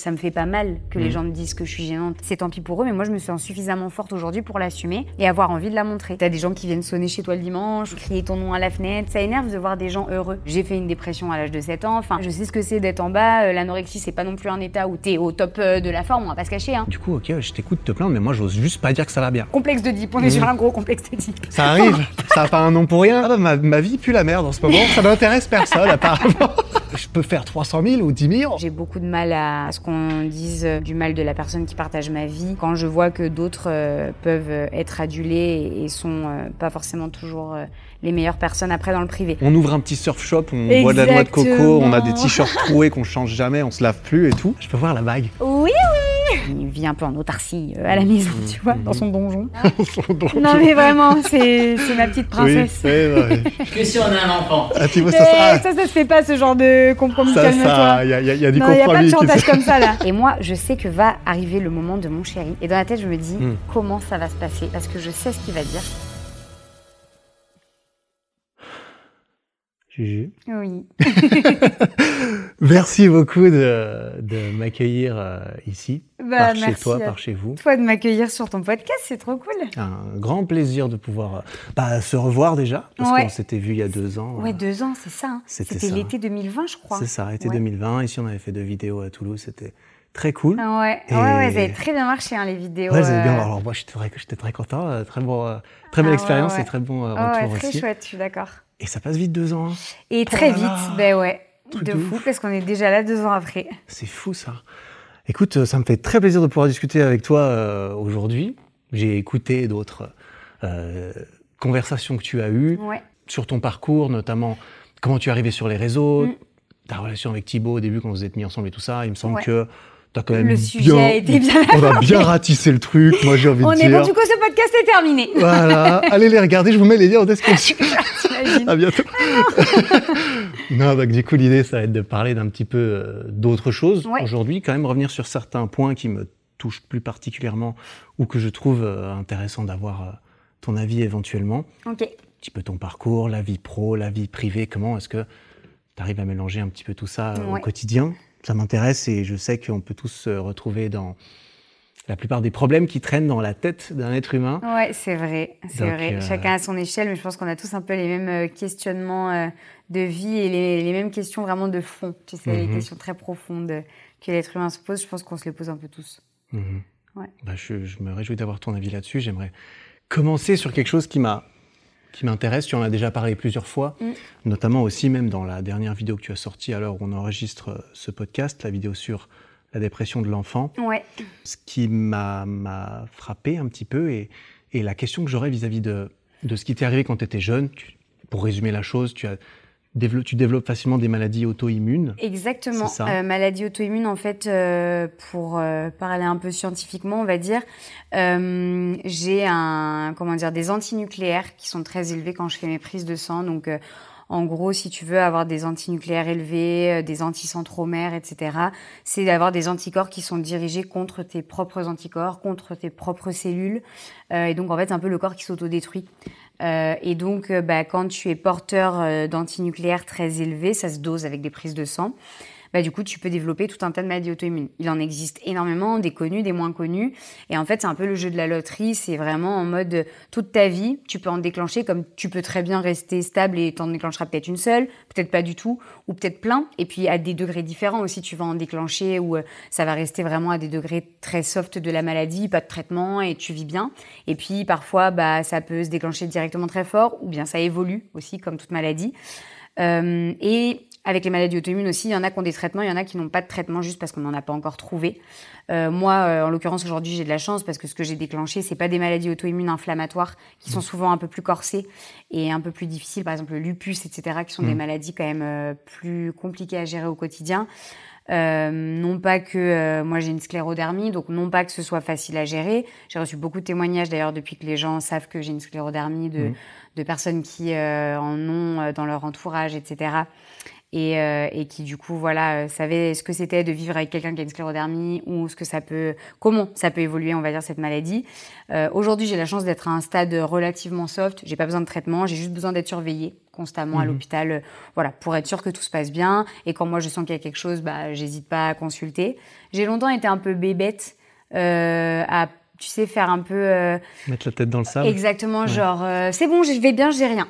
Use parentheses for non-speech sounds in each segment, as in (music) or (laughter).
Ça me fait pas mal que les Mhm. gens me disent que je suis gênante. C'est tant pis pour eux, mais moi je me sens suffisamment forte aujourd'hui pour l'assumer et avoir envie de la montrer. T'as des gens qui viennent sonner chez toi le dimanche, crier ton nom à la fenêtre. Ça énerve de voir des gens heureux. J'ai fait une dépression à l'âge de 7 ans. Enfin, je sais ce que c'est d'être en bas. Euh, L'anorexie, c'est pas non plus un état où t'es au top euh, de la forme, on va pas se cacher. Hein. Du coup, ok, je t'écoute te plaindre, mais moi, j'ose juste pas dire que ça va bien. Complexe de Deep, on est Mhm. sur un gros complexe de Deep. Ça arrive, (laughs) ça a pas un nom pour rien. Ah bah, ma, ma vie pue la merde en ce moment, ça n'intéresse personne apparemment. (laughs) Je peux faire 300 000 ou 10 000. J'ai beaucoup de mal à, à ce qu'on dise euh, du mal de la personne qui partage ma vie. Quand je vois que d'autres euh, peuvent euh, être adulés et, et sont euh, pas forcément toujours euh, les meilleures personnes après dans le privé. On ouvre un petit surf shop, on boit de la noix de coco, on a des t-shirts troués qu'on change jamais, on se lave plus et tout. Je peux voir la bague. Oui, oui Il vit un peu en autarcie euh, à la maison, tu vois, dans son donjon. (laughs) Son don- Non mais vraiment, c'est ma petite princesse. vrai. (laughs) Que si on a un enfant Ah, vois, ça, ça, ça, ça se fait pas ce genre de compromis, ça, calme-toi. ça, il y a, y a- y a du Non, il n'y a pas de compromis. chantage comme ça là. Et moi, je sais que va arriver le moment de mon chéri. Et dans la tête, je me dis Hmm. comment ça va se passer? Parce que je sais ce qu'il va dire. Juju. Oui. (laughs) Merci beaucoup de, de m'accueillir euh, ici, Bah, par chez toi, par chez vous. toi de m'accueillir sur ton podcast, c'est trop cool. Un grand plaisir de pouvoir euh, bah, se revoir déjà, parce Ouais. qu'on s'était vu il y a deux ans. Ouais, euh, deux ans, c'est ça. hein. C'était ça. l'été 2020, je crois. C'est ça, été Ouais. 2020. Ici, on avait fait deux vidéos à Toulouse, c'était très cool. Ah ouais, Et- ouais, ouais, ça avait très bien marché, hein, les vidéos. Ouais, c'était bien. euh. Alors moi, j'étais très, très content, très bon, très belle Ah expérience ouais. et très bon ouais, retour très aussi. chouette, je suis d'accord. Et ça passe vite deux ans. hein. Et Oh très là vite, là. ben ouais, Truc de de fou, parce qu'on est déjà là deux ans après. C'est fou ça. Écoute, euh, ça me fait très plaisir de pouvoir discuter avec toi euh, aujourd'hui. J'ai écouté d'autres euh, conversations que tu as eues Ouais. sur ton parcours, notamment comment tu es arrivé sur les réseaux, Mm. ta relation avec Thibaut au début quand vous êtes mis ensemble et tout ça. Il me semble Ouais. que tu as quand même Le bien... sujet a été bien (laughs) On a bien ratissé le truc, moi j'ai envie On de est dire. bon, du coup, ce podcast est terminé. Voilà, (laughs) allez les regarder, je vous mets les liens en description. (laughs) À bientôt. non, donc du coup, l'idée, ça va être de parler d'un petit peu euh, d'autres choses Ouais. aujourd'hui, quand même revenir sur certains points qui me touchent plus particulièrement ou que je trouve euh, intéressant d'avoir euh, ton avis éventuellement. Ok. Un petit peu ton parcours, la vie pro, la vie privée, comment est-ce que tu arrives à mélanger un petit peu tout ça euh, au quotidien? Ça m'intéresse et je sais qu'on peut tous se retrouver dans la plupart des problèmes qui traînent dans la tête d'un être humain. Ouais, c'est vrai, c'est vrai. euh, Chacun à son échelle, mais je pense qu'on a tous un peu les mêmes euh, questionnements euh, de vie et les, les mêmes questions vraiment de fond. Tu sais, les Mhm. questions très profondes que l'être humain se pose, je pense qu'on se les pose un peu tous. Ouais. Bah, je, je me réjouis d'avoir ton avis là-dessus. J'aimerais commencer sur quelque chose qui m'a qui m'intéresse. Tu en as déjà parlé plusieurs fois, Mm. notamment aussi même dans la dernière vidéo que tu as sortie à l'heure où on enregistre euh, ce podcast, la vidéo sur la dépression de l'enfant. Ouais. Ce qui m'a m'a frappé un petit peu et, et la question que j'aurais vis-à-vis de, de ce qui t'est arrivé quand tu étais jeune. Tu- pour résumer la chose, tu as tu développes facilement des maladies auto-immunes. Exactement. Euh, maladie auto-immune, en fait, euh, pour euh, parler un peu scientifiquement, on va dire, j'ai un, comment dire, des antinucléaires qui sont très élevés quand je fais mes prises de sang. Donc, en gros, si tu veux avoir des antinucléaires élevés, des anticentromères, etc., c'est d'avoir des anticorps qui sont dirigés contre tes propres anticorps, contre tes propres cellules. Et donc, en fait, c'est un peu le corps qui s'autodétruit. Euh, et donc, euh, bah, quand tu es porteur euh, d'antinucléaires très élevés, ça se dose avec des prises de sang. Bah, du coup, tu peux développer tout un tas de maladies auto-immunes. Il en existe énormément, des connus, des moins connus. Et en fait, c'est un peu le jeu de la loterie. C'est vraiment en mode toute ta vie, tu peux en déclencher comme tu peux très bien rester stable et t'en déclencheras peut-être une seule, peut-être pas du tout, ou peut-être plein. Et puis, à des degrés différents aussi, tu vas en déclencher ou euh, ça va rester vraiment à des degrés très soft de la maladie, pas de traitement et tu vis bien. Et puis, parfois, bah, ça peut se déclencher directement très fort ou bien ça évolue aussi comme toute maladie. Euh, et avec les maladies auto-immunes aussi, il y en a qui ont des traitements, il y en a qui n'ont pas de traitement juste parce qu'on n'en a pas encore trouvé. Euh, moi, euh, en l'occurrence, aujourd'hui, j'ai de la chance parce que ce que j'ai déclenché, c'est pas des maladies auto-immunes inflammatoires qui sont souvent un peu plus corsées et un peu plus difficiles, par exemple le lupus, etc., qui sont des Mm. maladies quand même euh, plus compliquées à gérer au quotidien. Euh, non pas que euh, moi j'ai une sclérodermie, donc non pas que ce soit facile à gérer. J'ai reçu beaucoup de témoignages d'ailleurs depuis que les gens savent que j'ai une sclérodermie de, Mhm. de personnes qui euh, en ont euh, dans leur entourage, etc. et, euh, et qui du coup voilà euh, savait ce que c'était de vivre avec quelqu'un qui a une sclérodermie ou ce que ça peut comment ça peut évoluer on va dire cette maladie. Euh, Aujourd'hui j'ai la chance d'être à un stade relativement soft, j'ai pas besoin de traitement, j'ai juste besoin d'être surveillée constamment à Mhm. l'hôpital, euh, voilà pour être sûr que tout se passe bien et quand moi je sens qu'il y a quelque chose, bah j'hésite pas à consulter. J'ai longtemps été un peu bébête euh, à tu sais faire un peu euh, Mettre la tête dans le sable. Exactement, Ouais. genre, euh, c'est bon, je vais bien, j'ai rien.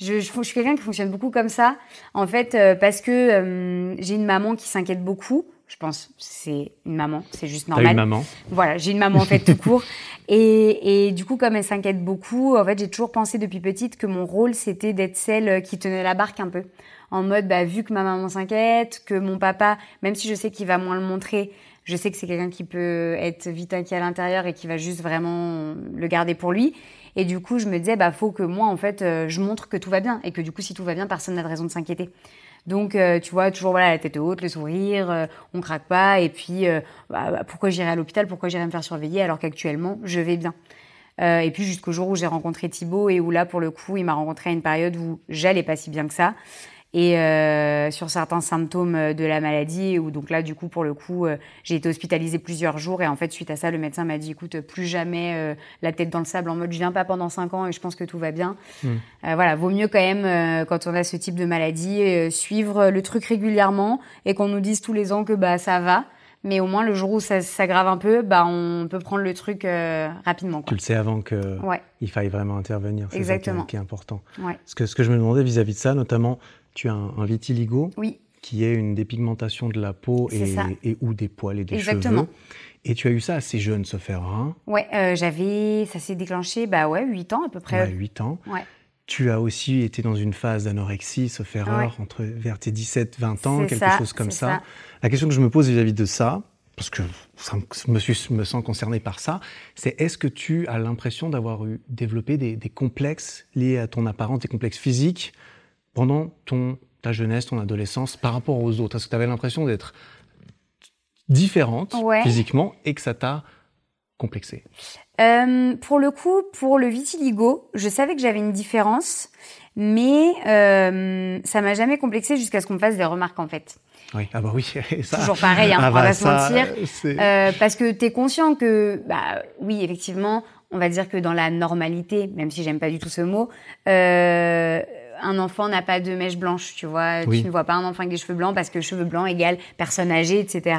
Je, je, je suis quelqu'un qui fonctionne beaucoup comme ça, en fait, euh, parce que euh, j'ai une maman qui s'inquiète beaucoup. Je pense, c'est une maman, c'est juste T'as normal. une maman. Voilà, j'ai une maman en fait tout court. (laughs) Et, et du coup, comme elle s'inquiète beaucoup, en fait, j'ai toujours pensé depuis petite que mon rôle, c'était d'être celle qui tenait la barque un peu. En mode, bah, vu que ma maman s'inquiète, que mon papa, même si je sais qu'il va moins le montrer, je sais que c'est quelqu'un qui peut être vite inquiet à l'intérieur et qui va juste vraiment le garder pour lui. Et du coup, je me disais, bah, faut que moi, en fait, euh, je montre que tout va bien. Et que du coup, si tout va bien, personne n'a de raison de s'inquiéter. Donc, euh, tu vois, toujours voilà, la tête haute, le sourire, euh, on craque pas. Et puis, euh, bah, bah, pourquoi j'irai à l'hôpital? Pourquoi j'irai me faire surveiller alors qu'actuellement, je vais bien? Euh, Et puis, jusqu'au jour où j'ai rencontré Thibaut et où là, pour le coup, il m'a rencontré à une période où j'allais pas si bien que ça. Et euh, sur certains symptômes euh, de la maladie, où donc là, du coup, pour le coup, euh, j'ai été hospitalisée plusieurs jours. Et en fait, suite à ça, le médecin m'a dit, écoute, plus jamais euh, la tête dans le sable en mode, je viens pas pendant cinq ans et je pense que tout va bien. Mm. Euh, voilà, vaut mieux quand même, euh, quand on a ce type de maladie, suivre le truc régulièrement et qu'on nous dise tous les ans que bah ça va. Mais au moins, le jour où ça s'aggrave un peu, bah on peut prendre le truc euh, rapidement. Tu Quoi. le sais avant que Ouais, il faille vraiment intervenir. C'est ça qui est- Exactement. qui est important. ouais. Ce que, ce que je me demandais vis-à-vis de ça, notamment, tu as un, un vitiligo Oui, qui est une dépigmentation de la peau et, ou des poils et des Exactement. cheveux. Et tu as eu ça assez jeune, sauf erreur. Hein? Ouais, euh, j'avais, ça s'est déclenché, bah ouais, 8 ans à peu près. Ouais, 8 ans. Ouais. Tu as aussi été dans une phase d'anorexie, sauf erreur, entre, vers tes 17-20 ans, quelque ça, chose comme ça. ça. La question que je me pose vis-à-vis de ça, parce que ça me, me suis- me sens concerné par ça, c'est est-ce que tu as l'impression d'avoir développé des, des complexes liés à ton apparence, des complexes physiques pendant ton, ta jeunesse, ton adolescence, par rapport aux autres? Est-ce que tu avais l'impression d'être différente Ouais. physiquement et que ça t'a complexé Euh, pour le coup, pour le vitiligo, je savais que j'avais une différence, mais euh, ça m'a jamais complexé jusqu'à ce qu'on me fasse des remarques en fait. Oui, ah bah oui, (laughs) ça. Toujours pareil, hein, ah on va bah se ça, mentir. c'est- Euh, parce que tu es conscient que, bah oui, effectivement, on va dire que dans la normalité, même si j'aime pas du tout ce mot, euh, un enfant n'a pas de mèche blanche, tu vois. Oui. Tu ne vois pas un enfant avec des cheveux blancs parce que cheveux blancs égale personne âgée, etc.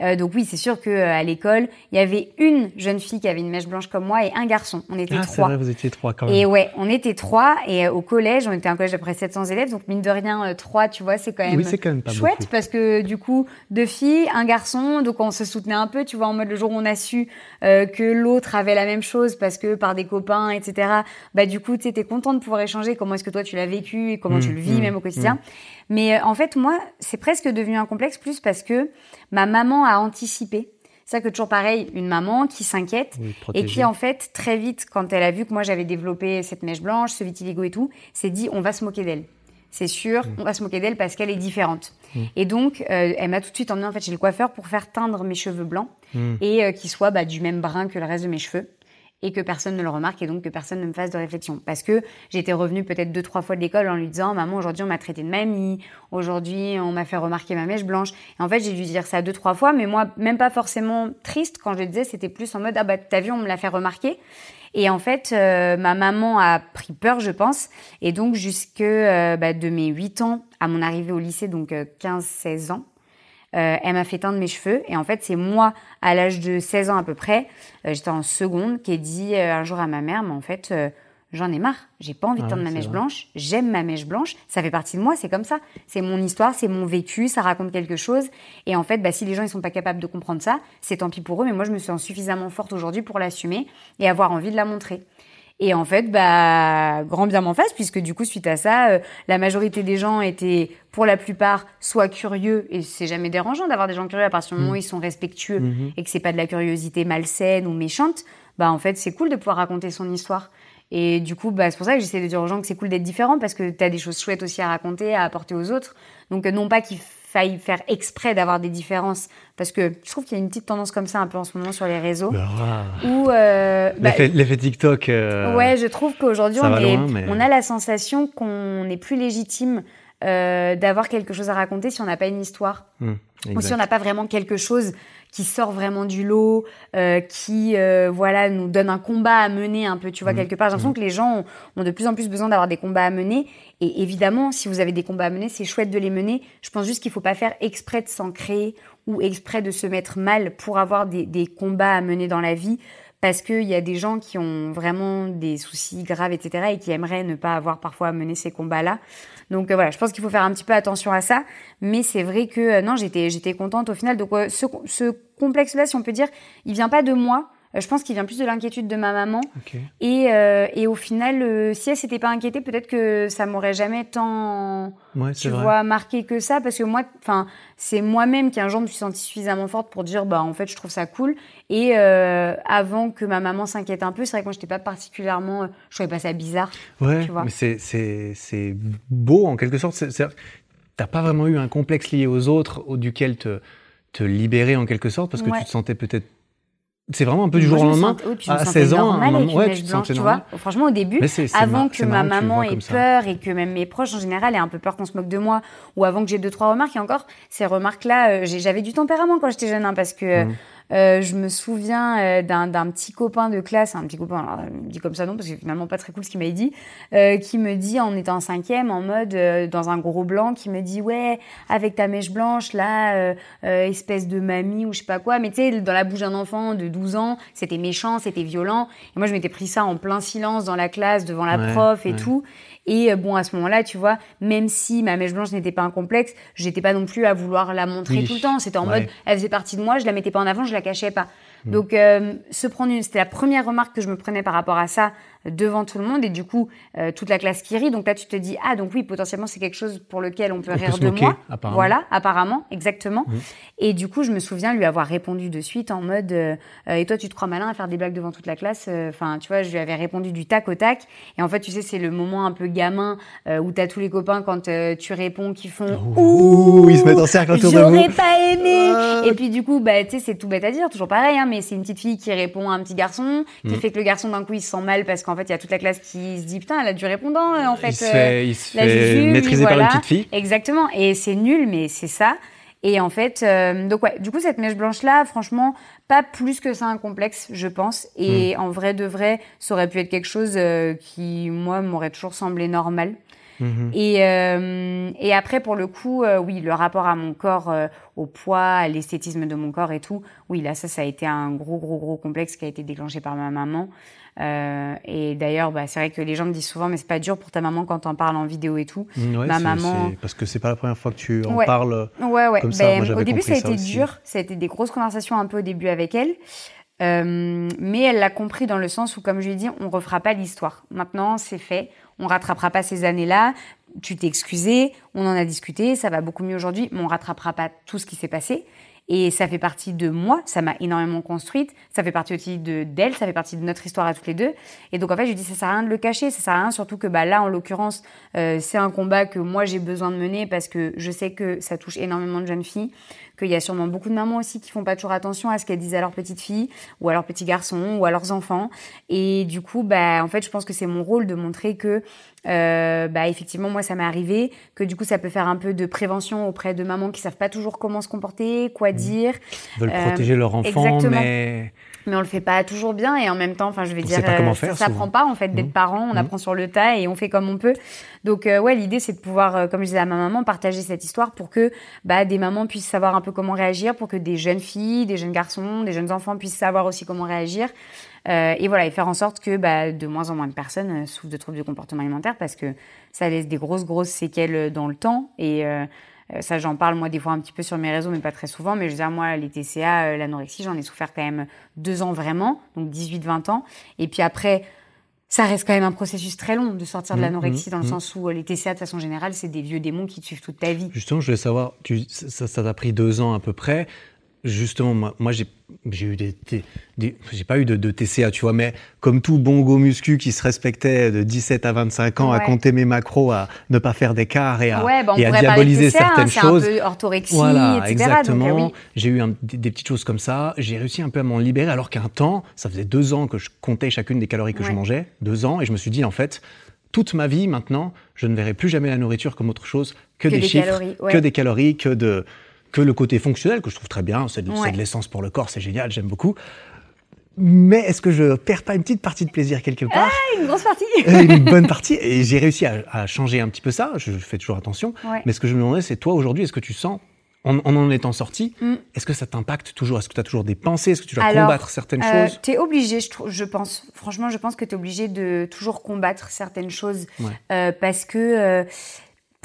Euh, donc oui, c'est sûr que euh, à l'école, il y avait une jeune fille qui avait une mèche blanche comme moi et un garçon. On était Ah, c'est trois. vrai, vous étiez trois quand même. Et ouais, on était trois et euh, au collège, on était un collège d'à peu près 700 élèves, donc mine de rien, euh, trois, tu vois, c'est quand même, oui, c'est quand même pas chouette beaucoup. parce que du coup, deux filles, un garçon, donc on se soutenait un peu, tu vois, en mode le jour où on a su euh, que l'autre avait la même chose parce que par des copains, etc. Bah du coup, tu étais content de pouvoir échanger comment est-ce que toi tu l'as vécu et comment Mmh, tu le vis mmh, même au quotidien. Mais euh, en fait, moi, c'est presque devenu un complexe plus parce que ma maman a anticipé. C'est ça que toujours pareil, une maman qui s'inquiète Oui, et qui, en fait, très vite, quand elle a vu que moi j'avais développé cette mèche blanche, ce vitiligo et tout, s'est dit on va se moquer d'elle. C'est sûr, Mm. on va se moquer d'elle parce qu'elle est différente. Et donc, euh, elle m'a tout de suite emmenée en fait chez le coiffeur pour faire teindre mes cheveux blancs Mm. et euh, qu'ils soient bah, du même brun que le reste de mes cheveux et que personne ne le remarque et donc que personne ne me fasse de réflexion. Parce que j'étais revenue peut-être deux, trois fois de l'école en lui disant Maman, aujourd'hui on m'a traité de mamie, aujourd'hui on m'a fait remarquer ma mèche blanche. Et en fait, j'ai dû dire ça deux, trois fois, mais moi, même pas forcément triste quand je disais, c'était plus en mode Ah bah t'as vu, on me l'a fait remarquer. Et en fait, euh, ma maman a pris peur, je pense. Et donc, jusque euh, bah, de mes 8 ans à mon arrivée au lycée, donc euh, 15-16 ans, euh, elle m'a fait teindre mes cheveux. Et en fait, c'est moi, à l'âge de 16 ans à peu près, euh, j'étais en seconde, qui ai dit euh, un jour à ma mère, mais en fait, euh, j'en ai marre. J'ai pas envie de Ah teindre ma mèche vrai. blanche. J'aime ma mèche blanche. Ça fait partie de moi, c'est comme ça. C'est mon histoire, c'est mon vécu, ça raconte quelque chose. Et en fait, bah, si les gens ils sont pas capables de comprendre ça, c'est tant pis pour eux. Mais moi, je me sens suffisamment forte aujourd'hui pour l'assumer et avoir envie de la montrer. Et en fait, bah, grand bien m'en face, puisque du coup, suite à ça, euh, la majorité des gens étaient, pour la plupart, soit curieux, et c'est jamais dérangeant d'avoir des gens curieux à partir du moment où ils sont respectueux Mhm. et que c'est pas de la curiosité malsaine ou méchante, bah en fait, c'est cool de pouvoir raconter son histoire. Et du coup, bah, c'est pour ça que j'essaie de dire aux gens que c'est cool d'être différent, parce que tu as des choses chouettes aussi à raconter, à apporter aux autres. Donc, non pas qu'il faille faire exprès d'avoir des différences, parce que je trouve qu'il y a une petite tendance comme ça un peu en ce moment sur les réseaux, Bah, voilà. où... euh, bah, L'effet TikTok. euh, Ouais, je trouve qu'aujourd'hui, on, va est- loin, mais- on a la sensation qu'on est plus légitime euh, d'avoir quelque chose à raconter si on n'a pas une histoire. Mmh, ou si on n'a pas vraiment quelque chose qui sort vraiment du lot, euh, qui euh, voilà nous donne un combat à mener un peu, tu vois, Mmh, quelque part. J'ai l'impression que les gens ont, ont de plus en plus besoin d'avoir des combats à mener. Et évidemment, si vous avez des combats à mener, c'est chouette de les mener. Je pense juste qu'il faut pas faire exprès de s'en créer ou exprès de se mettre mal pour avoir des, des combats à mener dans la vie. Parce qu'il y a des gens qui ont vraiment des soucis graves, etc., et qui aimeraient ne pas avoir parfois à mener ces combats-là. Donc euh, voilà, je pense qu'il faut faire un petit peu attention à ça. Mais c'est vrai que euh, non, j'étais j'étais contente au final. Donc euh, ce, ce complexe-là, si on peut dire, il vient pas de moi. Euh, je pense qu'il vient plus de l'inquiétude de ma maman. Et, euh, et au final, euh, si elle s'était pas inquiétée, peut-être que ça m'aurait jamais tant, Ouais, tu vrai. vois, marqué que ça. Parce que moi, enfin, c'est moi-même qui un jour me suis sentie suffisamment forte pour dire, bah en fait, je trouve ça cool. Et euh, avant que ma maman s'inquiète un peu, c'est vrai que moi, j'étais pas particulièrement, je trouvais pas ça bizarre. Ouais, tu vois. mais c'est, c'est, c'est beau en quelque sorte. T'as pas vraiment eu un complexe lié aux autres au- duquel te, te libérer en quelque sorte parce que Ouais. tu te sentais peut-être. C'est vraiment un peu du Moi, jour au lendemain. oui, à sentais 16 ans, ouais, tu te blanche, tu vois. Franchement, au début, avant que ma maman ait peur et que même mes proches en général aient un peu peur qu'on se moque de moi, ou avant que j'ai deux trois remarques, et encore ces remarques-là, euh, j'avais du tempérament quand j'étais jeune, hein, parce que Mhm. Euh, je me souviens euh, d'un petit copain de classe, un petit copain, alors, dit comme ça non, parce que finalement pas très cool ce qu'il m'a dit, euh, qui me dit en étant en cinquième, en mode euh, dans un gros blanc, qui me dit ouais, avec ta mèche blanche là, euh, espèce de mamie ou je sais pas quoi, mais tu sais dans la bouche d'un enfant de 12 ans, c'était méchant, c'était violent. Et moi je m'étais pris ça en plein silence dans la classe devant la Ouais, prof et ouais. tout. Et euh, bon à ce moment-là, tu vois, même si ma mèche blanche n'était pas un complexe, j'étais pas non plus à vouloir la montrer Oui. tout le temps. C'était en Ouais. mode elle faisait partie de moi, je la mettais pas en avant, je la cachais pas. Mm. Donc, euh, se prendre une, c'était la première remarque que je me prenais par rapport à ça devant tout le monde et du coup euh, toute la classe qui rit. Donc là, tu te dis ah donc oui potentiellement c'est quelque chose pour lequel on peut On rire de moquer, moi. apparemment. Voilà, apparemment, exactement. Et du coup, je me souviens lui avoir répondu de suite en mode euh, Euh, et toi tu te crois malin à faire des blagues devant toute la classe? euh, Enfin, tu vois, je lui avais répondu du tac au tac. Et en fait, tu sais, c'est le moment un peu gamin euh, où t'as tous les copains quand euh, tu réponds qui font Ouh, ils se mettent en cercle autour de vous. J'aurais pas aimé. Ah. Et puis du coup, bah, tu sais, c'est tout bête à dire, toujours pareil, hein, mais c'est une petite fille qui répond à un petit garçon, qui Mm. fait que le garçon d'un coup il se sent mal parce qu'en fait il y a toute la classe qui se dit putain, elle a du répondant euh, en fait. il se euh, fait, il se fait maîtriser par une petite fille. Exactement. Et c'est nul, mais c'est ça. Et en fait, euh, donc ouais, du coup, cette mèche blanche-là, franchement, pas plus que ça un complexe, je pense. Et Hmm. en vrai de vrai, ça aurait pu être quelque chose euh, qui, moi, m'aurait toujours semblé normal. Mhm. Et, euh, et après, pour le coup, oui, le rapport à mon corps, au poids, à l'esthétisme de mon corps et tout, oui, là, ça, ça a été un gros, gros, gros complexe qui a été déclenché par ma maman. Euh, et d'ailleurs, bah, c'est vrai que les gens me disent souvent, mais c'est pas dur pour ta maman quand t'en parles en vidéo et tout. Mm, ouais, ma maman- Parce que c'est pas la première fois que tu en Ouais. parles. Ouais, ouais. Comme ça, Ben, moi, au début, ça a été ça dur. Ça a été des grosses conversations un peu au début avec elle. Euh, mais elle l'a compris dans le sens où, comme je lui ai dit, on refera pas l'histoire. Maintenant, c'est fait. On rattrapera pas ces années-là. Tu t'es excusé. On en a discuté. Ça va beaucoup mieux aujourd'hui. Mais on rattrapera pas tout ce qui s'est passé. Et ça fait partie de moi, ça m'a énormément construite, ça fait partie aussi de d'elle, ça fait partie de notre histoire à toutes les deux. Et donc en fait, je dis ça sert à rien de le cacher, ça sert à rien surtout que bah là en l'occurrence, euh, c'est un combat que moi j'ai besoin de mener parce que je sais que ça touche énormément de jeunes filles, qu'il y a sûrement beaucoup de mamans aussi qui font pas toujours attention à ce qu'elles disent à leurs petites filles ou à leurs petits garçons ou à leurs enfants. Et du coup, bah en fait, je pense que c'est mon rôle de montrer que euh, bah effectivement moi ça m'est arrivé que du coup ça peut faire un peu de prévention auprès de mamans qui savent pas toujours comment se comporter, quoi dire, Ils veulent Euh, protéger leur enfant, exactement. mais mais on le fait pas toujours bien et en même temps enfin je vais On dire euh, faire, ça s'apprend pas en fait d'être Mhm. parent on Mhm. apprend sur le tas et on fait comme on peut donc euh, ouais l'idée c'est de pouvoir euh, comme je disais à ma maman partager cette histoire pour que bah des mamans puissent savoir un peu comment réagir pour que des jeunes filles des jeunes garçons des jeunes enfants puissent savoir aussi comment réagir Euh, et voilà et faire en sorte que bah, de moins en moins de personnes souffrent de troubles du comportement alimentaire parce que ça laisse des grosses grosses séquelles dans le temps et ça, j'en parle moi des fois un petit peu sur mes réseaux, mais pas très souvent. Mais je veux dire, moi, les TCA, euh, l'anorexie, j'en ai souffert quand même deux ans vraiment, donc 18-20 ans. Et puis après, ça reste quand même un processus très long de sortir de Mhm, l'anorexie, dans le mhm. sens où euh, les TCA, de façon générale, c'est des vieux démons qui te suivent toute ta vie. Justement, je voulais savoir, tu, ça t'a pris deux ans à peu près. Justement, moi, moi j'ai j'ai eu des, des- des- j'ai pas eu de, de TCA, tu vois, mais comme tout bon go muscu qui se respectait de 17 à 25 ans, à compter mes macros, à ne pas faire d'écart et à, ouais, bah, et à diaboliser TCA, hein, certaines choses. un peu orthorexie, Voilà, etc. exactement. Donc, euh, oui. J'ai eu un- des, des petites choses comme ça. J'ai réussi un peu à m'en libérer, alors qu'un temps, ça faisait deux ans que je comptais chacune des calories que je mangeais, deux ans, et je me suis dit, en fait, toute ma vie maintenant, je ne verrai plus jamais la nourriture comme autre chose que, des, chiffres, que des calories, que de que le côté fonctionnel que je trouve très bien. C'est de, de l'essence pour le corps, c'est génial, j'aime beaucoup. Mais est-ce que je perds pas une petite partie de plaisir quelque part ah, Une grosse partie euh, Une (laughs) bonne partie. Et j'ai réussi à, changer un petit peu ça. Je fais toujours attention. Mais ce que je me demandais, c'est toi aujourd'hui, est-ce que tu sens, en en, étant sorti, mm. est-ce que ça t'impacte toujours? Est-ce que tu as toujours des pensées? Est-ce que tu dois combattre certaines euh, choses? Tu es obligé, je, je, pense. Franchement, je pense que tu es obligé de toujours combattre certaines choses. Euh, parce que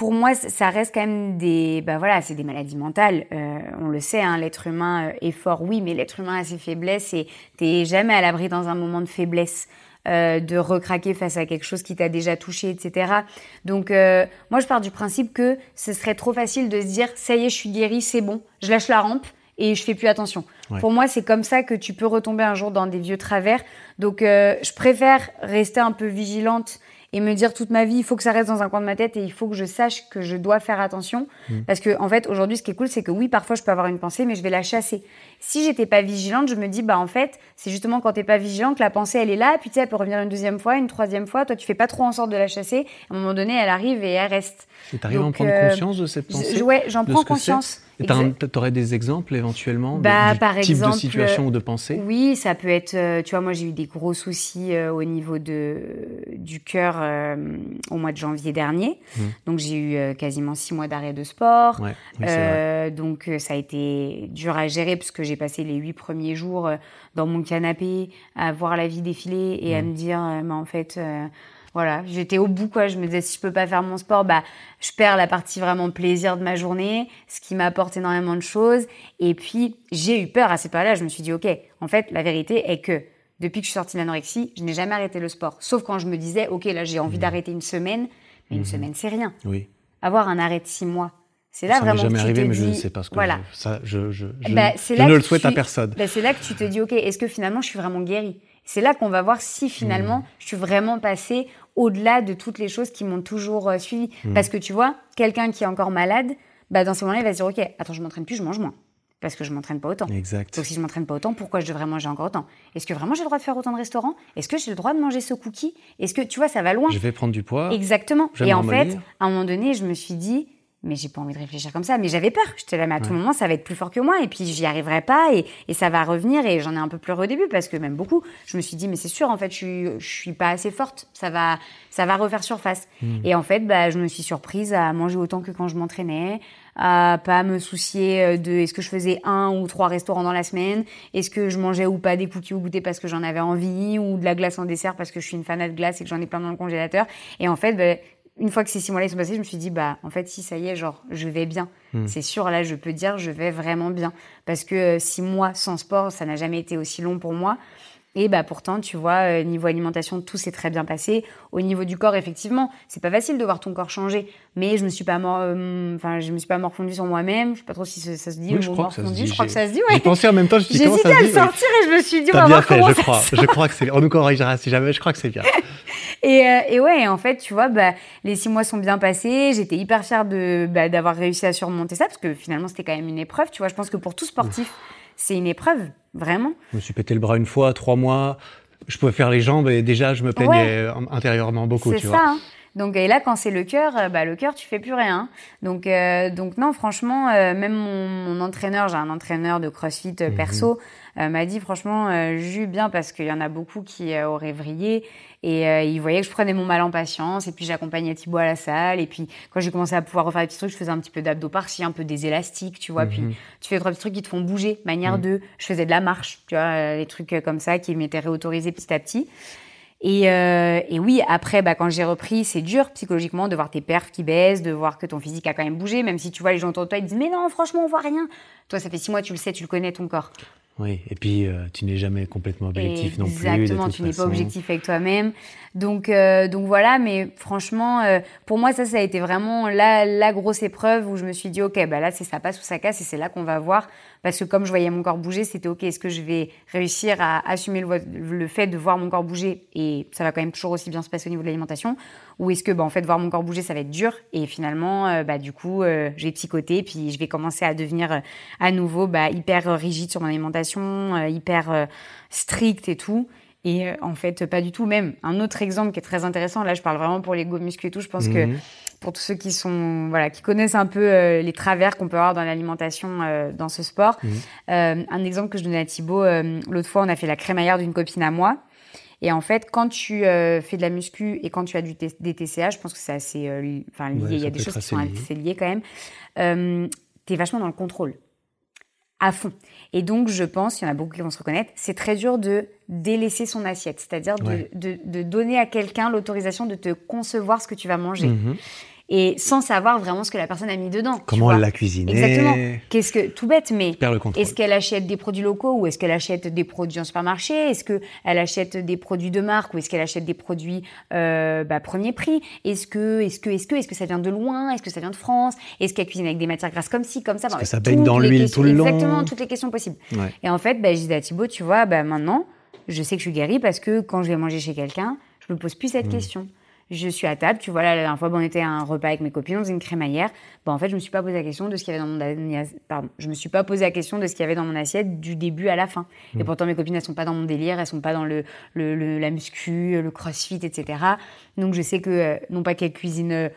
pour moi, ça reste quand même des, bah voilà, c'est des maladies mentales. Euh, on le sait, hein, l'être humain euh, est fort, oui, mais l'être humain a ses faiblesses et t'es jamais à l'abri dans un moment de faiblesse. Euh, de recraquer face à quelque chose qui t'a déjà touché, etc. Donc euh, moi je pars du principe que ce serait trop facile de se dire ça y est je suis guérie, c'est bon, je lâche la rampe et je fais plus attention. Pour moi c'est comme ça que tu peux retomber un jour dans des vieux travers. Donc euh, je préfère rester un peu vigilante et me dire toute ma vie, il faut que ça reste dans un coin de ma tête et il faut que je sache que je dois faire attention. Mm. Parce que, en fait, aujourd'hui, ce qui est cool, c'est que oui, parfois, je peux avoir une pensée, mais je vais la chasser. Si j'étais pas vigilante, je me dis, bah, en fait, c'est justement quand t'es pas vigilante que la pensée, elle est là, puis tu sais, elle peut revenir une deuxième fois, une troisième fois. Toi, tu fais pas trop en sorte de la chasser. À un moment donné, elle arrive et elle reste. Et t'arrives à en prendre euh, conscience de cette pensée? Ouais, j'en prends conscience. Tu aurais des exemples éventuellement bah, de, par type de situation ou de pensée? Oui, ça peut être. Euh, tu vois, moi j'ai eu des gros soucis euh, au niveau de du cœur euh, au mois de janvier dernier. Mmh. Donc j'ai eu quasiment six mois d'arrêt de sport. donc ça a été dur à gérer puisque j'ai passé les huit premiers jours dans mon canapé à voir la vie défiler et à mmh. me dire, mais en fait voilà, j'étais au bout quoi. Je me disais si je peux pas faire mon sport, bah je perds la partie vraiment plaisir de ma journée, ce qui m'apporte énormément de choses. Et puis j'ai eu peur à ces périodes-là. Je me suis dit ok, en fait la vérité est que depuis que je suis sortie de l'anorexie, je n'ai jamais arrêté le sport. Sauf quand je me disais ok là j'ai envie mmh. d'arrêter une semaine, mais une mmh. semaine c'est rien. Oui. Avoir un arrêt de six mois, c'est là ça vraiment. jamais arrivé, mais je ne sais pas ce que voilà. je, ça, je, je, bah, ne le souhaite à personne. Bah, c'est là que tu te dis ok, est-ce que finalement je suis vraiment guérie? C'est là qu'on va voir si finalement mmh. je suis vraiment passée au-delà de toutes les choses qui m'ont toujours euh, suivi. Hmm. Parce que tu vois, quelqu'un qui est encore malade, bah, dans ces moments-là, il va se dire, OK, attends, je m'entraîne plus, je mange moins. Parce que je m'entraîne pas autant. Exact. Donc si je m'entraîne pas autant, pourquoi je devrais manger encore autant? Est-ce que vraiment j'ai le droit de faire autant de restaurants? Est-ce que j'ai le droit de manger ce cookie? Est-ce que tu vois, ça va loin? Je vais prendre du poids. Exactement. Et en fait, à un moment donné, je me suis dit, mais j'ai pas envie de réfléchir comme ça. Mais j'avais peur. J'étais là, mais à tout moment, ça va être plus fort que moi. Et puis, j'y arriverai pas. Et, et, ça va revenir. Et j'en ai un peu pleuré au début parce que même beaucoup, je me suis dit, mais c'est sûr, en fait, je suis, je suis pas assez forte. Ça va, ça va refaire surface. Hmm. Et en fait, bah, je me suis surprise à manger autant que quand je m'entraînais, à pas me soucier euh, de est-ce que je faisais un ou trois restaurants dans la semaine, est-ce que je mangeais ou pas des cookies ou goûter parce que j'en avais envie, ou de la glace en dessert parce que je suis une fanat de glace et que j'en ai plein dans le congélateur? Et en fait, bah, une fois que ces six mois-là sont passés, je me suis dit, bah, en fait, si ça y est, genre, je vais bien. Hmm. C'est sûr, là, je peux dire, je vais vraiment bien. Parce que euh, six mois sans sport, ça n'a jamais été aussi long pour moi. Et bah pourtant, tu vois, euh, niveau alimentation, tout s'est très bien passé. Au niveau du corps, effectivement, c'est pas facile de voir ton corps changer. Mais je me suis pas mort, euh, enfin, je me suis pas morfondu sur moi-même. Je sais pas trop si ça, se dit. Oui, je, crois morfondu. je crois que ça se dit. Ouais. J'ai pensé en même temps. J'ai hésité à le sortir et je me suis dit, on va bien voir fait, comment je crois. Je crois que c'est. On nous corrigera si jamais. Je crois que c'est bien. (laughs) et, euh, et ouais, en fait, tu vois, bah, les six mois sont bien passés. J'étais hyper fière de bah, d'avoir réussi à surmonter ça parce que finalement, c'était quand même une épreuve. Tu vois, je pense que pour tout sportif, c'est une épreuve, vraiment. Je me suis pété le bras une fois, trois mois je pouvais faire les jambes et déjà je me plaignais intérieurement beaucoup. C'est ça. Hein. Donc et là quand c'est le cœur, euh, bah le cœur tu fais plus rien. Donc euh, donc non franchement euh, même mon, entraîneur, j'ai un entraîneur de CrossFit mhm. perso, m'a dit franchement Jus bien parce qu'il y en a beaucoup qui auraient vrillé et euh, il voyait que je prenais mon mal en patience. Et puis j'accompagnais Thibaut à la salle. Et puis quand j'ai commencé à pouvoir refaire des petits trucs, je faisais un petit peu d'abdos par-ci, un peu des élastiques, tu vois. Puis mhm. tu fais trois petits trucs qui te font bouger, manière mhm. de. Je faisais de la marche, tu vois, euh, des trucs comme ça qui m'étaient réautorisés petit à petit. Et, euh, et, oui, après, bah, quand j'ai repris, c'est dur psychologiquement de voir tes perfs qui baissent, de voir que ton physique a quand même bougé, même si tu vois les gens autour de toi, ils disent mais non, franchement, on voit rien. Toi, ça fait six mois, tu le sais, tu le connais ton corps. Oui, et puis euh, tu n'es jamais complètement objectif non plus. Exactement, tu n'es pas objectif avec toi-même. Donc, euh, donc voilà, mais franchement, euh, pour moi, ça, ça a été vraiment la, la grosse épreuve où je me suis dit, ok, bah là, c'est ça passe ou ça casse, et c'est là qu'on va voir. Parce que comme je voyais mon corps bouger, c'était ok, est-ce que je vais réussir à assumer le, le, fait de voir mon corps bouger, et ça va quand même toujours aussi bien se passer au niveau de l'alimentation, ou est-ce que, bah, en fait, voir mon corps bouger, ça va être dur, et finalement, bah, du coup, j'ai psychoté, puis je vais commencer à devenir à nouveau bah, hyper rigide sur mon alimentation euh, hyper euh, stricte et tout. Et euh, en fait, pas du tout. Même un autre exemple qui est très intéressant. Là, je parle vraiment pour les go muscu et tout. Je pense que Mhm. pour tous ceux qui sont voilà, qui connaissent un peu euh, les travers qu'on peut avoir dans l'alimentation euh, dans ce sport. Mhm. Euh, un exemple que je donnais à Thibaut, euh, l'autre fois, on a fait la crémaillère d'une copine à moi. Et en fait, quand tu euh, fais de la muscu et quand tu as du des TCA, je pense que c'est assez euh, enfin, lié. Ouais, Il y a des choses qui sont assez lié. assez liées quand même. Euh, tu es vachement dans le contrôle. À fond. Et donc, je pense, il y en a beaucoup qui vont se reconnaître, c'est très dur de délaisser son assiette. C'est-à-dire de, Ouais. de, de donner à quelqu'un l'autorisation de te concevoir ce que tu vas manger. Mhm. Et sans savoir vraiment ce que la personne a mis dedans. Comment elle l'a cuisiné Exactement. Qu'est-ce que tout bête, mais est-ce qu'elle achète des produits locaux ou est-ce qu'elle achète des produits en supermarché? Est-ce qu'elle achète des produits de marque ou est-ce qu'elle achète des produits euh, bah, premier prix? Est-ce que, est-ce que, est-ce que, est-ce que ça vient de loin? Est-ce que ça vient de France? Est-ce qu'elle cuisine avec des matières grasses comme ci, comme ça? Est-ce Enfin, que ça baigne dans l'huile tout le long? Exactement, toutes les questions possibles. Ouais. Et en fait, bah, je disais à Thibaut, tu vois, bah, maintenant, je sais que je suis guérie parce que quand je vais manger chez quelqu'un, je me pose plus Mmh. cette question. Je suis à table, tu vois, là, la dernière fois, on était à un repas avec mes copines, on faisait une crémaillère. Bah, en fait, je me suis pas posé la question de ce qu'il y avait dans mon a- pardon, je me suis pas posé la question de ce qu'il y avait dans mon assiette du début à la fin. Mmh. Et pourtant, mes copines, elles sont pas dans mon délire, elles sont pas dans le, le, le- la muscu, le crossfit, etc. Donc, je sais que, euh, non pas qu'elles cuisinent euh,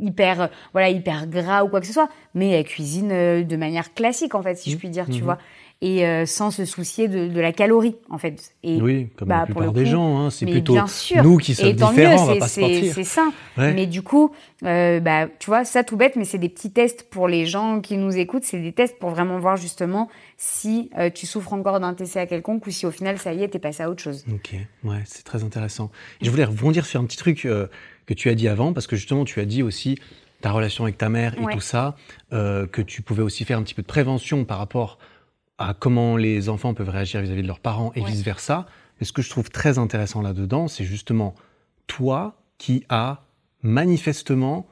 hyper, euh, voilà, hyper gras ou quoi que ce soit, mais elles cuisinent de manière classique, en fait, si je puis dire, tu Mhm. vois. Et euh, sans se soucier de, de la calorie, en fait. Et Oui, comme bah, la pour le des coup, gens. hein. C'est plutôt bien sûr. nous qui sommes et tant différents, mieux, on va pas se c'est mentir. c'est sain. Ouais. Mais du coup, euh, bah, tu vois, ça tout bête, mais c'est des petits tests pour les gens qui nous écoutent. C'est des tests pour vraiment voir justement si euh, tu souffres encore d'un TCA quelconque ou si au final, ça y est, t'es passé à autre chose. Ok, ouais, c'est très intéressant. Et je voulais rebondir sur un petit truc euh, que tu as dit avant, parce que justement, tu as dit aussi ta relation avec ta mère et Ouais. tout ça, euh, que tu pouvais aussi faire un petit peu de prévention par rapport à comment les enfants peuvent réagir vis-à-vis de leurs parents et Ouais. vice-versa. Mais ce que je trouve très intéressant là-dedans, c'est justement toi qui as manifestement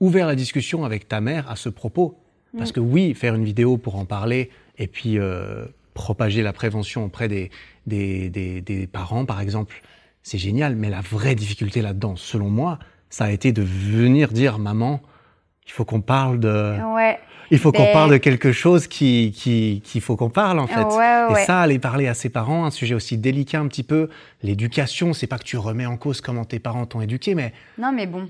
ouvert la discussion avec ta mère à ce propos. Parce Mm. que oui, faire une vidéo pour en parler et puis euh, propager la prévention auprès des, des, des, des parents, par exemple, c'est génial. Mais la vraie difficulté là-dedans, selon moi, ça a été de venir dire, maman, il faut qu'on parle de, Ouais, il faut qu'on Ben- parle de quelque chose qui, qui, qu'il faut qu'on parle en fait. Ouais, Et ça, aller parler à ses parents, un sujet aussi délicat un petit peu, l'éducation, c'est pas que tu remets en cause comment tes parents t'ont éduqué, mais non, mais bon.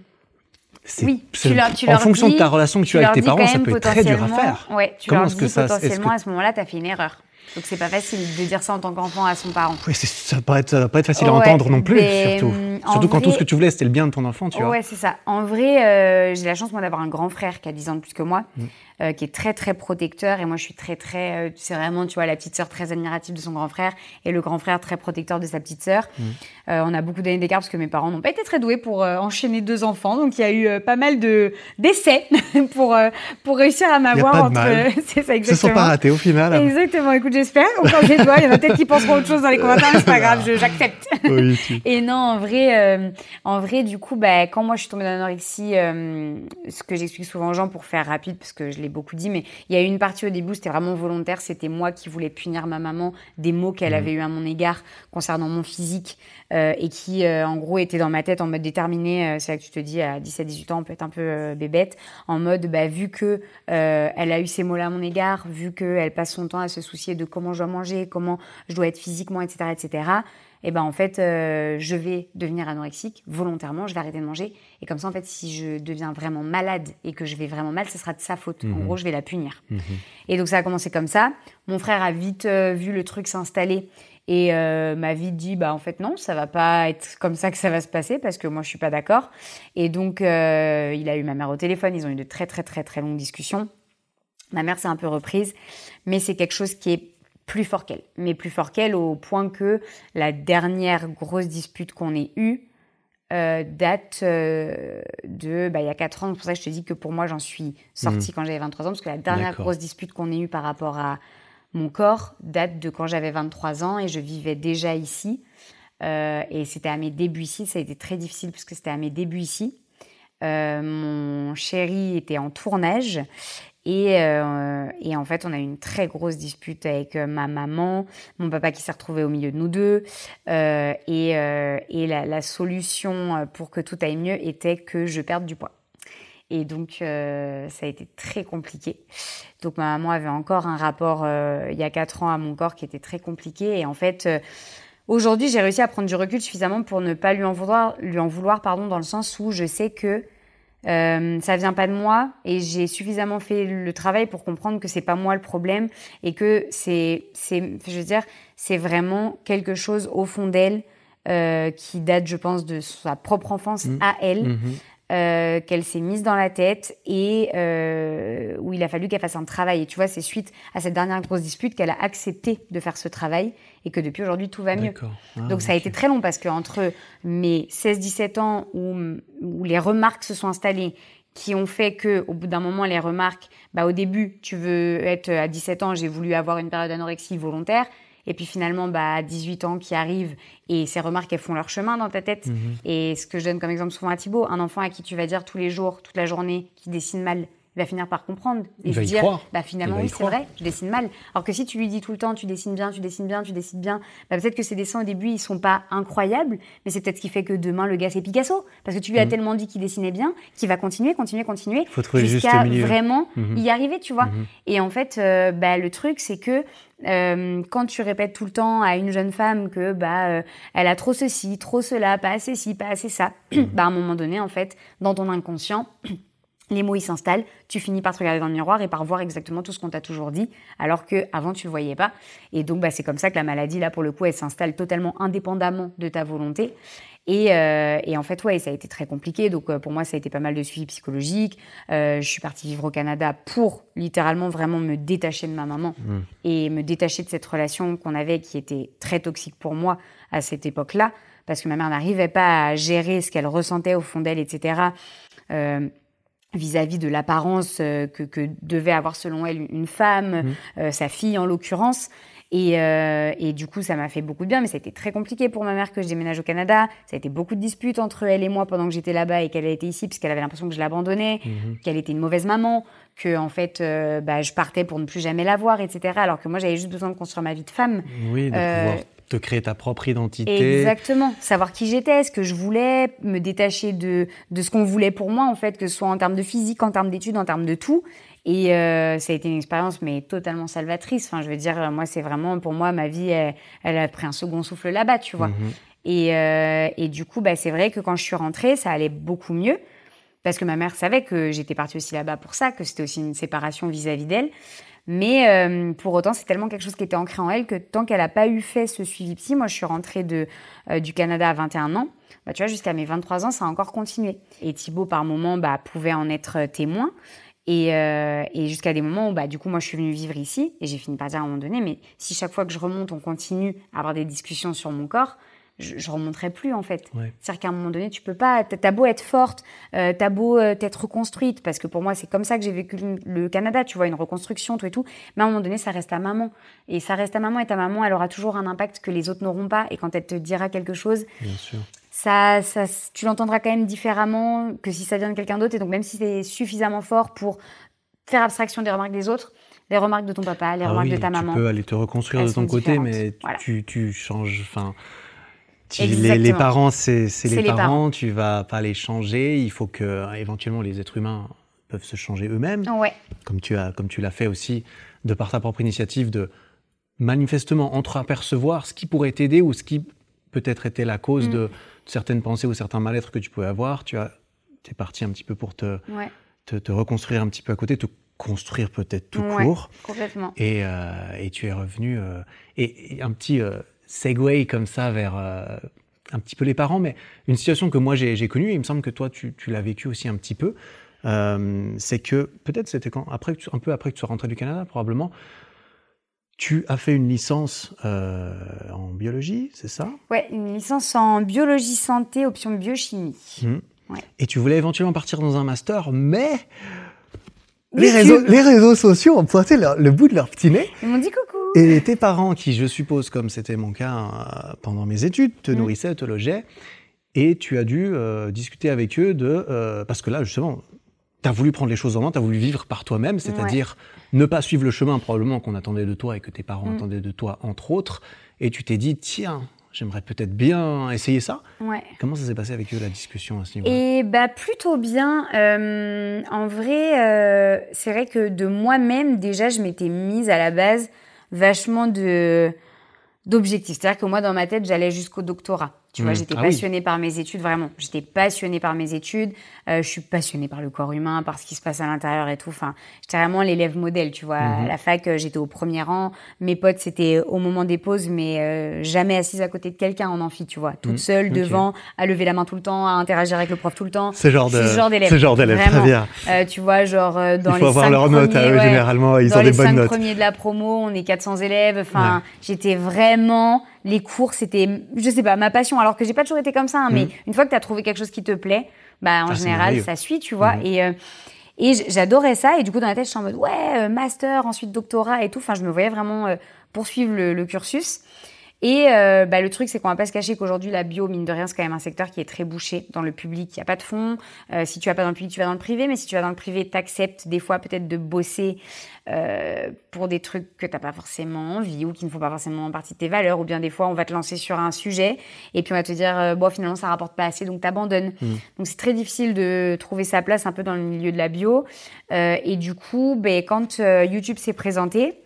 Oui, tu leur, tu en leur fonction dis- de ta relation que tu, tu as avec tes dis parents, ça peut être très dur à faire. Ouais, tu Comment leur est-ce que dis ça- que- potentiellement à ce moment-là, t'as fait une erreur. Donc c'est pas facile de dire ça en tant qu'enfant à son parent. Oui, ça va être, ça va pas être facile à Ouais, entendre non plus, mais, surtout. hum, Surtout quand tout ce que tu voulais, c'était le bien de ton enfant, tu vois. Ouais, c'est ça. En vrai, euh, j'ai la chance moi d'avoir un grand frère qui a 10 ans de plus que moi, Mm. euh, qui est très très protecteur et moi je suis très très, euh, c'est vraiment tu vois la petite sœur très admirative de son grand frère et le grand frère très protecteur de sa petite sœur. Mm. Euh, on a beaucoup d'années d'écart parce que mes parents n'ont pas été très doués pour euh, enchaîner deux enfants, donc il y a eu euh, pas mal de d'essais (laughs) pour pour réussir à m'avoir entre. (laughs) c'est ça Ils se sont exactement. pas ratés au final. Exactement. Écoute, j'espère. On croise les doigts. Il y en a peut-être qui penseront autre chose dans les commentaires, mais c'est pas grave. (laughs) J'accepte. oui, tu- Et non, en vrai, en vrai, du coup, bah, quand moi je suis tombée dans l'anorexie, ce que j'explique souvent aux gens pour faire rapide, parce que je l'ai beaucoup dit, mais il y a eu une partie au début, c'était vraiment volontaire, c'était moi qui voulais punir ma maman des mots qu'elle avait eu à mon égard concernant mon physique et qui, euh, en gros, était dans ma tête en mode déterminé. euh, c'est là que tu te dis, à 17-18 ans, on peut être un peu euh, bébête, en mode, bah, vu que euh, elle a eu ces mots-là à mon égard, vu qu'elle passe son temps à se soucier de comment je dois manger, comment je dois être physiquement, etc., etc., et ben en fait, euh, je vais devenir anorexique volontairement, je vais arrêter de manger. Et comme ça, en fait, si je deviens vraiment malade et que je vais vraiment mal, ce sera de sa faute. En Mhm. gros, je vais la punir. Mhm. Et donc, ça a commencé comme ça. Mon frère a vite euh, vu le truc s'installer et euh, m'a vite dit, bah en fait non, ça va pas être comme ça que ça va se passer parce que moi, je suis pas d'accord. Et donc, euh, il a eu ma mère au téléphone. Ils ont eu de très très très très longues discussions. Ma mère s'est un peu reprise, mais c'est quelque chose qui est plus fort qu'elle. Mais plus fort qu'elle au point que la dernière grosse dispute qu'on ait eue euh, date euh, de bah, il y a 4 ans. C'est pour ça que je te dis que pour moi, j'en suis sortie quand j'avais 23 ans, parce que la dernière grosse dispute qu'on ait eue par rapport à mon corps date de quand j'avais 23 ans et je vivais déjà ici. Euh, et c'était à mes débuts ici. Ça a été très difficile puisque c'était à mes débuts ici. Euh, mon chéri était en tournage et, euh, et en fait, on a eu une très grosse dispute avec ma maman, mon papa qui s'est retrouvé au milieu de nous deux. Et et la, solution pour que tout aille mieux était que je perde du poids. Et donc, euh, ça a été très compliqué. Donc, ma maman avait encore un rapport euh, il y a quatre ans à mon corps qui était très compliqué. Et en fait, euh, Aujourd'hui, j'ai réussi à prendre du recul suffisamment pour ne pas lui en vouloir, lui en vouloir pardon, dans le sens où je sais que euh, ça vient pas de moi et j'ai suffisamment fait le travail pour comprendre que c'est pas moi le problème et que c'est, c'est, je veux dire, c'est vraiment quelque chose au fond d'elle euh, qui date, je pense, de sa propre enfance Mmh. à elle. Mhm. Euh, qu'elle s'est mise dans la tête et euh, où il a fallu qu'elle fasse un travail. Et tu vois, c'est suite à cette dernière grosse dispute qu'elle a accepté de faire ce travail et que depuis aujourd'hui, tout va mieux. Ah, Donc ça a été très long parce que entre mes 16-17 ans où, où les remarques se sont installées, qui ont fait que au bout d'un moment les remarques, bah au début tu veux être à 17 ans, j'ai voulu avoir une période d'anorexie volontaire. Et puis finalement, bah, à 18 ans qui arrivent et ces remarques, elles font leur chemin dans ta tête. Mhm. Et ce que je donne comme exemple souvent à Thibaut, un enfant à qui tu vas dire tous les jours, toute la journée, qui dessine mal, il va finir par comprendre et Il se va y dire, croire. bah finalement oui c'est vrai, je dessine mal. Alors que si tu lui dis tout le temps, tu dessines bien, tu dessines bien, tu dessines bien, bah peut-être que ces dessins au début ils sont pas incroyables, mais c'est peut-être ce qui fait que demain le gars c'est Picasso, parce que tu lui as Mhm. tellement dit qu'il dessinait bien, qu'il va continuer, continuer, continuer, jusqu'à vraiment Mhm. y arriver, tu vois. Et en fait, euh, bah, le truc, c'est que euh, quand tu répètes tout le temps à une jeune femme que bah euh, elle a trop ceci, trop cela, pas assez ci, pas assez ça, (clears throat) bah à un moment donné, en fait, dans ton inconscient, (clears throat) les mots ils s'installent, tu finis par te regarder dans le miroir et par voir exactement tout ce qu'on t'a toujours dit, alors que avant tu le voyais pas. Et donc bah c'est comme ça que la maladie là pour le coup elle s'installe totalement indépendamment de ta volonté. Et, euh, et en fait ouais ça a été très compliqué. Donc euh, pour moi ça a été pas mal de suivi psychologique. Euh, je suis partie vivre au Canada pour littéralement vraiment me détacher de ma maman Mhm. et me détacher de cette relation qu'on avait qui était très toxique pour moi à cette époque-là parce que ma mère n'arrivait pas à gérer ce qu'elle ressentait au fond d'elle, etc. Vis-à-vis de l'apparence que, que devait avoir selon elle une femme, euh, sa fille en l'occurrence. Et, euh, et du coup, ça m'a fait beaucoup de bien, mais ça a été très compliqué pour ma mère que je déménage au Canada. Ça a été beaucoup de disputes entre elle et moi pendant que j'étais là-bas et qu'elle était ici, parce qu'elle avait l'impression que je l'abandonnais, Mhm. qu'elle était une mauvaise maman, que en fait, euh, bah, je partais pour ne plus jamais la voir, etc. Alors que moi, j'avais juste besoin de construire ma vie de femme. Oui, de Euh, pouvoir te créer ta propre identité. Exactement. Savoir qui j'étais, ce que je voulais, me détacher de, de ce qu'on voulait pour moi, en fait, que ce soit en termes de physique, en termes d'études, en termes de tout. Et euh, ça a été une expérience, mais totalement salvatrice. Enfin, je veux dire, euh, moi, c'est vraiment, pour moi, ma vie, elle, elle a pris un second souffle là-bas, tu vois. Mhm. Et, euh, et du coup, bah, c'est vrai que quand je suis rentrée, ça allait beaucoup mieux. Parce que ma mère savait que j'étais partie aussi là-bas pour ça, que c'était aussi une séparation vis-à-vis d'elle. Mais euh, pour autant, c'est tellement quelque chose qui était ancré en elle que tant qu'elle n'a pas eu fait ce suivi psy, moi je suis rentrée de, euh, du Canada à 21 ans, bah, tu vois, jusqu'à mes 23 ans, ça a encore continué. Et Thibaut, par moment, bah, pouvait en être témoin. Et, euh, et jusqu'à des moments où, bah, du coup, moi, je suis venue vivre ici et j'ai fini par dire à un moment donné, mais si chaque fois que je remonte, on continue à avoir des discussions sur mon corps, je, je remonterai plus, en fait. Ouais. C'est-à-dire qu'à un moment donné, tu peux pas, t'as beau être forte, euh, t'as beau euh, t'être reconstruite, parce que pour moi, c'est comme ça que j'ai vécu le- Canada, tu vois, une reconstruction, tout et tout. Mais à un moment donné, ça reste ta maman. Et ça reste ta maman, et ta maman, elle aura toujours un impact que les autres n'auront pas. Et quand elle te dira quelque chose, Bien sûr. ça, ça, tu l'entendras quand même différemment que si ça vient de quelqu'un d'autre. Et donc, même si c'est suffisamment fort pour faire abstraction des remarques des autres, les remarques de ton papa, les Ah remarques oui, de ta maman. Tu peux aller te reconstruire de ton côté, différentes. mais Voilà. tu, tu changes. Enfin, les, parents, c'est les, les parents, parents. Tu vas pas les changer. Il faut que éventuellement les êtres humains peuvent se changer eux-mêmes, Ouais, comme tu as comme tu l'as fait aussi de par ta propre initiative de manifestement entreapercevoir ce qui pourrait t'aider ou ce qui peut-être était la cause Mm. de certaines pensées ou certains mal-être que tu pouvais avoir. Tu as es parti un petit peu pour te, ouais, te, te reconstruire un petit peu à côté, te construire peut-être tout Ouais. court. complètement. Et, euh, et tu es revenu. euh, et, et un petit euh, segue comme ça vers euh, un petit peu les parents, mais une situation que moi j'ai connue, et il me semble que toi tu, tu l'as vécu aussi un petit peu. euh, c'est que peut-être c'était quand après un peu après que tu sois rentré du Canada probablement tu as fait une licence euh, en biologie c'est ça? Ouais, une licence en biologie santé, option biochimie. Ouais. et tu voulais éventuellement partir dans un master mais les réseaux, les réseaux sociaux ont pointé leur- le bout de leur petit nez Ils m'ont dit coucou. Et tes parents, qui je suppose, comme c'était mon cas euh, pendant mes études, te Mm. nourrissaient, te logeaient, et tu as dû euh, discuter avec eux de... euh, parce que là, justement, tu as voulu prendre les choses en main, tu as voulu vivre par toi-même, c'est-à-dire ne pas suivre le chemin probablement qu'on attendait de toi et que tes parents Mm. attendaient de toi, entre autres, et tu t'es dit, tiens, j'aimerais peut-être bien essayer ça. Ouais. Comment ça s'est passé avec eux, la discussion à ce niveau-là? Et bah plutôt bien. Euh, en vrai, euh, c'est vrai que de moi-même déjà, je m'étais mise à la base vachement de d'objectifs. C'est-à-dire que moi, dans ma tête, j'allais jusqu'au doctorat. Tu vois, Mmh. j'étais Ah oui. passionnée par mes études, vraiment. J'étais passionnée par mes études. Euh, je suis passionnée par le corps humain, par ce qui se passe à l'intérieur et tout. Enfin, j'étais vraiment l'élève modèle, tu vois. À Mmh. la fac, euh, j'étais au premier rang. Mes potes, c'était au moment des pauses, mais euh, jamais assise à côté de quelqu'un en amphi, tu vois. Toute Mmh. seule, devant, à lever la main tout le temps, à interagir avec le prof tout le temps. Ce genre de, Ce genre d'élève. ce genre d'élève, très bien. Euh, tu vois, genre euh, dans Il faut les avoir cinq leurs notes à premiers, eux, ouais, généralement, ils dans ont les des bonnes notes. premiers de la promo, on est 400 élèves. Enfin, j'étais vraiment les cours, c'était, je sais pas, ma passion. Alors que j'ai pas toujours été comme ça, hein, mais Mhm. une fois que tu as trouvé quelque chose qui te plaît, bah en Ah, général ça suit, tu vois. Mhm. Et euh, et j'adorais ça. Et du coup dans la tête, je suis en mode ouais, euh, master, ensuite doctorat et tout. Enfin, je me voyais vraiment euh, poursuivre le, le cursus. Et euh, bah, le truc, c'est qu'on va pas se cacher qu'aujourd'hui, la bio, mine de rien, c'est quand même un secteur qui est très bouché. Dans le public, il n'y a pas de fonds. Euh, si tu vas pas dans le public, tu vas dans le privé. Mais si tu vas dans le privé, t'acceptes des fois peut-être de bosser euh, pour des trucs que t'as pas forcément envie ou qui ne font pas forcément partie de tes valeurs. Ou bien des fois, on va te lancer sur un sujet et puis on va te dire, euh, bon, finalement, ça rapporte pas assez, donc t'abandonnes. Mm. Donc c'est très difficile de trouver sa place un peu dans le milieu de la bio. Euh, et du coup, ben, quand euh, YouTube s'est présenté,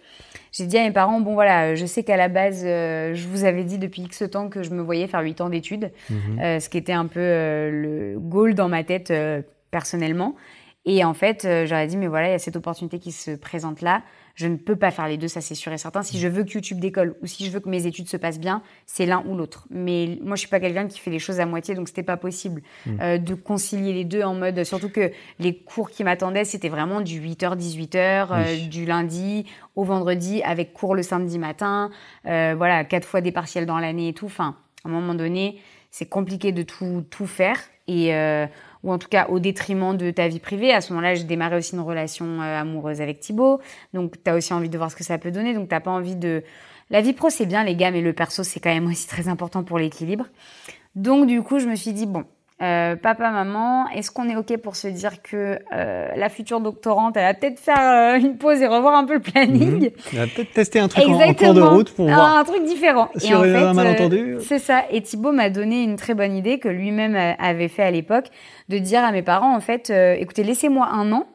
j'ai dit à mes parents, bon voilà, je sais qu'à la base, euh, je vous avais dit depuis X temps que je me voyais faire 8 ans d'études, Mhm. euh, ce qui était un peu euh, le goal dans ma tête personnellement. Et en fait, j'aurais dit, mais voilà, il y a cette opportunité qui se présente là. Je ne peux pas faire les deux, ça c'est sûr et certain. Si je veux que YouTube décolle ou si je veux que mes études se passent bien, c'est l'un ou l'autre. Mais moi, je suis pas quelqu'un qui fait les choses à moitié, donc c'était pas possible euh, de concilier les deux en mode. Surtout que les cours qui m'attendaient, c'était vraiment du 8h, 18h, euh, Oui. du lundi au vendredi, avec cours le samedi matin. Euh, voilà, quatre fois des partiels dans l'année et tout. Enfin, à un moment donné, c'est compliqué de tout, tout faire. Et, euh, ou en tout cas au détriment de ta vie privée. À ce moment-là, j'ai démarré aussi une relation euh, amoureuse avec Thibaut. Donc, tu as aussi envie de voir ce que ça peut donner. Donc, t'as pas envie de... La vie pro, c'est bien, les gars, mais le perso, c'est quand même (laughs) aussi très important pour l'équilibre. Donc, du coup, je me suis dit, bon, euh, papa, maman, est-ce qu'on est OK pour se dire que euh, la future doctorante, elle va peut-être faire euh, une pause et revoir un peu le planning Mhm. On va peut-être tester un truc en, en cours de route pour Ah, voir. un truc différent. Sur en un fait, malentendu. euh, c'est ça. Et Thibaut m'a donné une très bonne idée que lui-même avait fait à l'époque, de dire à mes parents, en fait, écoutez, laissez-moi un an.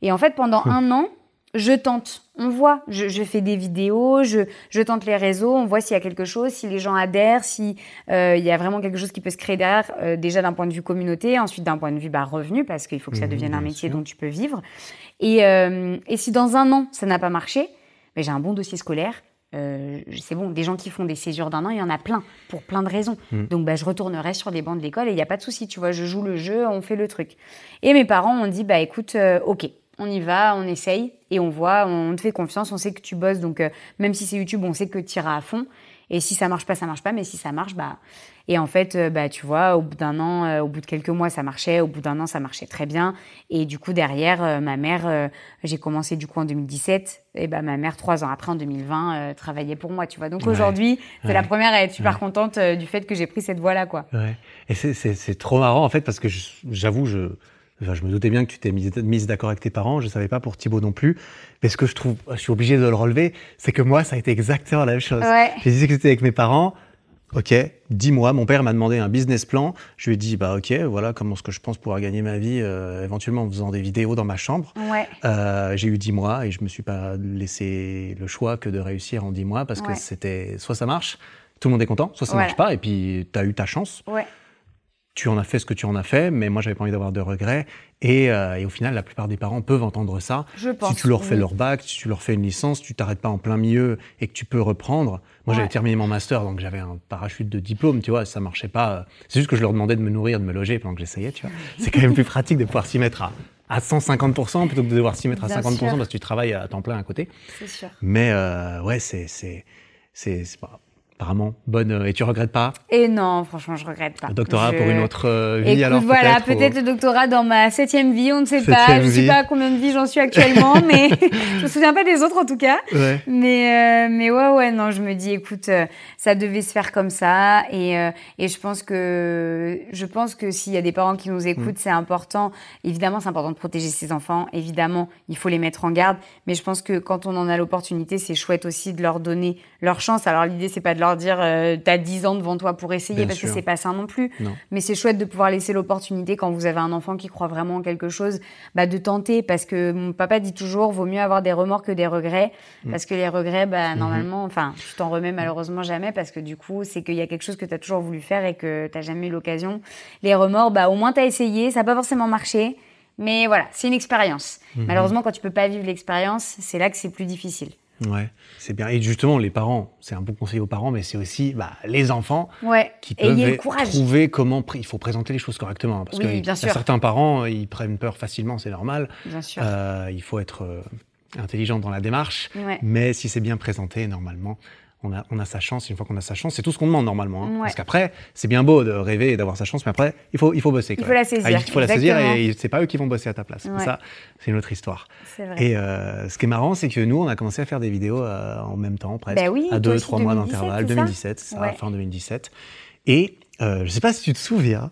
Et en fait, pendant un an, je tente. On voit. Je, je fais des vidéos, je, je tente les réseaux, on voit s'il y a quelque chose, si les gens adhèrent, si euh, il y a vraiment quelque chose qui peut se créer derrière, euh, déjà d'un point de vue communauté, ensuite d'un point de vue bah, revenu, parce qu'il faut que ça Mhm, devienne un métier sûr. dont tu peux vivre. Et, euh, et si dans un an, ça n'a pas marché, ben, j'ai un bon dossier scolaire. Euh, c'est bon, des gens qui font des césures d'un an, il y en a plein, pour plein de raisons. Mm. Donc, bah, je retournerai sur les bancs de l'école et il n'y a pas de souci, tu vois, je joue le jeu, on fait le truc. Et mes parents ont dit, bah écoute, euh, ok, on y va, on essaye et on voit, on te fait confiance, on sait que tu bosses, donc euh, même si c'est YouTube, on sait que tu iras à fond. Et si ça marche pas, ça marche pas, mais si ça marche, bah. Et en fait, euh, bah, tu vois, au bout d'un an, euh, au bout de quelques mois, ça marchait, au bout d'un an, ça marchait très bien. Et du coup, derrière, ma mère, j'ai commencé du coup en 2017, et bah, ma mère, trois ans après, en 2020, euh, travaillait pour moi, tu vois. Donc Ouais. aujourd'hui, c'est Ouais. la première à être super Ouais. contente du fait que j'ai pris cette voie-là, quoi. Ouais. Et c'est- trop marrant en fait parce que j'avoue, je, enfin, je me doutais bien que tu t'es mise, mise d'accord avec tes parents. Je savais pas pour Thibaut non plus. Mais ce que je trouve, je suis obligé de le relever, c'est que moi, ça a été exactement la même chose. Ouais. J'ai discuté avec mes parents. Ok, dix mois. Mon père m'a demandé un business plan. Je lui ai dit, bah ok, voilà comment ce que je pense pouvoir gagner ma vie, euh, éventuellement en faisant des vidéos dans ma chambre. Ouais. Euh, j'ai eu dix mois et je me suis pas laissé le choix que de réussir en dix mois parce que c'était soit ça marche, tout le monde est content, soit ça Voilà. marche pas et puis tu as eu ta chance Ouais. Tu en as fait ce que tu en as fait, mais moi j'avais pas envie d'avoir de regrets. Et, euh, et au final, la plupart des parents peuvent entendre ça. Je pense. si tu leur fais oui. leur bac, si tu leur fais une licence, tu t'arrêtes pas en plein milieu et que tu peux reprendre. Moi j'avais terminé mon master, donc j'avais un parachute de diplôme, tu vois, ça marchait pas. C'est juste que je leur demandais de me nourrir, de me loger pendant que j'essayais, tu vois. (laughs) C'est quand même plus pratique de pouvoir s'y mettre à, à 150% plutôt que de devoir s'y mettre à Bien 50% sûr. parce que tu travailles à temps plein à côté. C'est sûr. Mais euh, ouais, c'est c'est pas- apparemment bonne. euh, Et tu regrettes pas? Et non, franchement, je regrette pas. le doctorat Je- pour une autre euh, vie Écoute, alors voilà, peut-être, ou- le doctorat dans ma septième vie, on ne sait pas. Septième Je sais vie. pas à combien de vies j'en suis actuellement, (laughs) mais (laughs) je me souviens pas des autres en tout cas. Ouais. Mais euh, mais ouais ouais non, je me dis écoute, euh, ça devait se faire comme ça et et je pense que je pense que s'il y a des parents qui nous écoutent, c'est important. Évidemment, c'est important de protéger ses enfants. Évidemment, il faut les mettre en garde. Mais je pense que quand on en a l'opportunité, c'est chouette aussi de leur donner leur chance. Alors l'idée c'est pas de leur dire euh, t'as 10 ans devant toi pour essayer Bien parce sûr. que c'est pas ça non plus. Non. Mais c'est chouette de pouvoir laisser l'opportunité quand vous avez un enfant qui croit vraiment en quelque chose, bah, de tenter parce que mon papa dit toujours vaut mieux avoir des remords que des regrets Mm. parce que les regrets, Mhm. bah, normalement, enfin, tu t'en remets malheureusement jamais parce que du coup, c'est qu'il y a quelque chose que tu as toujours voulu faire et que t'as jamais eu l'occasion. Les remords, bah, au moins t'as essayé, ça n'a pas forcément marché. Mais voilà, c'est une expérience. Mhm. Malheureusement, quand tu peux pas vivre l'expérience, c'est là que c'est plus difficile. Ouais, c'est bien. Et justement, les parents, c'est un bon conseil aux parents, mais c'est aussi bah, les enfants Ouais. qui peuvent trouver comment il faut présenter les choses correctement. hein, Parce Oui, que bien sûr. certains parents, ils prennent peur facilement, c'est normal. Bien sûr. Euh, il faut être euh, intelligent dans la démarche. Ouais. Mais si c'est bien présenté, normalement, on a, on a sa chance. Une fois qu'on a sa chance, c'est tout ce qu'on demande normalement. hein. Ouais. Parce qu'après, c'est bien beau de rêver et d'avoir sa chance, mais après, il faut, il faut bosser. quand faut même. la saisir, Ah, il faut la saisir et c'est pas eux qui vont bosser à ta place. Ouais. Ça, c'est une autre histoire. Vrai. Et euh, ce qui est marrant, c'est que nous, on a commencé à faire des vidéos euh, en même temps, presque, Bah oui, à deux, trois mois 2017, d'intervalle, c'est ça? 2017, c'est ça, fin 2017. Et euh, je sais pas si tu te souviens,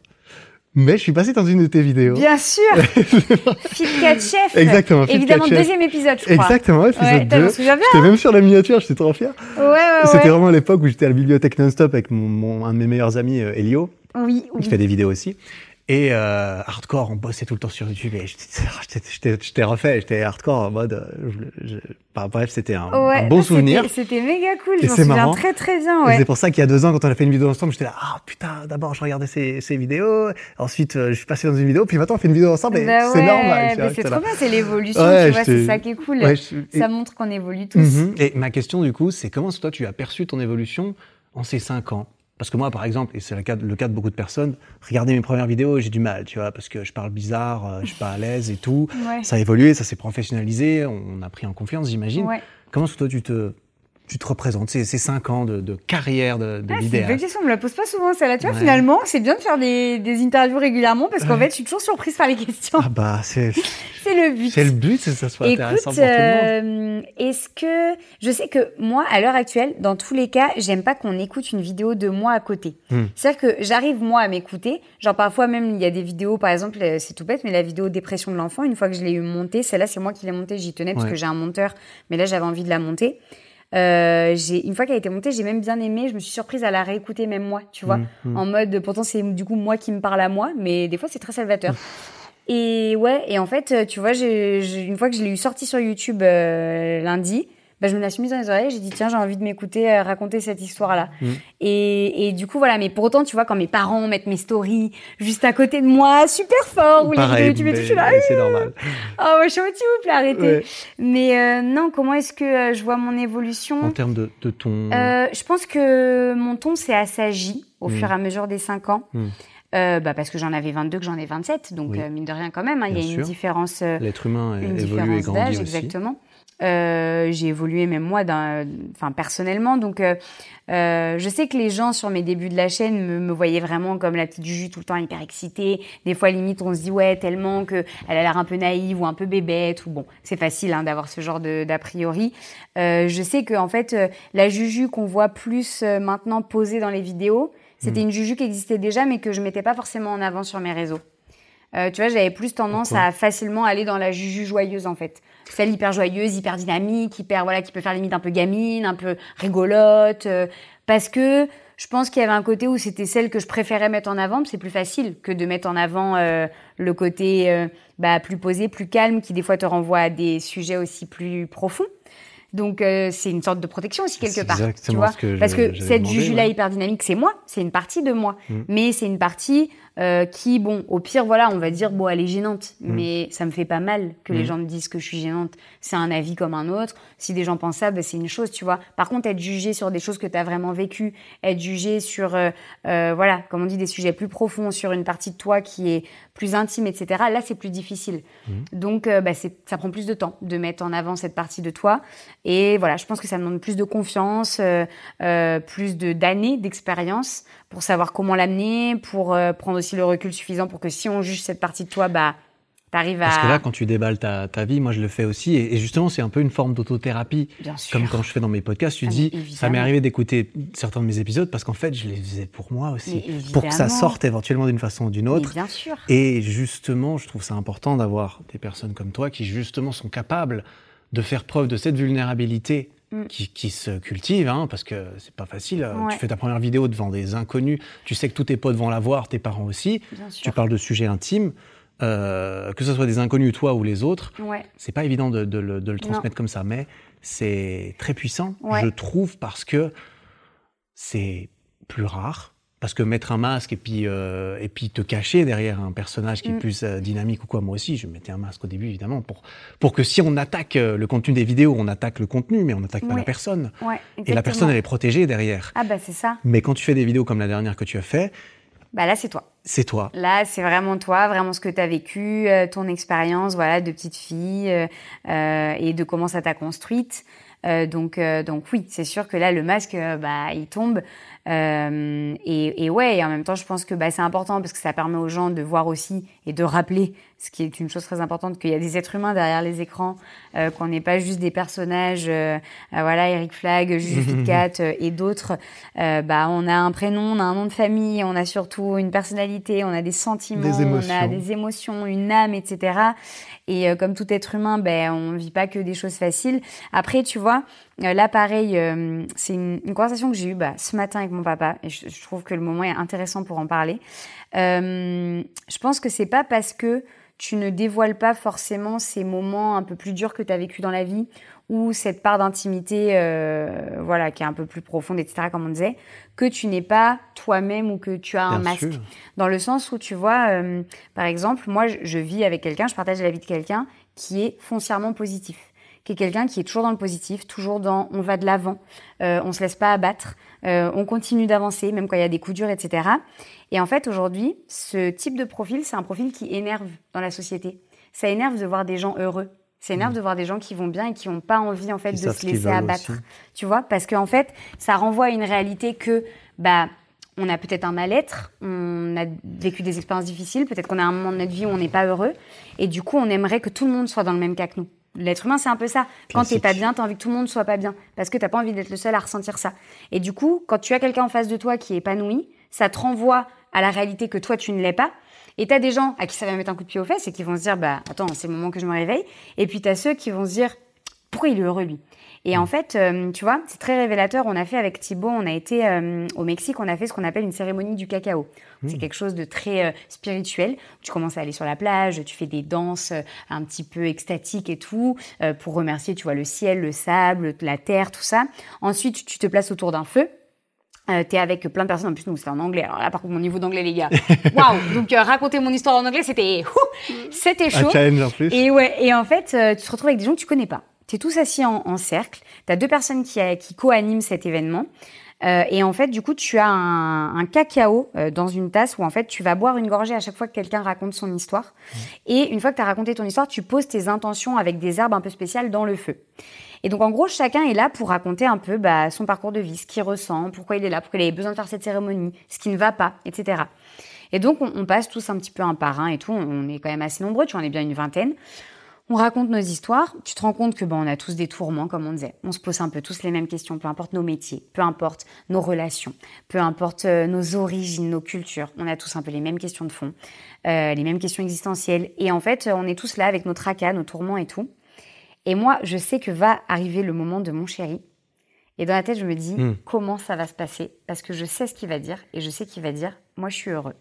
mais je suis passé dans une de tes vidéos. Bien sûr (laughs) Phil Chef Exactement, Évidemment, deuxième épisode, je crois. Exactement, épisode Ouais, t'as- je 2. me souviens bien. J'étais même sur la miniature, j'étais trop fier. Ouais, ouais, C'était ouais. vraiment l'époque où j'étais à la bibliothèque non-stop avec mon, mon- un de mes meilleurs amis, euh, Elio, Oui, oui. qui fait des vidéos aussi. Et euh, hardcore, on bossait tout le temps sur YouTube et j'étais- (laughs) refait, j'étais hardcore en mode. euh, je- je- enfin, bref, c'était un, Ouais, un bon non, souvenir. c'était- C'était méga cool, je m'en c'est souviens marrant. très très bien, ouais. C'est pour ça qu'il y a deux ans, quand on a fait une vidéo ensemble, j'étais là, ah putain, d'abord je regardais ces, ces vidéos, ensuite euh, je suis passé dans une vidéo, puis maintenant on fait une vidéo ensemble, et Bah c'est ouais, normal. mais vrai, c'est trop bien, c'est l'évolution, Ouais, tu vois, c'est ça qui est cool. Ouais, je- et- Ça montre qu'on évolue tous. Mhm. Et ma question du coup, c'est comment toi tu as perçu ton évolution en ces cinq ans? Parce que moi, par exemple, et c'est le cas, de- le cas de beaucoup de personnes, regarder mes premières vidéos, j'ai du mal, tu vois, parce que je parle bizarre, euh, je suis pas à l'aise et tout. Ouais. Ça a évolué, ça s'est professionnalisé, on a pris en confiance, j'imagine. Ouais. Comment est-ce que toi tu te, tu te représentes ces, ces cinq ans de, de carrière de, de Ah, c'est une question, on me la pose pas souvent celle-là. Tu vois, Ouais. finalement, c'est bien de faire des, des interviews régulièrement parce qu'en Ouais. fait, je suis toujours surprise par les questions. Ah bah c'est (laughs) C'est le but. c'est le but, c'est que ça soit intéressant Écoute, pour tout le monde. euh, est-ce que je sais que moi, à l'heure actuelle, dans tous les cas, j'aime pas qu'on écoute une vidéo de moi à côté. Hmm. C'est-à-dire que j'arrive moi à m'écouter. Genre parfois même il y a des vidéos, par exemple, euh, c'est tout bête, mais la vidéo dépression de l'enfant, une fois que je l'ai eu montée, celle-là c'est moi qui l'ai montée, j'y tenais parce Ouais. que j'ai un monteur, mais là j'avais envie de la monter. Euh, j'ai une fois qu'elle a été montée, j'ai même bien aimé. Je me suis surprise à la réécouter même moi, tu vois, Hmm, hmm. en mode pourtant c'est du coup moi qui me parle à moi, mais des fois c'est très salvateur. Et ouais, et en fait, euh, tu vois, j'ai, j'ai- une fois que je l'ai eu sorti sur YouTube euh, lundi, bah, je me la suis mise dans les oreilles. J'ai dit tiens, j'ai envie de m'écouter euh, raconter cette histoire-là. Mm. Et, et du coup voilà, mais pour autant, tu vois, quand mes parents mettent mes stories juste à côté de moi, super fort, ou les vidéos YouTube et tout, je suis là, c'est normal. oh, je suis petit vous plaît, arrêtez. Ouais. Mais euh, non, comment est-ce que euh, je vois mon évolution En termes de, de ton. euh, je pense que mon ton s'est assagi au Mm. fur et à mesure des 5 ans. Mm. Euh, bah parce que j'en avais 22, que j'en ai 27. Donc, Oui. euh, mine de rien, quand même, hein, il y a une sûr. différence, euh, L'être humain une évolue et différence grandit d'âge, aussi. exactement. Euh, j'ai évolué même moi, d'un- enfin personnellement. Donc, euh, euh, je sais que les gens sur mes débuts de la chaîne me, me voyaient vraiment comme la petite Juju tout le temps hyper excitée. Des fois, limite, on se dit ouais tellement que elle a l'air un peu naïve ou un peu bébête ou bon, c'est facile hein, d'avoir ce genre d'a priori. Je sais que en fait, la Juju qu'on voit plus maintenant posée dans les vidéos, c'était une Juju qui existait déjà, mais que je mettais pas forcément en avant sur mes réseaux. Euh, tu vois, j'avais plus tendance Pourquoi? à facilement aller dans la juju joyeuse en fait. Celle hyper joyeuse, hyper dynamique, hyper voilà, qui peut faire limite un peu gamine, un peu rigolote, euh, parce que je pense qu'il y avait un côté où c'était celle que je préférais mettre en avant, c'est plus facile que de mettre en avant euh, le côté euh, bah, plus posé, plus calme, qui des fois te renvoie à des sujets aussi plus profonds. Donc euh, c'est une sorte de protection aussi quelque part, tu exactement vois, ce que parce que cette juju-là ouais. hyper dynamique, c'est moi, c'est une partie de moi, Mm. mais c'est une partie euh, qui, bon, au pire, voilà, on va dire, bon, elle est gênante, mais ça me fait pas mal que les Mm. gens me disent que je suis gênante. C'est un avis comme un autre. Si des gens pensent ça, ben, c'est une chose, tu vois. Par contre, être jugé sur des choses que tu as vraiment vécues, être jugé sur, euh, euh, voilà, comme on dit, des sujets plus profonds, sur une partie de toi qui est plus intime, etc., là, c'est plus difficile. Donc, euh, c'est- ça prend plus de temps de mettre en avant cette partie de toi. Et voilà, je pense que ça demande plus de confiance, euh, euh, plus de d'années d'expérience pour savoir comment l'amener, pour prendre aussi le recul suffisant pour que si on juge cette partie de toi, bah, t'arrives à... Parce que là, quand tu déballes ta, ta vie, moi je le fais aussi, et, et justement c'est un peu une forme d'autothérapie. Bien sûr. Comme quand je fais dans mes podcasts, tu Ah, dis, ça m'est arrivé d'écouter certains de mes épisodes parce qu'en fait, je les faisais pour moi aussi, pour que ça sorte éventuellement d'une façon ou d'une Mais autre. bien sûr. Et justement, je trouve ça important d'avoir des personnes comme toi qui justement sont capables de faire preuve de cette vulnérabilité Mm. qui, qui se cultive, hein, parce que c'est pas facile. Euh, Ouais. Tu fais ta première vidéo devant des inconnus, tu sais que tous tes potes vont la voir, tes parents aussi. Tu parles de sujets intimes, euh, que ce soit des inconnus, toi ou les autres. Ouais. C'est pas évident de, de le, de le Non. transmettre comme ça, mais c'est très puissant, Ouais. je trouve, parce que c'est plus rare. Parce que mettre un masque et puis, euh, et puis te cacher derrière un personnage qui est Mm. plus euh, dynamique ou quoi, moi aussi, je mettais un masque au début, évidemment, pour, pour que si on attaque euh, le contenu des vidéos, on attaque le contenu, mais on n'attaque pas Ouais. la personne. Ouais, Et la personne, elle est protégée derrière. Ah bah c'est ça. Mais quand tu fais des vidéos comme la dernière que tu as fait, Bah là c'est toi. c'est toi. Là, c'est vraiment toi, vraiment ce que tu as vécu, euh, ton expérience, voilà, de petite fille euh, et de comment ça t'a construite. Euh, donc, donc oui, c'est sûr que là, le masque, bah, il tombe. Euh, et, et ouais, et en même temps, je pense que bah, c'est important parce que ça permet aux gens de voir aussi et de rappeler, ce qui est une chose très importante, qu'il y a des êtres humains derrière les écrans, euh, qu'on n'est pas juste des personnages, euh, euh, voilà, Eric Flag, Juju Cat et d'autres. Euh, bah, on a un prénom, on a un nom de famille, on a surtout une personnalité, on a des sentiments, Des on a des émotions, une âme, etc. Et euh, comme tout être humain, ben on vit pas que des choses faciles. Après, tu vois, euh, là pareil, euh, c'est une, une conversation que j'ai eue bah, ce matin avec mon papa, et je, je trouve que le moment est intéressant pour en parler. Euh, je pense que c'est pas parce que tu ne dévoiles pas forcément ces moments un peu plus durs que tu as vécu dans la vie ou cette part d'intimité euh, voilà qui est un peu plus profonde etc comme on disait que tu n'es pas toi-même ou que tu as un masque sûr. dans le sens où tu vois euh, par exemple moi je, je vis avec quelqu'un je partage la vie de quelqu'un qui est foncièrement positif qui est quelqu'un qui est toujours dans le positif toujours dans on va de l'avant euh, on se laisse pas abattre euh, on continue d'avancer même quand il y a des coups durs etc et en fait aujourd'hui ce type de profil c'est un profil qui énerve dans la société. Ça énerve de voir des gens heureux. Ça énerve de voir des gens qui vont bien et qui n'ont pas envie en fait de se laisser abattre. aussi. tu vois parce qu'en fait ça renvoie à une réalité que bah on a peut-être un mal-être, on a vécu des expériences difficiles, peut-être qu'on a un moment de notre vie où on n'est pas heureux, et du coup on aimerait que tout le monde soit dans le même cas que nous. L'être humain, c'est un peu ça. Quand t'es pas bien, t'as envie que tout le monde soit pas bien, parce que t'as pas envie d'être le seul à ressentir ça. Et du coup, quand tu as quelqu'un en face de toi qui est épanoui, ça te renvoie à la réalité que toi tu ne l'es pas. Et t'as des gens à qui ça va mettre un coup de pied aux fesses et qui vont se dire, bah attends, c'est le moment que je me réveille. Et puis t'as ceux qui vont se dire, pourquoi il est heureux lui? Et en fait, euh, tu vois, c'est très révélateur. On a fait avec Thibaut, on a été euh, au Mexique, on a fait ce qu'on appelle une cérémonie du cacao. C'est quelque chose de très euh, spirituel. Tu commences à aller sur la plage, tu fais des danses un petit peu extatiques et tout, pour remercier, tu vois, le ciel, le sable, la terre, tout ça. Ensuite, tu te places autour d'un feu. Euh, t'es avec plein de personnes, en plus nous c'était en anglais. Alors là par contre mon niveau d'anglais les gars, (laughs) waouh Donc euh, raconter mon histoire en anglais c'était, c'était Un chaud. challenge en plus. Et ouais, et en fait, euh, tu te retrouves avec des gens que tu connais pas. Tu es tous assis en, en cercle. Tu as deux personnes qui, euh, qui co-animent cet événement. Euh, et en fait, du coup, tu as un, un cacao euh, dans une tasse où en fait, tu vas boire une gorgée à chaque fois que quelqu'un raconte son histoire. Et une fois que tu as raconté ton histoire, tu poses tes intentions avec des herbes un peu spéciales dans le feu. Et donc, en gros, chacun est là pour raconter un peu bah, son parcours de vie, ce qu'il ressent, pourquoi il est là, pourquoi il avait besoin de faire cette cérémonie, ce qui ne va pas, etc. Et donc, on, on passe tous un petit peu un par un et tout. On est quand même assez nombreux, tu vois, on est bien une vingtaine. On raconte nos histoires. Tu te rends compte que bon, on a tous des tourments, comme on disait. On se pose un peu tous les mêmes questions, peu importe nos métiers, peu importe nos relations, peu importe euh, nos origines, nos cultures. On a tous un peu les mêmes questions de fond, euh, les mêmes questions existentielles. Et en fait, on est tous là avec nos tracas, nos tourments et tout. Et moi, je sais que va arriver le moment de mon chéri. Et dans la tête, je me dis Mm. comment ça va se passer? Parce que je sais ce qu'il va dire et je sais qu'il va dire moi je suis heureux.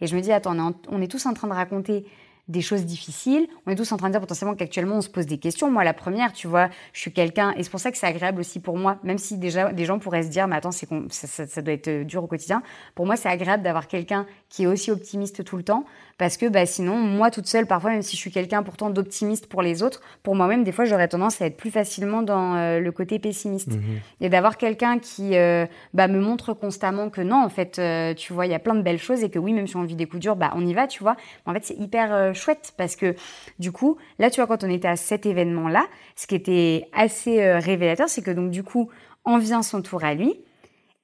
Et je me dis attends, on est, en- on est tous en train de raconter des choses difficiles. On est tous en train de dire potentiellement qu'actuellement on se pose des questions. Moi, la première, tu vois, je suis quelqu'un, et c'est pour ça que c'est agréable aussi pour moi, même si déjà des gens pourraient se dire, mais attends, ça doit être euh, dur au quotidien. Pour moi, c'est agréable d'avoir quelqu'un qui est aussi optimiste tout le temps, parce que bah, sinon, moi toute seule, parfois, même si je suis quelqu'un pourtant d'optimiste pour les autres, pour moi-même, des fois, j'aurais tendance à être plus facilement dans euh, le côté pessimiste. Mhm. Et d'avoir quelqu'un qui euh, bah, me montre constamment que non, en fait, euh, tu vois, il y a plein de belles choses et que oui, même si on vit des coups durs, bah, on y va, tu vois. En fait, c'est hyper euh, chouette parce que du coup, là, tu vois, quand on était à cet événement-là, ce qui était assez euh, révélateur, c'est que donc du coup, en vient son tour à lui.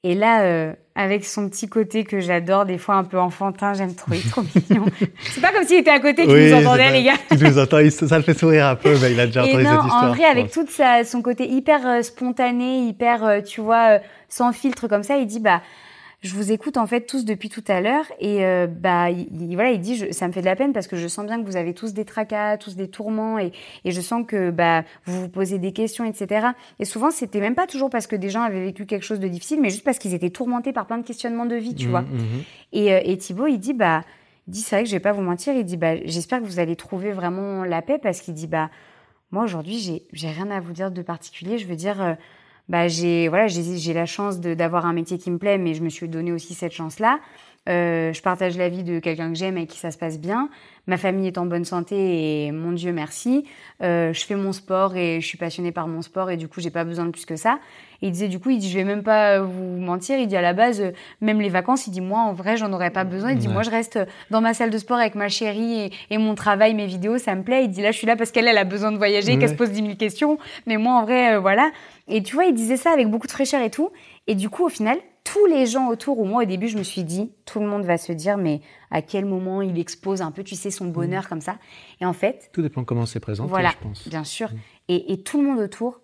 Et là, euh, avec son petit côté que j'adore, des fois un peu enfantin, j'aime trop, il est trop (laughs) mignon. C'est pas comme s'il était à côté qu'il Oui, nous entendait, les gars. Il nous entend, ça le fait sourire un peu, mais il a déjà entendu cette histoire. en vrai, avec tout son côté hyper euh, spontané, hyper, euh, tu vois, sans filtre comme ça, il dit, bah, je vous écoute en fait tous depuis tout à l'heure et euh, bah il, voilà il dit je, ça me fait de la peine parce que je sens bien que vous avez tous des tracas, tous des tourments et, et je sens que bah vous vous posez des questions etc. Et souvent c'était même pas toujours parce que des gens avaient vécu quelque chose de difficile, mais juste parce qu'ils étaient tourmentés par plein de questionnements de vie, tu mmh, vois. Mmh. Et, euh, et Thibaut il dit bah il dit c'est vrai que je vais pas vous mentir, il dit bah j'espère que vous allez trouver vraiment la paix parce qu'il dit bah moi aujourd'hui j'ai j'ai rien à vous dire de particulier, je veux dire euh, bah j'ai voilà j'ai la chance d'avoir un métier qui me plaît, mais je me suis donné aussi cette chance là. Euh, je partage la vie de quelqu'un que j'aime et qui ça se passe bien. Ma famille est en bonne santé et mon Dieu merci. Euh, je fais mon sport et je suis passionnée par mon sport et du coup j'ai pas besoin de plus que ça. Et il disait du coup il dit je vais même pas vous mentir. Il dit à la base euh, même les vacances il dit moi en vrai j'en aurais pas besoin. Il dit moi je reste dans ma salle de sport avec ma chérie et, mon travail mes vidéos ça me plaît. Il dit là je suis là parce qu'elle elle a besoin de voyager qu'elle se pose 10 000 questions. Mais moi en vrai euh, voilà. Et tu vois il disait ça avec beaucoup de fraîcheur et tout. Et du coup au final tous les gens autour, ou moi au début je me suis dit, tout le monde va se dire, mais à quel moment il expose un peu, tu sais, son bonheur mmh. comme ça. Et en fait... Tout dépend comment c'est présenté, voilà, je pense. bien sûr. Mmh. Et, tout le monde autour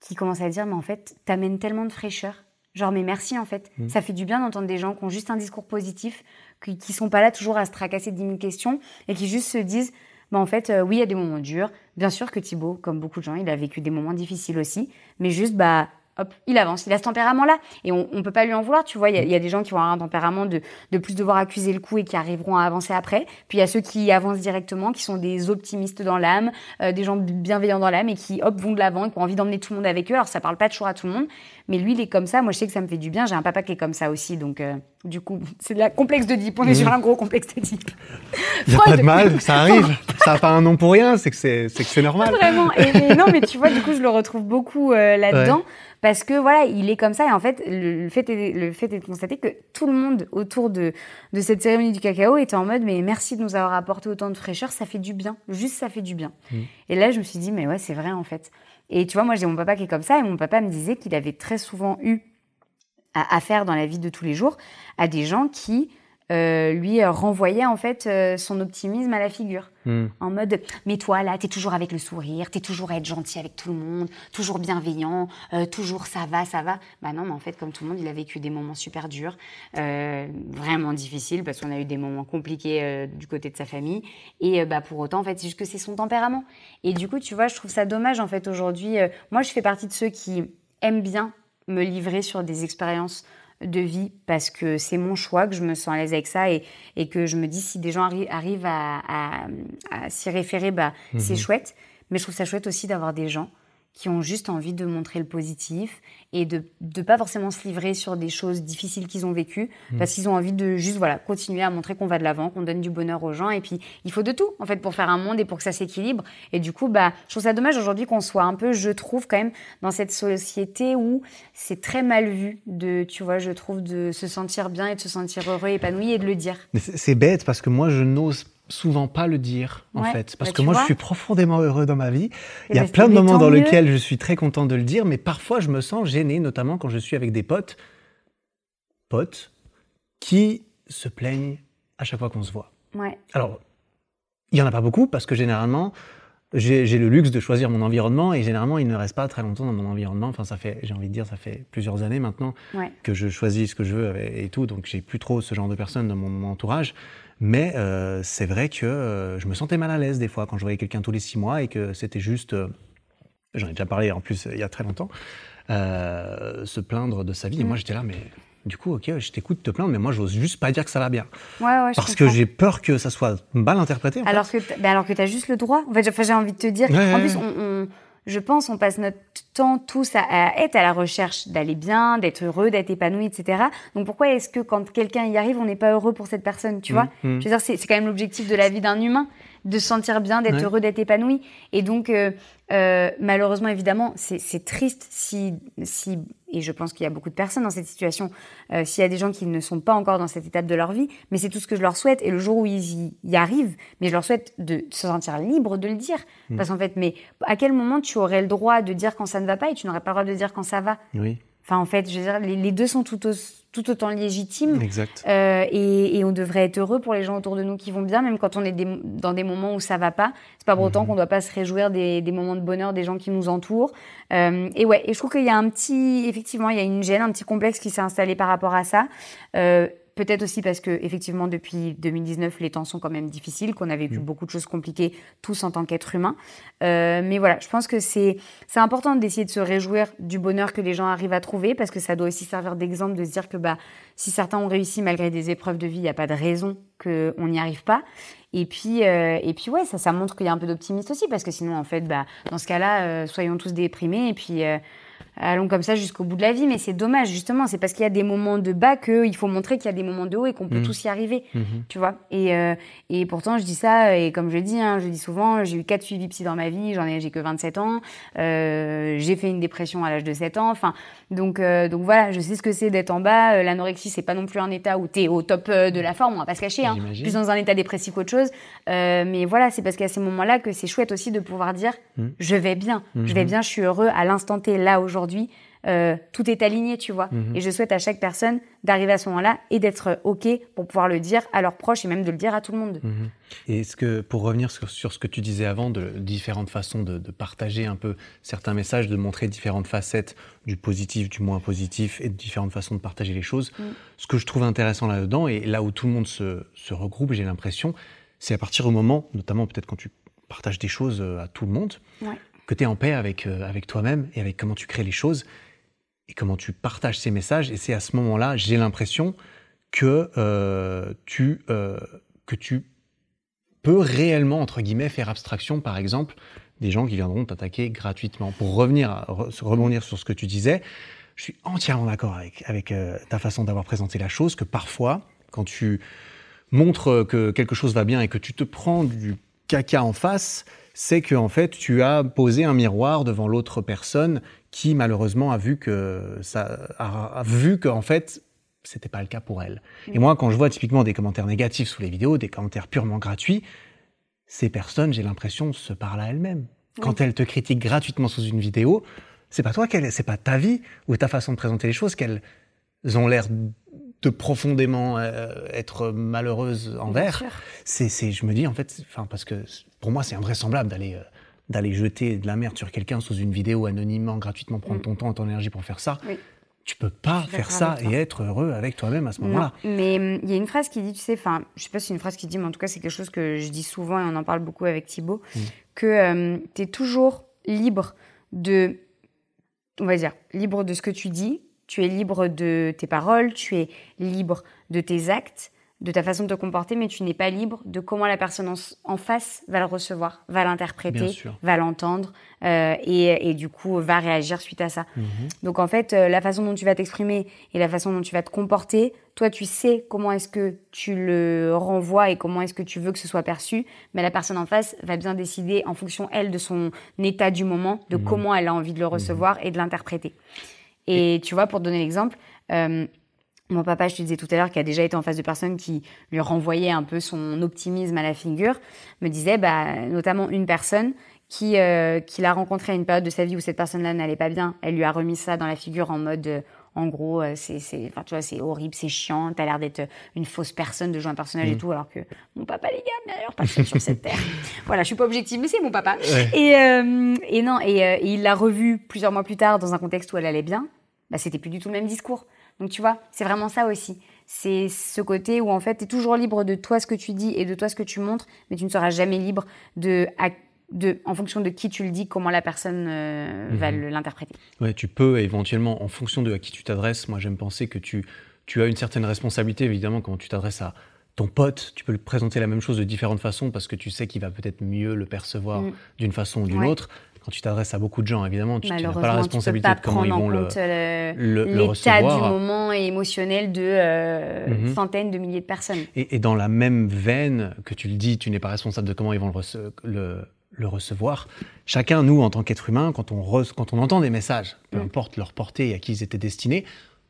qui commence à dire, mais en fait, t'amènes tellement de fraîcheur. Genre, mais merci en fait. Mmh. Ça fait du bien d'entendre des gens qui ont juste un discours positif, qui, qui sont pas là toujours à se tracasser de 10 000 questions, et qui juste se disent, bah en fait, euh, oui, il y a des moments durs. Bien sûr que Thibaut, comme beaucoup de gens, il a vécu des moments difficiles aussi, mais juste, bah, hop, il avance. Il a ce tempérament-là. Et on ne peut pas lui en vouloir. Tu vois, il y, a des gens qui avoir un tempérament de, de plus devoir accuser le coup et qui arriveront à avancer après. Puis il y a ceux qui avancent directement, qui sont des optimistes dans l'âme, euh, des gens bienveillants dans l'âme et qui, hop, vont de l'avant, qui ont envie d'emmener tout le monde avec eux. Alors ça parle pas toujours à tout le monde. Mais lui, il est comme ça. Moi, je sais que ça me fait du bien. J'ai un papa qui est comme ça aussi. Donc, euh, du coup, (laughs) c'est de la complexe de On est mmh. sur un gros complexe de Il n'y a pas de mal, ça arrive. ça n'a pas un nom pour rien. C'est que c'est, normal. Vraiment. Et, non, mais tu vois, du coup, je le retrouve beaucoup euh, là-dedans. Parce que voilà, il est comme ça. Et en fait, le, fait, est, le fait est de constater que tout le monde autour de, de cette cérémonie du cacao était en mode, mais merci de nous avoir apporté autant de fraîcheur. Ça fait du bien. Juste, ça fait du bien. Mmh. Et là, je me suis dit, mais ouais, c'est vrai, en fait. Et tu vois, moi, j'ai mon papa qui est comme ça, et mon papa me disait qu'il avait très souvent eu à, faire dans la vie de tous les jours à des gens qui euh, lui renvoyaient en fait euh, son optimisme à la figure. Hmm. En mode, mais toi là, t'es toujours avec le sourire, t'es toujours à être gentil avec tout le monde, toujours bienveillant, euh, toujours ça va, ça va. Bah non, mais en fait, comme tout le monde, il a vécu des moments super durs, vraiment difficiles, parce qu'on a eu des moments compliqués du côté de sa famille. Et bah pour autant, en fait, c'est juste que c'est son tempérament. Et du coup, tu vois, je trouve ça dommage en fait aujourd'hui. moi, je fais partie de ceux qui aiment bien me livrer sur des expériences de vie parce que c'est mon choix, que je me sens à l'aise avec ça et, et, que je me dis si des gens arrivent à, s'y référer, bah, c'est mhm. chouette. Mais je trouve ça chouette aussi d'avoir des gens qui ont juste envie de montrer le positif et de ne pas forcément se livrer sur des choses difficiles qu'ils ont vécues mmh. parce qu'ils ont envie de juste voilà continuer à montrer qu'on va de l'avant, qu'on donne du bonheur aux gens et puis il faut de tout en fait pour faire un monde et pour que ça s'équilibre et du coup bah je trouve ça dommage aujourd'hui qu'on soit un peu je trouve quand même dans cette société où c'est très mal vu de tu vois je trouve de se sentir bien et de se sentir heureux épanoui et de le dire. C'est bête parce que moi je n'ose souvent pas le dire, en fait. Parce bah, que moi, je suis profondément heureux dans ma vie. Il y a bah, plein de moments dans lesquels je suis très content de le dire, mais parfois, je me sens gêné, notamment quand je suis avec des potes, potes, qui se plaignent à chaque fois qu'on se voit. Ouais. Alors, il y en a pas beaucoup, parce que généralement, j'ai le luxe de choisir mon environnement et généralement il ne reste pas très longtemps dans mon environnement. Enfin, ça fait, j'ai envie de dire, ça fait plusieurs années maintenant que je choisis ce que je veux et, tout, donc j'ai plus trop ce genre de personnes dans mon entourage. Mais euh, c'est vrai que euh, je me sentais mal à l'aise des fois quand je voyais quelqu'un tous les six mois et que c'était juste, euh, j'en ai déjà parlé en plus il y a très longtemps, se plaindre de sa vie. Et moi mm. j'étais là, mais du coup, ok, je t'écoute te plaindre, mais moi, j'ose juste pas dire que ça va bien. Ouais, ouais, Parce que j'ai peur que ça soit mal interprété. alors, que ben alors que tu as juste le droit. En fait, j'ai envie de te dire. en plus, on, je pense, on passe notre temps tous à, être à la recherche d'aller bien, d'être heureux, d'être épanoui, etc. Donc pourquoi est-ce que quand quelqu'un y arrive, on n'est pas heureux pour cette personne, tu mmh, vois? mmh. Je veux dire, c'est quand même l'objectif de la vie d'un humain, de se sentir bien, d'être heureux, d'être épanoui. Et donc, euh, euh, malheureusement, évidemment, c'est triste si, si, et je pense qu'il y a beaucoup de personnes dans cette situation, euh, s'il y a des gens qui ne sont pas encore dans cette étape de leur vie, mais c'est tout ce que je leur souhaite. Et le jour où ils y, arrivent, mais je leur souhaite de se sentir libre de le dire. Mm. Parce qu'en fait, mais à quel moment tu aurais le droit de dire quand ça ne va pas et tu n'aurais pas le droit de dire quand ça va? Oui. Enfin, en fait, je veux dire, les, deux sont tout, tout autant légitimes. Exact. Euh, et, et, on devrait être heureux pour les gens autour de nous qui vont bien, même quand on est dans des moments où ça va pas. C'est pas pour autant mhm. qu'on doit pas se réjouir des, des, moments de bonheur des gens qui nous entourent. Euh, et ouais, et je trouve qu'il y a un petit, effectivement, il y a une gêne, un petit complexe qui s'est installé par rapport à ça. Euh, Peut-être aussi parce que effectivement depuis 2019 les temps sont quand même difficiles, qu'on a vécu mm. beaucoup de choses compliquées tous en tant qu'être humain. Euh, mais voilà, je pense que c'est c'est important d'essayer de se réjouir du bonheur que les gens arrivent à trouver parce que ça doit aussi servir d'exemple de se dire que bah si certains ont réussi malgré des épreuves de vie, il n'y a pas de raison qu'on n'y arrive pas. Et puis, euh, et puis ouais, ça, ça montre qu'il y a un peu d'optimisme aussi, parce que sinon, en fait, bah, dans ce cas-là, euh, soyons tous déprimés, et puis euh, allons comme ça jusqu'au bout de la vie. Mais c'est dommage, justement. C'est parce qu'il y a des moments de bas qu'il faut montrer qu'il y a des moments de haut et qu'on peut mmh. tous y arriver. Mmh. Tu vois et, euh, et pourtant, je dis ça, et comme je dis, hein, je dis souvent, j'ai eu quatre suivis psy dans ma vie, j'en ai, j'ai que 27 ans. Euh, j'ai fait une dépression à l'âge de 7 ans. Enfin, donc, euh, donc voilà, je sais ce que c'est d'être en bas. Euh, l'anorexie, c'est pas non plus un état où tu es au top euh, de la forme, on va pas se cacher. Hein, plus dans un état dépressif qu'autre chose. Euh, mais voilà, c'est parce qu'à ces moments-là que c'est chouette aussi de pouvoir dire, mmh. je vais bien, je vais bien, je suis heureux à l'instant T, là, aujourd'hui. Euh, tout est aligné, tu vois. Mhm. Et je souhaite à chaque personne d'arriver à ce moment-là et d'être OK pour pouvoir le dire à leurs proches et même de le dire à tout le monde. Mhm. Et est-ce que, pour revenir sur, ce que tu disais avant, de différentes façons de, partager un peu certains messages, de montrer différentes facettes du positif, du moins positif et de différentes façons de partager les choses, mm. ce que je trouve intéressant là-dedans et là où tout le monde se, regroupe, j'ai l'impression, c'est à partir du moment, notamment peut-être quand tu partages des choses euh, à tout le monde, que tu es en paix avec, euh, avec toi-même et avec comment tu crées les choses et comment tu partages ces messages. Et c'est à ce moment-là, j'ai l'impression que, euh, tu, euh, que tu peux réellement, entre guillemets, faire abstraction, par exemple, des gens qui viendront t'attaquer gratuitement. Pour revenir, rebondir sur ce que tu disais, je suis entièrement d'accord avec, avec ta façon d'avoir présenté la chose, que parfois, quand tu montres que quelque chose va bien et que tu te prends du caca en face, c'est que en fait tu as posé un miroir devant l'autre personne qui malheureusement a vu que ça a, vu qu'en fait c'était pas le cas pour elle. Et moi, quand je vois typiquement des commentaires négatifs sous les vidéos, des commentaires purement gratuits, ces personnes, j'ai l'impression, se parlent à elles-mêmes. Quand elles te critiquent gratuitement sous une vidéo, c'est pas toi qu'elle, c'est pas ta vie ou ta façon de présenter les choses qu'elles ont l'air de profondément euh, être malheureuses envers. C'est, c'est, je me dis en fait, enfin parce que pour moi c'est invraisemblable d'aller euh, d'aller jeter de la merde sur quelqu'un sous une vidéo anonymement, gratuitement, prendre mm. ton temps et ton énergie pour faire ça. Oui. Tu peux pas faire ça et être heureux avec toi-même à ce moment-là. Mais hum, il y a une phrase qui dit, tu sais, enfin, je sais pas si c'est une phrase qui dit, mais en tout cas, c'est quelque chose que je dis souvent et on en parle beaucoup avec Thibaut, mm. que hum, tu es toujours libre de, on va dire, libre de ce que tu dis, tu es libre de tes paroles, tu es libre de tes actes, de ta façon de te comporter, mais tu n'es pas libre de comment la personne en, face va le recevoir, va l'interpréter, va l'entendre euh, et, du coup va réagir suite à ça. Mhm. Donc en fait, euh, la façon dont tu vas t'exprimer et la façon dont tu vas te comporter, toi tu sais comment est-ce que tu le renvoies et comment est-ce que tu veux que ce soit perçu, mais la personne en face va bien décider en fonction elle de son état du moment, de mhm. comment elle a envie de le recevoir et de l'interpréter. Et, tu vois, pour te donner l'exemple. Euh, mon papa, je te disais tout à l'heure, qui a déjà été en face de personnes qui lui renvoyaient un peu son optimisme à la figure, me disait, bah, notamment une personne qui, euh, qui l'a rencontré à une période de sa vie où cette personne-là n'allait pas bien. Elle lui a remis ça dans la figure en mode, euh, en gros, euh, c'est, c'est, enfin, tu vois, c'est horrible, c'est chiant, t'as l'air d'être une fausse personne, de jouer un personnage et mmh. tout, alors que mon papa, les gars, meilleur personne sur cette terre. (laughs) Voilà, je suis pas objective, mais c'est mon papa. Et, et non, et, et il l'a revu plusieurs mois plus tard dans un contexte où elle allait bien. Bah, c'était plus du tout le même discours. Donc tu vois, c'est vraiment ça aussi. C'est ce côté où en fait, tu es toujours libre de toi ce que tu dis et de toi ce que tu montres, mais tu ne seras jamais libre de, de en fonction de qui tu le dis, comment la personne euh, va mhm. l'interpréter. Ouais, tu peux éventuellement, en fonction de à qui tu t'adresses, moi j'aime penser que tu, tu as une certaine responsabilité, évidemment, quand tu t'adresses à ton pote, tu peux lui présenter la même chose de différentes façons parce que tu sais qu'il va peut-être mieux le percevoir mm. d'une façon ou d'une autre quand tu t'adresses à beaucoup de gens, évidemment, tu n'as pas la responsabilité de comment ils vont le, euh, le, l'état du moment émotionnel de euh, mhm. centaines de milliers de personnes. Et, dans la même veine que tu le dis, tu n'es pas responsable de comment ils vont le, le, recevoir. Chacun, nous, en tant qu'être humain, quand on, quand on entend des messages, peu mm. importe leur portée et à qui ils étaient destinés,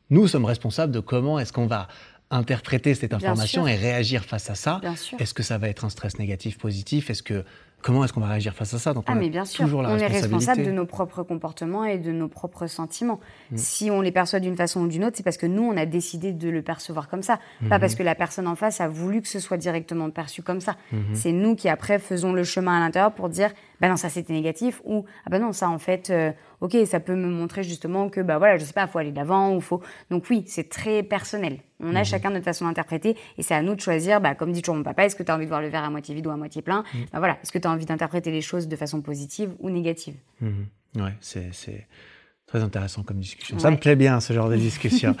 nous sommes responsables de comment est-ce qu'on va interpréter cette information et réagir face à ça. Est-ce que ça va être un stress négatif, positif? Est-ce que Comment est-ce qu'on va réagir face à ça? Donc, Ah, mais bien sûr, toujours la on est responsable de nos propres comportements et de nos propres sentiments. Mm. Si on les perçoit d'une façon ou d'une autre, c'est parce que nous, on a décidé de le percevoir comme ça. Pas mm-hmm. parce que la personne en face a voulu que ce soit directement perçu comme ça. Mm-hmm. C'est nous qui, après, faisons le chemin à l'intérieur pour dire, ben non, ça c'était négatif, ou, ah ben non, ça en fait, euh, ok, ça peut me montrer justement que, bah voilà, je sais pas, faut aller de l'avant, ou faut. Donc oui, c'est très personnel. On a mhm. chacun notre façon d'interpréter et c'est à nous de choisir, bah, comme dit toujours mon papa, est-ce que tu as envie de voir le verre à moitié vide ou à moitié plein mhm. bah, voilà, Est-ce que tu as envie d'interpréter les choses de façon positive ou négative? Mmh. Ouais, c'est très intéressant comme discussion. Ça me plaît bien, ce genre de (laughs) discussion.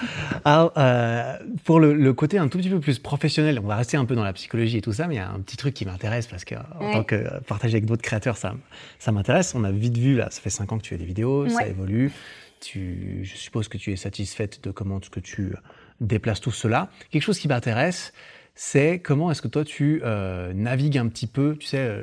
Alors, euh, pour le, côté un tout petit peu plus professionnel, on va rester un peu dans la psychologie et tout ça, mais il y a un petit truc qui m'intéresse parce que, en tant que partager avec d'autres créateurs, ça, ça m'intéresse. On a vite vu, là, ça fait cinq ans que tu fais des vidéos, ça évolue. Tu, je suppose que tu es satisfaite de comment ce que tu déplace tout cela. Quelque chose qui m'intéresse, c'est comment est-ce que toi tu euh, navigues un petit peu, tu sais,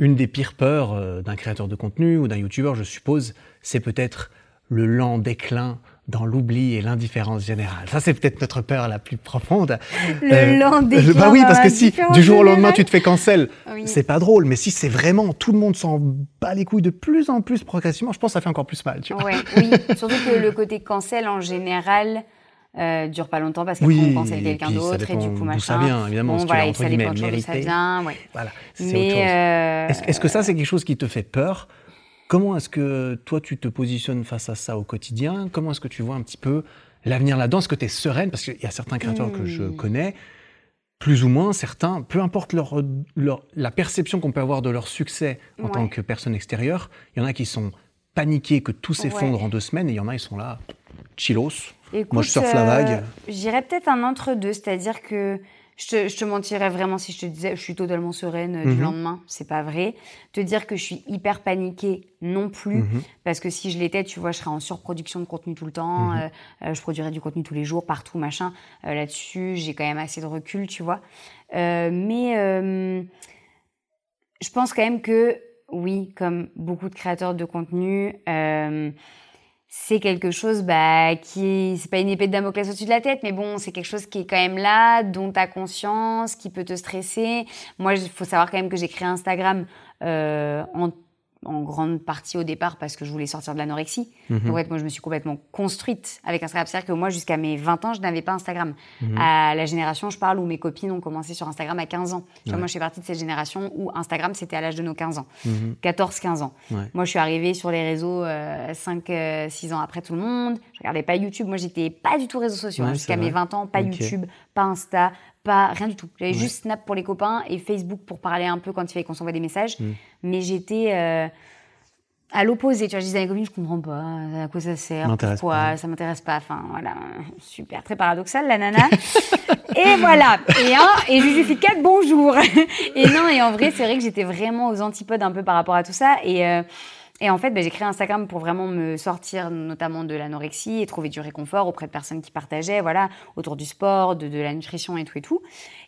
une des pires peurs euh, d'un créateur de contenu ou d'un youtubeur, je suppose, c'est peut-être le lent déclin dans l'oubli et l'indifférence générale. Ça, c'est peut-être notre peur la plus profonde. Le euh, lent déclin. Bah oui, parce que si du jour au lendemain tu te fais cancel, c'est pas drôle. Mais si c'est vraiment tout le monde s'en bat les couilles de plus en plus progressivement, je pense que ça fait encore plus mal. Tu vois oui, surtout que le côté cancel en général, euh, dure pas longtemps parce qu'après oui, on pense à quelqu'un d'autre et du coup machin. ça vient évidemment bon, voilà, ça dépend de ça vient ouais. voilà mais euh... est-ce, que ça c'est quelque chose qui te fait peur? Comment est-ce que toi tu te positionnes face à ça au quotidien? Comment est-ce que tu vois un petit peu l'avenir là-dedans? Est-ce que tu es sereine? Parce qu'il y a certains créateurs que je hmm. connais plus ou moins certains peu importe leur, leur la perception qu'on peut avoir de leur succès en tant que personne extérieure il y en a qui sont paniqués que tout s'effondre en deux semaines et il y en a ils sont là chillos moi, je surfe la vague. Euh, J'irais peut-être un entre-deux, c'est-à-dire que je te, je te, mentirais vraiment si je te disais je suis totalement sereine euh, du mhm. lendemain, c'est pas vrai. Te dire que je suis hyper paniquée non plus, mhm. parce que si je l'étais, tu vois, je serais en surproduction de contenu tout le temps, mhm. euh, je produirais du contenu tous les jours, partout, machin. Là-dessus, j'ai quand même assez de recul, tu vois. mais je pense quand même que, oui, comme beaucoup de créateurs de contenu, c'est quelque chose bah, qui c'est pas une épée de Damoclès au-dessus de la tête mais bon c'est quelque chose qui est quand même là dont as conscience qui peut te stresser. Moi il faut savoir quand même que j'ai créé Instagram euh, en en grande partie au départ parce que je voulais sortir de l'anorexie. Mhm. Donc, moi, je me suis complètement construite avec Instagram. C'est-à-dire que moi, jusqu'à mes 20 ans, je n'avais pas Instagram. Mhm. À la génération, je parle, où mes copines ont commencé sur Instagram à 15 ans. Moi, je fais partie de cette génération où Instagram, c'était à l'âge de nos 15 ans. 14-15 mhm. ans. Moi, je suis arrivée sur les réseaux 5-6 euh, euh, ans après tout le monde. Je regardais pas YouTube. Moi, j'étais pas du tout réseaux sociaux. Hein. jusqu'à mes 20 ans, pas YouTube, pas Insta, pas rien du tout. J'avais juste Snap pour les copains et Facebook pour parler un peu quand il fallait qu'on s'envoie des messages. Mm. Mais j'étais euh, à l'opposé. Tu vois, je disais à mes copines, je comprends pas à quoi ça sert, pourquoi, ça m'intéresse pas. Enfin, voilà, super, très paradoxal la nana. (laughs) et voilà. Et un, et Juju Fit 4, bonjour. et non, et en vrai, c'est vrai que j'étais vraiment aux antipodes un peu par rapport à tout ça. Et euh, et en fait, bah, j'ai créé Instagram pour vraiment me sortir notamment de l'anorexie et trouver du réconfort auprès de personnes qui partageaient, voilà, autour du sport, de, la nutrition et tout et tout.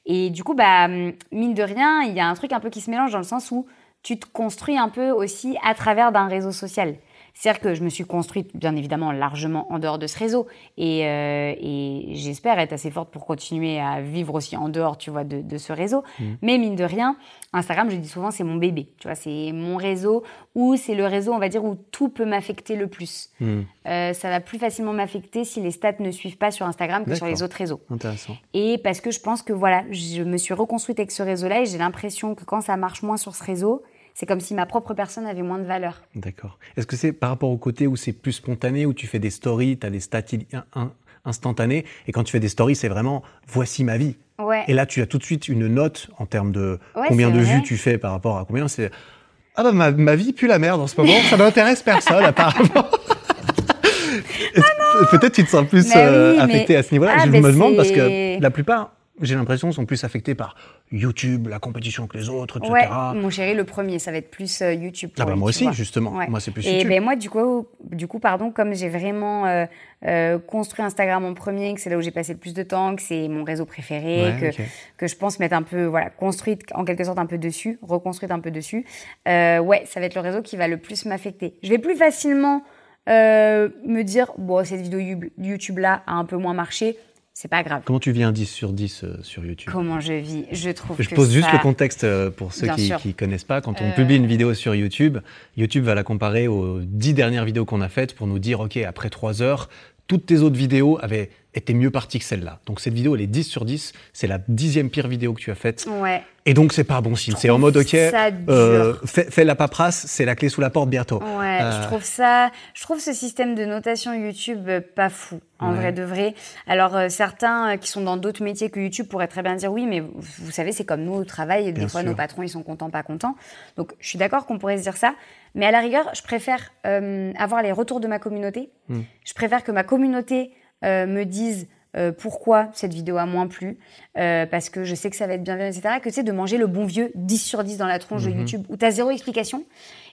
Et du coup, bah, mine de rien, il y a un truc un peu qui se mélange dans le sens où tu te construis un peu aussi à travers d'un réseau social. C'est-à-dire que je me suis construite, bien évidemment, largement en dehors de ce réseau. Et, euh, et j'espère être assez forte pour continuer à vivre aussi en dehors, tu vois, de, de ce réseau. Mmh. Mais mine de rien, Instagram, je dis souvent, c'est mon bébé. Tu vois, c'est mon réseau ou c'est le réseau, on va dire, où tout peut m'affecter le plus. Mmh. Euh, ça va plus facilement m'affecter si les stats ne suivent pas sur Instagram que sur les autres réseaux. Intéressant. Et parce que je pense que, voilà, je me suis reconstruite avec ce réseau-là et j'ai l'impression que quand ça marche moins sur ce réseau, c'est comme si ma propre personne avait moins de valeur. D'accord. Est-ce que c'est par rapport au côté où c'est plus spontané, où tu fais des stories, tu as des stats instantanés, et quand tu fais des stories, c'est vraiment voici ma vie. Ouais. Et là, tu as tout de suite une note en termes de combien de vues tu fais par rapport à combien. C'est ah bah ma, vie pue la merde en ce moment, ça n'intéresse personne apparemment. Ah Peut-être tu te sens plus euh, affecté à ce niveau-là? Ah, je me demande parce que la plupart j'ai l'impression, sont plus affectés par YouTube, la compétition que les autres, etc. Ouais, mon chéri, le premier, ça va être plus euh, YouTube. ah bah moi aussi, justement. Moi, c'est plus YouTube. Et ben moi, du coup, du coup, pardon, comme j'ai vraiment euh, euh, construit Instagram en premier, que c'est là où j'ai passé le plus de temps, que c'est mon réseau préféré, que, que je pense mettre un peu, voilà, construite en quelque sorte un peu dessus, reconstruite un peu dessus, ouais, ça va être le réseau qui va le plus m'affecter. Je vais plus facilement me dire, bon, cette vidéo YouTube-là a un peu moins marché, c'est pas grave. Comment tu vis un 10 sur 10 euh, sur YouTube Comment je vis? Je trouve Je que pose juste le contexte euh, pour ceux Bien qui ne connaissent pas. Quand on Euh, publie une vidéo sur YouTube, YouTube va la comparer aux 10 dernières vidéos qu'on a faites pour nous dire, OK, après 3 heures, toutes tes autres vidéos avaient été mieux parties que celle-là. Donc cette vidéo, elle est 10 sur 10. C'est la dixième pire vidéo que tu as faite. Ouais. Et donc, c'est pas bon signe. C'est en mode, OK, euh, fais, fais la paperasse, c'est la clé sous la porte bientôt. Ouais, Euh. je trouve ça, je trouve ce système de notation YouTube euh, pas fou, en Ouais. vrai de vrai. Alors euh, certains euh, qui sont dans d'autres métiers que YouTube pourraient très bien dire oui, mais vous, vous savez, c'est comme nous au travail, Bien des fois sûr. nos patrons ils sont contents, pas contents. Donc je suis d'accord qu'on pourrait se dire ça, mais à la rigueur, je préfère euh, avoir les retours de ma communauté. Hmm. Je préfère que ma communauté euh, me dise euh, pourquoi cette vidéo a moins plu, euh, parce que je sais que ça va être bienveillant, etc. Que tu sais, de manger le bon vieux 10 sur 10 dans la tronche de Mhm. YouTube, où tu as zéro explication.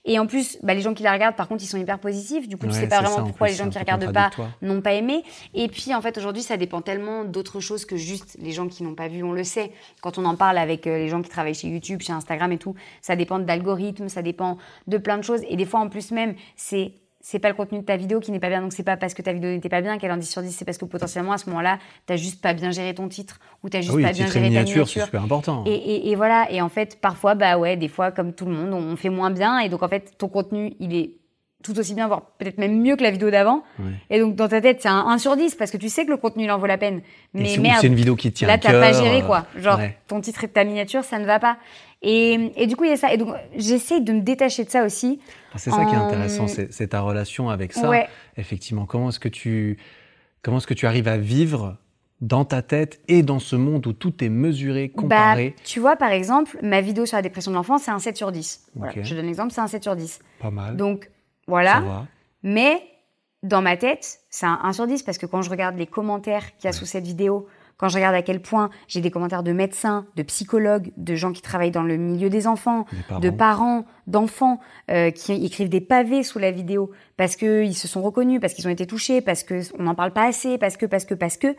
Et en plus, bah, les gens qui la regardent, par contre, ils sont hyper positifs. Du coup, tu Ouais, sais pas c'est vraiment ça, pourquoi plus, les gens c'est qui regardent pas n'ont pas aimé. Et puis, en fait, aujourd'hui, ça dépend tellement d'autres choses que juste les gens qui n'ont pas vu, on le sait. Quand on en parle avec euh, les gens qui travaillent chez YouTube, chez Instagram et tout, ça dépend d'algorithmes, ça dépend de plein de choses. Et des fois, en plus même, c'est c'est pas le contenu de ta vidéo qui n'est pas bien, donc c'est pas parce que ta vidéo n'était pas bien qu'elle en 10 sur 10, c'est parce que potentiellement à ce moment-là, t'as juste pas bien géré ton titre ou t'as juste Ah oui, pas bien géré ta miniature, c'est super important. Et, et, et voilà, et en fait, parfois, bah ouais, des fois, comme tout le monde, on fait moins bien, et donc en fait, ton contenu, il est tout aussi bien, voire peut-être même mieux que la vidéo d'avant. Ouais. Et donc, dans ta tête, c'est un 1 sur 10, parce que tu sais que le contenu, il en vaut la peine. Mais c'est- merde, c'est une vidéo qui tient là, t'as pas géré, euh, quoi. Genre, ouais. ton titre et ta miniature, ça ne va pas. Et, et du coup, il y a ça. Et donc, j'essaye de me détacher de ça aussi. Ah, C'est ça qui est en- intéressant, c'est ta relation avec ça. Ouais. Effectivement, comment est-ce que tu comment est-ce que tu arrives à vivre dans ta tête et dans ce monde où tout est mesuré, comparé? Bah, tu vois, par exemple, ma vidéo sur la dépression de l'enfant, c'est un 7 sur 10. Voilà, Ok. je donne l'exemple, c'est un 7 sur 10. Pas mal. Donc, voilà. Mais dans ma tête, c'est un 1 sur 10 parce que quand je regarde les commentaires qu'il y a sous cette vidéo, quand je regarde à quel point j'ai des commentaires de médecins, de psychologues, de gens qui travaillent dans le milieu des enfants, parents. de parents, d'enfants euh, qui écrivent des pavés sous la vidéo parce qu'ils se sont reconnus, parce qu'ils ont été touchés, parce qu'on n'en parle pas assez, parce que, parce que, parce que.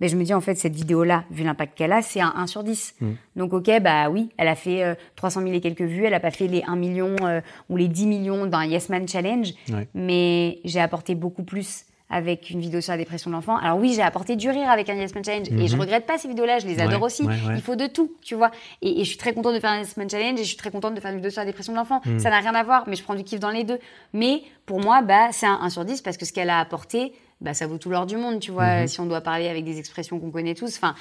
Mais je me dis en fait cette vidéo-là, vu l'impact qu'elle a, c'est un 1 sur 10. Mm. Donc ok, bah oui, elle a fait euh, 300 000 et quelques vues, elle a pas fait les 1 million euh, ou les 10 millions d'un Yes Man Challenge, Ouais. mais j'ai apporté beaucoup plus avec une vidéo sur la dépression de l'enfant. Alors oui, j'ai apporté du rire avec un Yes Man Challenge et je Mhm. regrette pas ces vidéos-là, je les adore Ouais, aussi. ouais, ouais. Il faut de tout, tu vois. Et, et je suis très contente de faire un Yes Man Challenge et je suis très contente de faire une vidéo sur la dépression de l'enfant. Mhm. Ça n'a rien à voir, mais je prends du kiff dans les deux. Mais pour moi, bah, c'est un 1 sur 10 parce que ce qu'elle a apporté, bah, ça vaut tout l'or du monde, tu vois, Mhm. si on doit parler avec des expressions qu'on connaît tous. Enfin,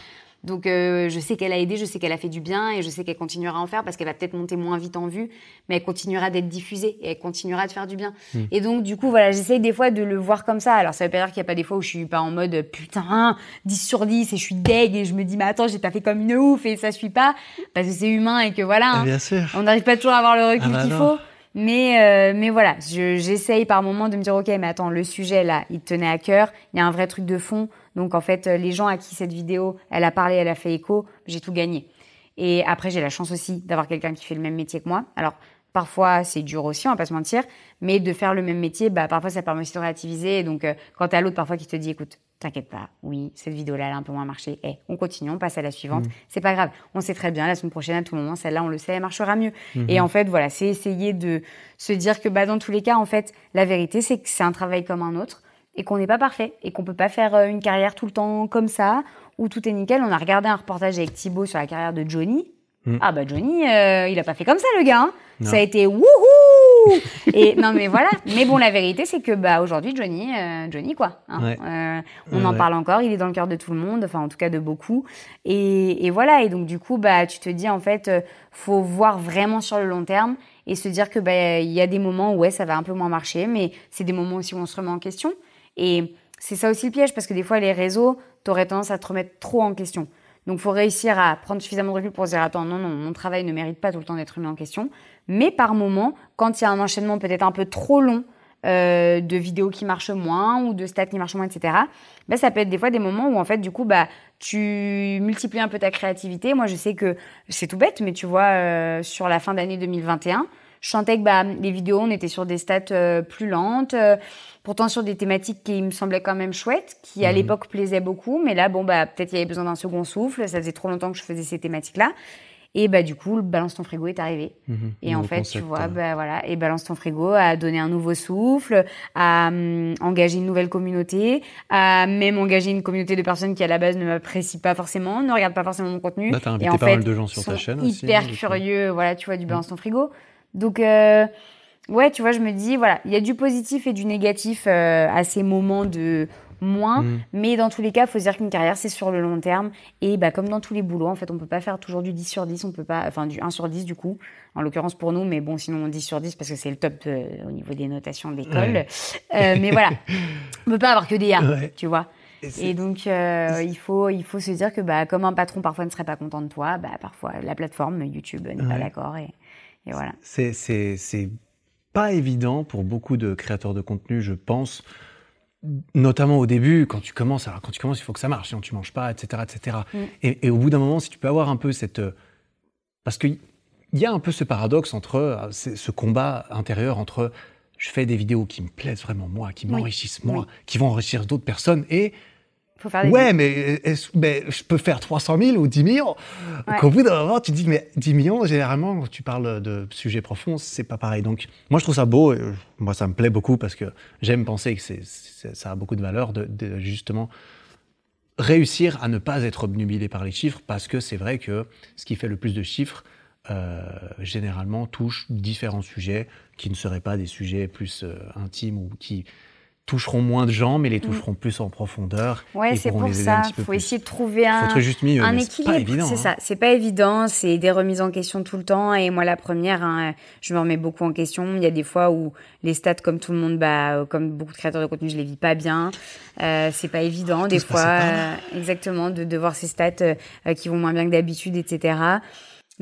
donc euh, je sais qu'elle a aidé, je sais qu'elle a fait du bien et je sais qu'elle continuera à en faire parce qu'elle va peut-être monter moins vite en vue, mais elle continuera d'être diffusée et elle continuera de faire du bien. Mm. Et donc du coup voilà, j'essaye des fois de le voir comme ça. Alors ça veut pas dire qu'il y a pas des fois où je suis pas en mode putain 10 sur 10 et je suis deg et je me dis mais attends j'ai fait comme une ouf et ça suit pas parce que c'est humain et que voilà. Ah, hein, bien sûr. on n'arrive pas toujours à avoir le recul Ah bah qu'il faut. Mais, euh, mais voilà, je- j'essaye par moment de me dire, OK, mais attends, le sujet là, il te tenait à cœur, il y a un vrai truc de fond. Donc en fait, euh, les gens à qui cette vidéo, elle a parlé, elle a fait écho, j'ai tout gagné. Et après, j'ai la chance aussi d'avoir quelqu'un qui fait le même métier que moi. Alors, parfois, c'est dur aussi, on va pas se mentir, mais de faire le même métier, bah, parfois, ça permet aussi de relativiser. Et donc, euh, quand t'as l'autre parfois qui te dit, écoute, t'inquiète pas, oui, cette vidéo-là, elle a un peu moins marché. Eh, on continue, on passe à la suivante. C'est pas grave. On sait très bien, la semaine prochaine, à tout moment, celle-là, on le sait, elle marchera mieux. Et en fait, voilà, c'est essayer de se dire que, bah, dans tous les cas, en fait, la vérité, c'est que c'est un travail comme un autre et qu'on n'est pas parfait et qu'on peut pas faire euh, une carrière tout le temps comme ça où tout est nickel. On a regardé un reportage avec Thibaut sur la carrière de Johnny. Mm. Ah bah Johnny, euh, il a pas fait comme ça le gars. hein. Ça a été wouhou (laughs) Et non mais voilà. Mais bon, la vérité c'est que bah aujourd'hui Johnny, euh, Johnny quoi. hein. Ouais. Euh, on Ouais, en ouais. parle encore. Il est dans le cœur de tout le monde. Enfin en tout cas de beaucoup. Et, et voilà. Et donc du coup bah tu te dis en fait faut voir vraiment sur le long terme et se dire que bah il y a des moments où ouais ça va un peu moins marcher, mais c'est des moments aussi où on se remet en question. Et c'est ça aussi le piège, parce que des fois, les réseaux, t'aurais tendance à te remettre trop en question. Donc, faut réussir à prendre suffisamment de recul pour se dire, attends, non, non, mon travail ne mérite pas tout le temps d'être remis en question. Mais par moment, quand il y a un enchaînement peut-être un peu trop long euh, de vidéos qui marchent moins ou de stats qui marchent moins, etc., bah, ça peut être des fois des moments où, en fait, du coup, bah, tu multiplies un peu ta créativité. Moi, je sais que c'est tout bête, mais tu vois, euh, sur la fin d'année 2021, je sentais que bah, les vidéos, on était sur des stats euh, plus lentes, euh, pourtant sur des thématiques qui me semblaient quand même chouettes, qui à Mhm. l'époque plaisaient beaucoup, mais là, bon, bah, peut-être il y avait besoin d'un second souffle, ça faisait trop longtemps que je faisais ces thématiques-là. Et bah du coup, le balance ton frigo est arrivé. Mhm. Et en fait, tu vois, euh. bah voilà, et balance ton frigo a donné un nouveau souffle, a hum, engagé une nouvelle communauté, a même engagé une communauté de personnes qui à la base ne m'apprécient pas forcément, ne regardent pas forcément mon contenu. Là, t'as et invité en pas fait, mal de gens sur ta chaîne aussi, hyper hein, coup. curieux, voilà, tu vois, du balance ton frigo. Donc euh, ouais, tu vois, je me dis voilà, il y a du positif et du négatif euh, à ces moments de moins, Mhm. mais dans tous les cas, faut se dire qu'une carrière c'est sur le long terme et bah comme dans tous les boulots, en fait, on peut pas faire toujours du 10 sur 10, on peut pas enfin du 1 sur 10 du coup, en l'occurrence pour nous, mais bon, sinon 10 sur 10 parce que c'est le top euh, au niveau des notations de l'école. Ouais. Euh, mais voilà, (laughs) on peut pas avoir que des A, Ouais. tu vois. Et donc, euh, il, faut, il faut se dire que bah, comme un patron parfois ne serait pas content de toi, bah, parfois la plateforme YouTube n'est pas d'accord. Et, et voilà. C'est, pas évident pour beaucoup de créateurs de contenu, je pense. Notamment au début, quand tu commences, alors quand tu commences, il faut que ça marche, sinon tu manges pas, etc., etc. Mm. Et, et au bout d'un moment, si tu peux avoir un peu cette, parce qu'il y a un peu ce paradoxe entre ce combat intérieur entre je fais des vidéos qui me plaisent vraiment moi, qui Oui. m'enrichissent moi, Oui. qui vont enrichir d'autres personnes, et faut faire des Ouais, mais, je peux faire 300 000 ou 10 millions. Ouais. Qu'au bout d'un moment, tu te dis, mais 10 millions, généralement, quand tu parles de sujets profonds, c'est pas pareil. Donc, moi, je trouve ça beau. et, euh, moi, ça me plaît beaucoup parce que j'aime penser que ça a beaucoup de valeur de, de justement réussir à ne pas être obnubilé par les chiffres parce que c'est vrai que ce qui fait le plus de chiffres, euh, généralement, touche différents sujets qui ne seraient pas des sujets plus euh, intimes ou qui toucheront moins de gens, mais les toucheront plus en profondeur. Mm. Ouais, c'est pour ça. peu faut essayer de trouver Faut un, trouver juste milieu, un équilibre. C'est hein. ça. C'est pas évident. C'est des remises en question tout le temps. Et moi, la première, hein, je me remets beaucoup en question. Il y a des fois où les stats, comme tout le monde, bah, comme beaucoup de créateurs de contenu, je les vis pas bien. Euh, c'est pas évident. Des fois, euh, exactement, de, de voir ces stats euh, qui vont moins bien que d'habitude, etc.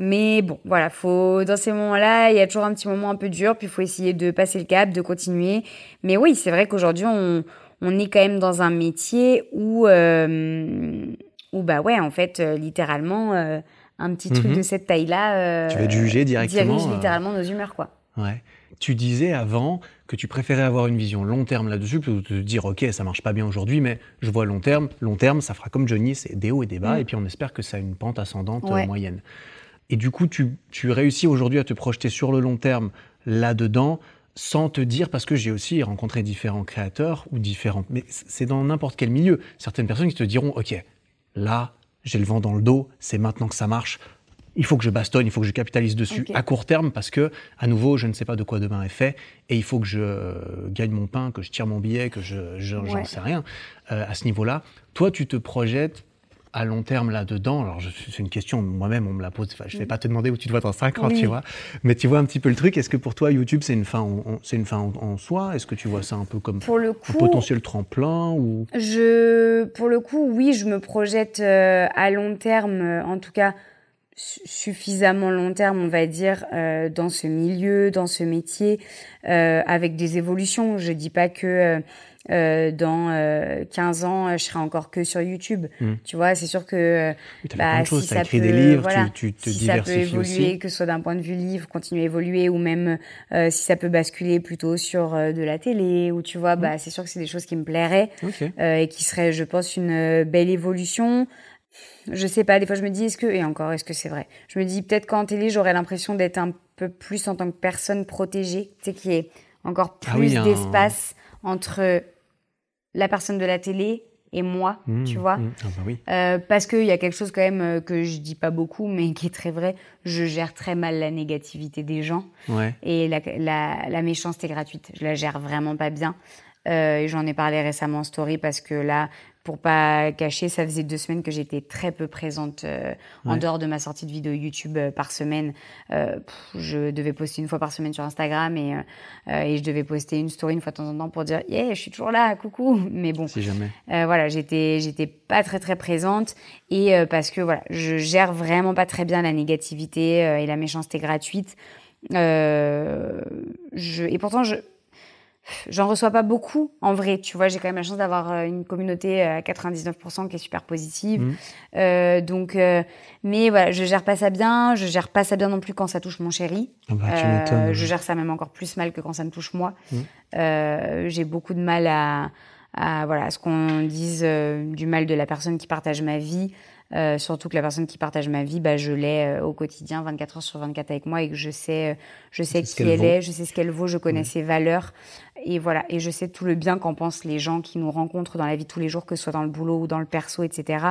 Mais bon, voilà, faut dans ces moments-là, il y a toujours un petit moment un peu dur, puis il faut essayer de passer le cap, de continuer. Mais oui, c'est vrai qu'aujourd'hui, on, on est quand même dans un métier où, euh, où bah ouais, en fait, euh, littéralement, euh, un petit truc Mhm. de cette taille-là euh, Tu vas jugé directement, dirige littéralement nos humeurs, quoi. Ouais. Tu disais avant que tu préférais avoir une vision long terme là-dessus plutôt que de te dire ok ça marche pas bien aujourd'hui mais je vois long terme long terme ça fera comme Johnny c'est des hauts et des bas Mm. et puis on espère que ça a une pente ascendante Ouais. moyenne et du coup tu, tu réussis aujourd'hui à te projeter sur le long terme là-dedans sans te dire parce que j'ai aussi rencontré différents créateurs ou différents mais c'est dans n'importe quel milieu certaines personnes qui te diront ok là j'ai le vent dans le dos c'est maintenant que ça marche il faut que je bastonne, il faut que je capitalise dessus à court terme parce que, à nouveau, je ne sais pas de quoi demain est fait et il faut que je euh, gagne mon pain, que je tire mon billet, que je, je- j'en Ouais. sais rien euh, à ce niveau-là. Toi, tu te projettes à long terme là-dedans. Alors, c'est une question, moi-même, on me la pose. Enfin, je ne vais pas te demander où tu te vois dans 5 ans, Oui. tu vois. Mais tu vois un petit peu le truc. Est-ce que pour toi, YouTube, c'est une fin en, en- c'est une fin en, en soi? Est-ce que tu vois ça un peu comme Pour le un potentiel tremplin ou... Je, pour le coup, oui, je me projette euh, à long terme, euh, en tout cas suffisamment long terme, on va dire, euh, dans ce milieu, dans ce métier, euh, avec des évolutions. Je dis pas que euh, euh, dans euh, 15 ans, euh, je serai encore que sur YouTube. Mm. Tu vois, c'est sûr que euh, Oui, bah, si ça écrit peut, des livres, voilà, tu, tu te si ça peut évoluer, aussi. que ce soit d'un point de vue livre, continuer à évoluer, ou même euh, si ça peut basculer plutôt sur euh, de la télé, ou tu vois, bah, c'est sûr que c'est des choses qui me plairaient Ok. euh, et qui serait, je pense, une belle évolution. Je sais pas, des fois je me dis, est-ce que, et encore, est-ce que c'est vrai? Je me dis, peut-être qu'en télé, j'aurais l'impression d'être un peu plus en tant que personne protégée, tu sais, qui est encore plus Ah oui, un- d'espace entre la personne de la télé et moi, Mmh, tu vois? mmh. Ah bah oui. Euh, parce qu'il y a quelque chose quand même euh, que je dis pas beaucoup, mais qui est très vrai. Je gère très mal la négativité des gens Ouais. et la, la, la méchanceté gratuite. Je la gère vraiment pas bien. Euh, J'en ai parlé récemment en story parce que là, pour pas cacher, ça faisait deux semaines que j'étais très peu présente euh, en dehors de ma sortie de vidéo YouTube euh, par semaine. Euh, pff, je devais poster une fois par semaine sur Instagram et, euh, euh, et je devais poster une story une fois de temps en temps pour dire yeah, je suis toujours là, coucou. (laughs) Mais bon, Si jamais. euh, voilà, j'étais j'étais pas très très présente et euh, parce que voilà, je gère vraiment pas très bien la négativité et la méchanceté gratuite. Euh, je et pourtant je j'en reçois pas beaucoup en vrai, tu vois, j'ai quand même la chance d'avoir euh, une communauté à 99% qui est super positive. Mhm. Euh, donc euh, mais voilà, je gère pas ça bien, je gère pas ça bien non plus quand ça touche mon chéri. Ah bah, Euh, je gère ça même encore plus mal que quand ça me touche moi. Mm. Euh, j'ai beaucoup de mal à, à voilà, à ce qu'on dise du mal de la personne qui partage ma vie. Euh, surtout que la personne qui partage ma vie, bah, je l'ai euh, au quotidien, 24 heures sur 24 avec moi et que je sais, euh, je sais qui elle est, je sais ce qu'elle vaut, je connais ses valeurs et voilà. Et je sais tout le bien qu'en pensent les gens qui nous rencontrent dans la vie de tous les jours, que ce soit dans le boulot ou dans le perso, etc.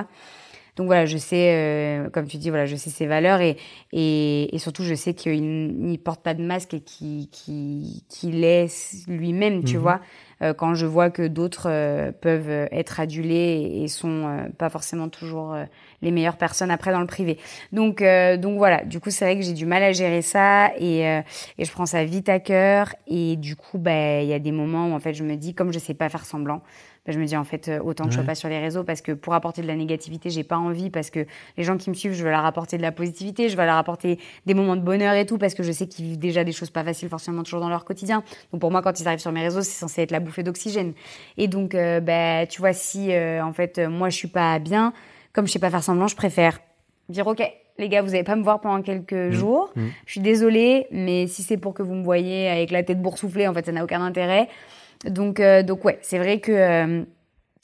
Donc voilà, je sais, comme tu dis, voilà, je sais ses valeurs et, et, et surtout je sais qu'il ne porte pas de masque et qu'il qui, qui, est lui-même, tu mhm. vois. Euh, quand je vois que d'autres euh, peuvent être adulés et, sont euh, pas forcément toujours les meilleures personnes après dans le privé. Donc donc voilà, du coup c'est vrai que j'ai du mal à gérer ça et, et je prends ça vite à cœur et du coup bah il y a des moments où en fait je me dis comme je sais pas faire semblant bah, je me dis en fait euh, autant que je sois pas sur les réseaux parce que pour apporter de la négativité, j'ai pas envie parce que les gens qui me suivent, je veux leur apporter de la positivité, je veux leur apporter des moments de bonheur et tout parce que je sais qu'ils vivent déjà des choses pas faciles forcément toujours dans leur quotidien. Donc pour moi, quand ils arrivent sur mes réseaux, c'est censé être la bouffée d'oxygène. Et donc, euh, bah, tu vois, si euh, en fait moi je suis pas bien, comme je sais pas faire semblant, je préfère dire ok, les gars, vous allez pas me voir pendant quelques mmh. jours. Mmh. Je suis désolée, mais si c'est pour que vous me voyez avec la tête boursouflée, en fait, ça n'a aucun intérêt. Donc, euh, donc ouais, c'est vrai que euh,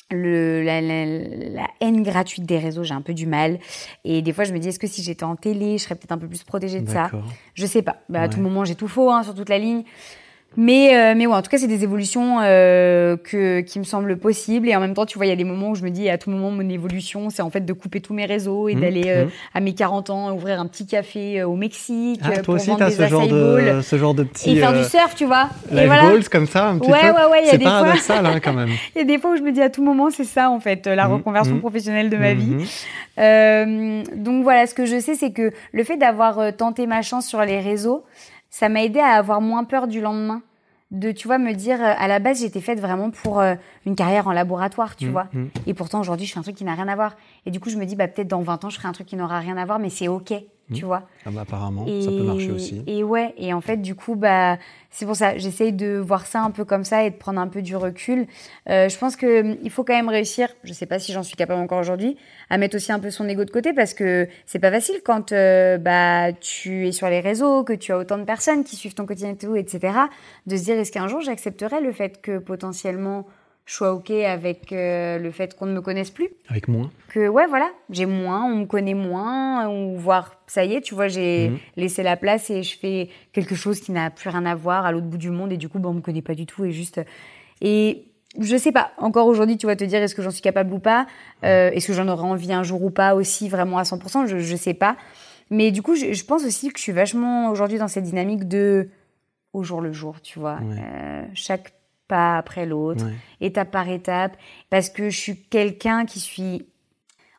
le, la, la, la, haine gratuite des réseaux, j'ai un peu du mal. Et des fois, je me dis, est-ce que si j'étais en télé, je serais peut-être un peu plus protégée de ça? Je sais pas. Bah, À tout moment, j'ai tout faux hein, sur toute la ligne. Mais, euh, mais ouais, en tout cas, c'est des évolutions euh, que, qui me semblent possibles. Et en même temps, tu vois, il y a des moments où je me dis, à tout moment, mon évolution, c'est en fait de couper tous mes réseaux et mmh, d'aller euh, mmh. à mes 40 ans ouvrir un petit café au Mexique ah, pour toi aussi, vendre des ce genre, de, ce genre de petit... Et faire du surf, tu vois. Life et voilà. goals comme ça, un petit ouais, peu. Ouais, ouais, C'est paradoxal hein, quand même. (laughs) Il y a des fois où je me dis, à tout moment, c'est ça, en fait, la mmh, reconversion professionnelle de ma vie. donc voilà, ce que je sais, c'est que le fait d'avoir tenté ma chance sur les réseaux, ça m'a aidé à avoir moins peur du lendemain de tu vois me dire euh, à la base j'étais faite vraiment pour euh, une carrière en laboratoire tu mmh, vois. mmh. et pourtant aujourd'hui je fais un truc qui n'a rien à voir. Et du coup je me dis bah peut-être dans 20 ans je ferai un truc qui n'aura rien à voir mais c'est ok tu mmh. vois. Ah bah, apparemment ça peut marcher aussi. et ouais et en fait du coup bah c'est pour ça j'essaye de voir ça un peu comme ça et de prendre un peu du recul. Euh, je pense que hum, il faut quand même réussir je sais pas si j'en suis capable encore aujourd'hui à mettre aussi un peu son ego de côté parce que c'est pas facile quand euh, bah tu es sur les réseaux que tu as autant de personnes qui suivent ton quotidien et tout etc de se dire est-ce qu'un jour j'accepterai le fait que potentiellement je sois OK avec euh, le fait qu'on ne me connaisse plus. Avec moins Que, ouais, voilà, j'ai moins, on me connaît moins, ou voire, ça y est, tu vois, j'ai mhm. laissé la place et je fais quelque chose qui n'a plus rien à voir à l'autre bout du monde et du coup, bon, on me connaît pas du tout et juste. Et je sais pas, encore aujourd'hui, tu vas te dire est-ce que j'en suis capable ou pas euh, Est-ce que j'en aurai envie un jour ou pas aussi, vraiment à 100% Je, je sais pas. Mais du coup, je, je pense aussi que je suis vachement aujourd'hui dans cette dynamique de au jour le jour, tu vois. Euh, chaque pas après l'autre, étape par étape, parce que je suis quelqu'un qui suis...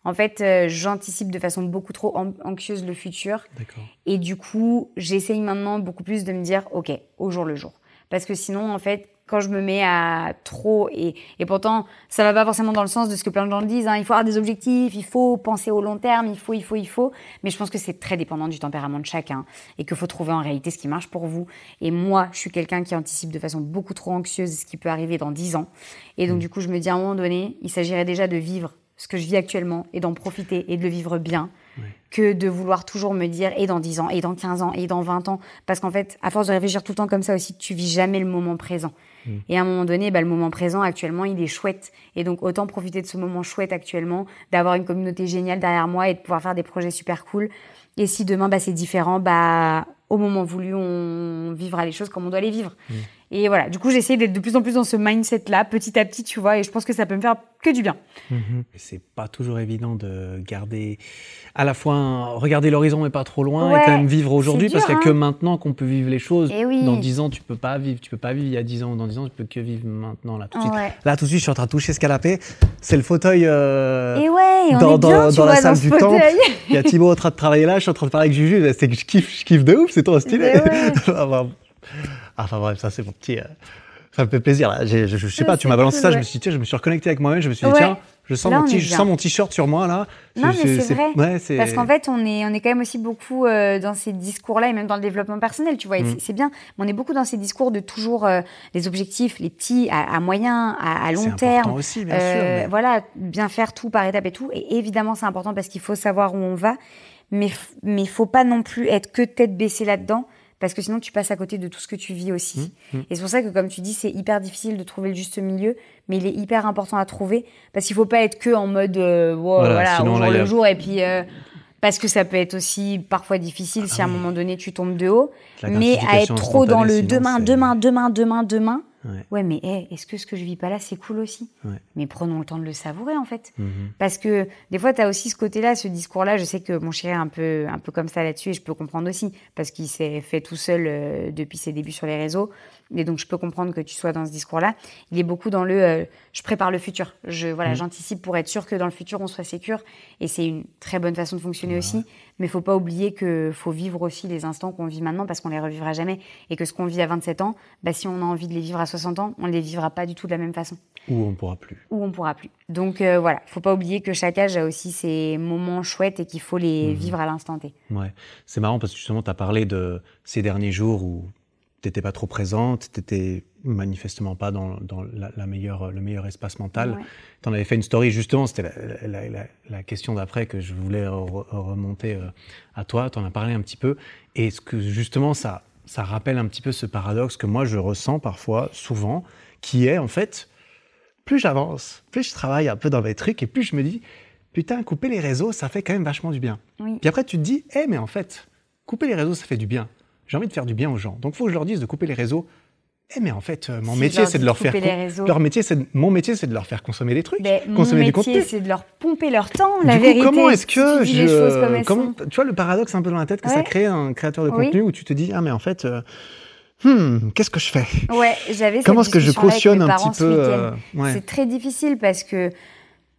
En fait, euh, j'anticipe de façon beaucoup trop anxieuse le futur. Et du coup, j'essaye maintenant beaucoup plus de me dire, OK, au jour le jour. Parce que sinon, en fait, quand je me mets à trop et, et pourtant ça va pas forcément dans le sens de ce que plein de gens disent hein, il faut avoir des objectifs il faut penser au long terme il faut il faut il faut. Mais je pense que c'est très dépendant du tempérament de chacun et qu'il faut trouver en réalité ce qui marche pour vous. Et moi je suis quelqu'un qui anticipe de façon beaucoup trop anxieuse ce qui peut arriver dans 10 ans. Et donc mmh. du coup je me dis à un moment donné il s'agirait déjà de vivre ce que je vis actuellement et d'en profiter et de le vivre bien que de vouloir toujours me dire et dans 10 ans et dans 15 ans et dans 20 ans. Parce qu'en fait à force de réfléchir tout le temps comme ça aussi tu vis jamais le moment présent Et à un moment donné, bah, le moment présent actuellement, il est chouette. Et donc autant profiter de ce moment chouette actuellement, d'avoir une communauté géniale derrière moi et de pouvoir faire des projets super cool. Et si demain bah, c'est différent, bah au moment voulu, on vivra les choses comme on doit les vivre. Mm. Et voilà, du coup, j'essaie d'être de plus en plus dans ce mindset-là, petit à petit, tu vois, et je pense que ça peut me faire que du bien. Mhm. C'est pas toujours évident de garder à la fois regarder l'horizon mais pas trop loin et quand même vivre aujourd'hui parce qu'il n'y a que hein. maintenant qu'on peut vivre les choses. Et oui. Dans 10 ans, tu peux pas vivre, tu peux pas vivre il y a 10 ans ou dans 10 ans, tu peux que vivre maintenant là tout de suite. Là tout de suite, je suis en train de toucher ce canapé, c'est le fauteuil euh, et ouais, on dans, est bien, dans, dans la salle du temple. Il y a Thibaut en train de travailler là, je suis en train de parler avec Juju, c'est que je kiffe, je kiffe de ouf, c'est trop stylé. (laughs) Enfin bref, ça c'est mon petit. Euh, ça me fait plaisir. Là. Je, je, sais pas, tu m'as balancé ça, je me suis dit, tiens, je me suis reconnecté avec moi-même, je me suis dit, tiens, je sens, mon je sens mon t-shirt sur moi là. Non, mais c'est vrai. Ouais, Parce qu'en fait, on est, on est quand même aussi beaucoup euh, dans ces discours-là et même dans le développement personnel, tu vois. Mm. C'est bien. Mais on est beaucoup dans ces discours de toujours euh, les objectifs, les petits, à, à moyen, à, à long terme. aussi, bien sûr. Mais... Voilà, bien faire tout par étapes et tout. Et évidemment, c'est important parce qu'il faut savoir où on va. Mais, mais faut pas non plus être que tête baissée là-dedans parce que sinon tu passes à côté de tout ce que tu vis aussi. Mmh, mmh. Et c'est pour ça que, comme tu dis, c'est hyper difficile de trouver le juste milieu, mais il est hyper important à trouver parce qu'il faut pas être que en mode euh, wow, Voilà, voilà, sinon, là, a- le jour et puis euh, parce que ça peut être aussi parfois difficile Ah si à un moment donné tu tombes de haut, mais à être trop dans le demain, demain, demain, demain, demain. Ouais. Ouais, mais hey, est-ce que ce que je vis pas là, c'est cool aussi? Ouais. Mais prenons le temps de le savourer en fait. Mhm. Parce que des fois, tu as aussi ce côté-là, ce discours-là. Je sais que mon chéri est un peu, un peu comme ça là-dessus et je peux comprendre aussi parce qu'il s'est fait tout seul euh, depuis ses débuts sur les réseaux. Et donc, je peux comprendre que tu sois dans ce discours-là. Il est beaucoup dans le euh, je prépare le futur. Je, voilà, Mhm. j'anticipe pour être sûr que dans le futur, on soit sécure. Et c'est une très bonne façon de fonctionner aussi. Mais faut pas oublier que faut vivre aussi les instants qu'on vit maintenant parce qu'on les revivra jamais. Et que ce qu'on vit à 27 ans, bah, si on a envie de les vivre à 60 ans, on les vivra pas du tout de la même façon Ou on pourra plus. ou on pourra plus. Donc euh, voilà, faut pas oublier que chaque âge a aussi ses moments chouettes et qu'il faut les vivre à l'instant T. Ouais. C'est marrant parce que justement, tu as parlé de ces derniers jours où t'étais pas trop présente, t'étais manifestement pas dans, dans la, la meilleure, le meilleur espace mental. Ouais. Tu en avais fait une story justement, c'était la, la- la- la question d'après que je voulais re- remonter euh, à toi, tu en as parlé un petit peu. Et ce que justement, ça, ça rappelle un petit peu ce paradoxe que moi je ressens parfois, souvent, qui est en fait, plus j'avance, plus je travaille un peu dans mes trucs et plus je me dis, putain, couper les réseaux, ça fait quand même vachement du bien. Oui. Puis après, tu te dis, eh, mais en fait, couper les réseaux, ça fait du bien. J'ai envie de faire du bien aux gens. Donc, il faut que je leur dise de couper les réseaux. Eh, mais en fait, euh, mon Si métier, c'est de leur de faire. couper les con- réseaux. Leur métier, c'est de- mon métier, c'est de leur faire consommer des trucs, Ben, mon consommer du métier, contenu. c'est de leur pomper leur temps, la du coup, vérité. comment est-ce si que tu dis je. comme comment-. Tu vois le paradoxe un peu dans la tête que ça crée un créateur de Oui. contenu où tu te dis, ah, mais en fait, euh, hmm, qu'est-ce que je fais? Ouais, j'avais Comment est-ce que je cautionne un petit peu euh, ouais. C'est très difficile parce que,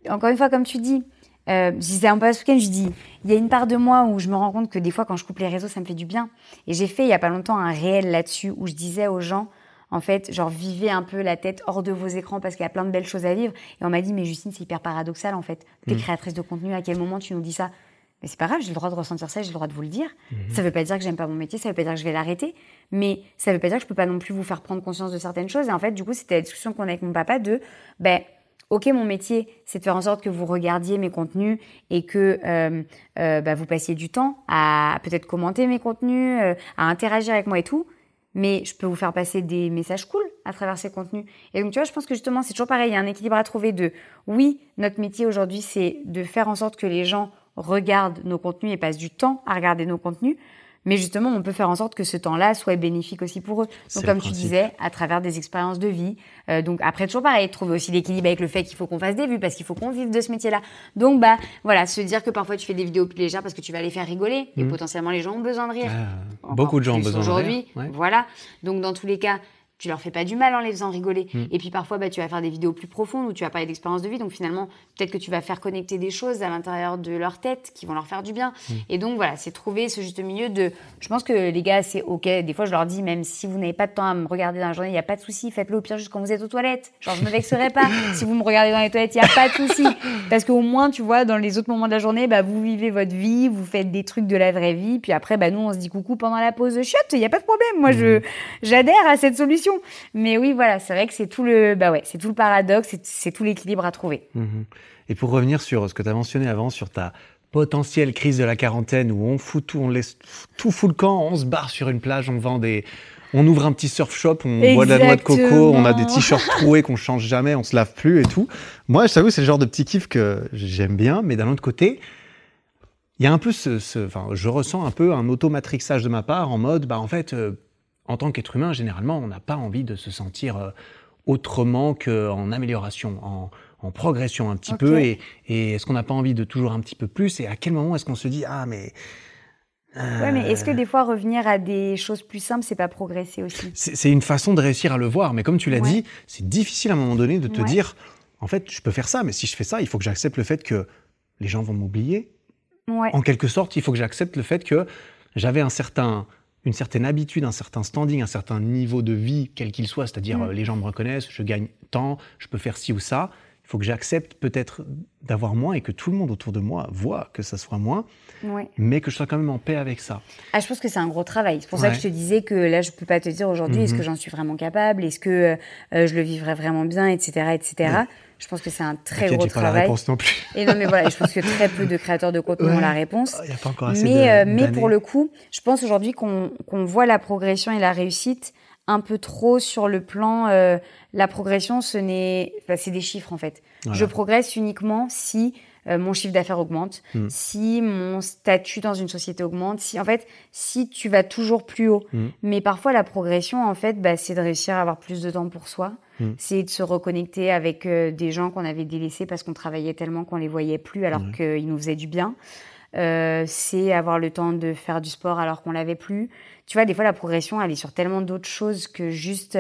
encore une fois, comme tu dis, euh, je disais un peu ce week-end, je dis, il y a une part de moi où je me rends compte que des fois, quand je coupe les réseaux, ça me fait du bien. Et j'ai fait il y a pas longtemps un réel là-dessus où je disais aux gens, en fait, genre, vivez un peu la tête hors de vos écrans parce qu'il y a plein de belles choses à vivre. Et on m'a dit, mais Justine, c'est hyper paradoxal, en fait. T'es Mm. créatrice de contenu, à quel moment tu nous dis ça? Mais c'est pas grave, j'ai le droit de ressentir ça, j'ai le droit de vous le dire. Mhm. Ça veut pas dire que j'aime pas mon métier, ça veut pas dire que je vais l'arrêter, mais ça veut pas dire que je peux pas non plus vous faire prendre conscience de certaines choses. Et en fait, du coup, c'était la discussion qu'on a avec mon papa de, ben, ok, mon métier, c'est de faire en sorte que vous regardiez mes contenus et que euh, euh, bah, vous passiez du temps à peut-être commenter mes contenus, euh, à interagir avec moi et tout. Mais je peux vous faire passer des messages cool à travers ces contenus. Et donc, tu vois, je pense que justement, c'est toujours pareil. Il y a un équilibre à trouver de, oui, notre métier aujourd'hui, c'est de faire en sorte que les gens regardent nos contenus et passent du temps à regarder nos contenus. Mais justement, on peut faire en sorte que ce temps-là soit bénéfique aussi pour eux. Donc, comme tu disais, à travers des expériences de vie. Euh, donc, après, toujours pareil, trouver aussi l'équilibre avec le fait qu'il faut qu'on fasse des vues parce qu'il faut qu'on vive de ce métier-là. Donc, bah, voilà, se dire que parfois tu fais des vidéos plus légères parce que tu vas les faire rigoler et Mhm. potentiellement les gens ont besoin de rire. Ah, beaucoup de gens ont besoin de aujourd'hui. rire, ouais. Voilà. Donc, dans tous les cas, tu leur fais pas du mal en les faisant rigoler. Mm. Et puis parfois, bah, tu vas faire des vidéos plus profondes où tu vas parler d'expérience de vie. Donc finalement, peut-être que tu vas faire connecter des choses à l'intérieur de leur tête qui vont leur faire du bien. Mm. Et donc voilà, c'est trouver ce juste milieu de. Je pense que les gars, c'est ok. Des fois, je leur dis, même si vous n'avez pas de temps à me regarder dans la journée, il n'y a pas de souci. Faites-le au pire juste quand vous êtes aux toilettes. Genre, je me vexerai pas. (laughs) si vous me regardez dans les toilettes, il n'y a pas de souci. Parce qu'au moins, tu vois, dans les autres moments de la journée, bah, vous vivez votre vie, vous faites des trucs de la vraie vie. Puis après, bah, nous, on se dit coucou pendant la pause. Chut, il n'y a pas de problème. Moi, je, j'adhère à cette solution. Mais oui, voilà, c'est vrai que c'est tout le, bah ouais, c'est tout le paradoxe, c'est, tout l'équilibre à trouver. Mhm. Et pour revenir sur ce que tu as mentionné avant, sur ta potentielle crise de la quarantaine où on fout tout, on laisse tout fout le camp, on se barre sur une plage, on vend des. On ouvre un petit surf shop, on boit de la noix de coco, on a des t-shirts troués qu'on change jamais, on se lave plus et tout. Moi, je t'avoue, c'est le genre de petit kiff que j'aime bien, mais d'un autre côté, il y a un peu ce, ce- enfin, je ressens un peu un automatrixage de ma part en mode, bah en fait, euh, en tant qu'être humain, généralement, on n'a pas envie de se sentir euh, autrement qu'en amélioration, en, en progression un petit peu. Et, et est-ce qu'on n'a pas envie de toujours un petit peu plus? Et à quel moment est-ce qu'on se dit, ah mais euh, Ouais, mais est-ce que des fois revenir à des choses plus simples, c'est pas progresser aussi? C'est c'est une façon de réussir à le voir, mais comme tu l'as Ouais. dit, c'est difficile à un moment donné de te Ouais. dire, en fait, je peux faire ça, mais si je fais ça, il faut que j'accepte le fait que les gens vont m'oublier. Ouais. En quelque sorte, il faut que j'accepte le fait que j'avais un certain, une certaine habitude, un certain standing, un certain niveau de vie, quel qu'il soit, c'est-à-dire Mm. euh, les gens me reconnaissent, je gagne tant, je peux faire ci ou ça. Il faut que j'accepte peut-être d'avoir moins et que tout le monde autour de moi voit que ça soit moins, mais que je sois quand même en paix avec ça. Ah, je pense que c'est un gros travail. C'est pour ça que je te disais que là, je peux pas te dire aujourd'hui, est-ce Mhm. que j'en suis vraiment capable, est-ce que euh, je le vivrai vraiment bien, etc., etc. Je pense que c'est un très gros pas travail. la réponse non plus. Et non, mais voilà, je pense que très peu de (laughs) créateurs de contenu ont la réponse. Il y a pas encore assez mais, de- euh, mais pour le coup, je pense aujourd'hui qu'on qu'on voit la progression et la réussite un peu trop sur le plan. euh, la progression, ce n'est, enfin, c'est des chiffres en fait. Voilà. Je progresse uniquement si euh, mon chiffre d'affaires augmente, Mm. si mon statut dans une société augmente, si en fait, si tu vas toujours plus haut. Mm. Mais parfois, la progression, en fait, bah, c'est de réussir à avoir plus de temps pour soi. Mm. C'est de se reconnecter avec euh, des gens qu'on avait délaissés parce qu'on travaillait tellement qu'on les voyait plus alors qu'ils nous faisaient du bien. Euh, c'est avoir le temps de faire du sport alors qu'on l'avait plus. Tu vois, des fois, la progression, elle est sur tellement d'autres choses que juste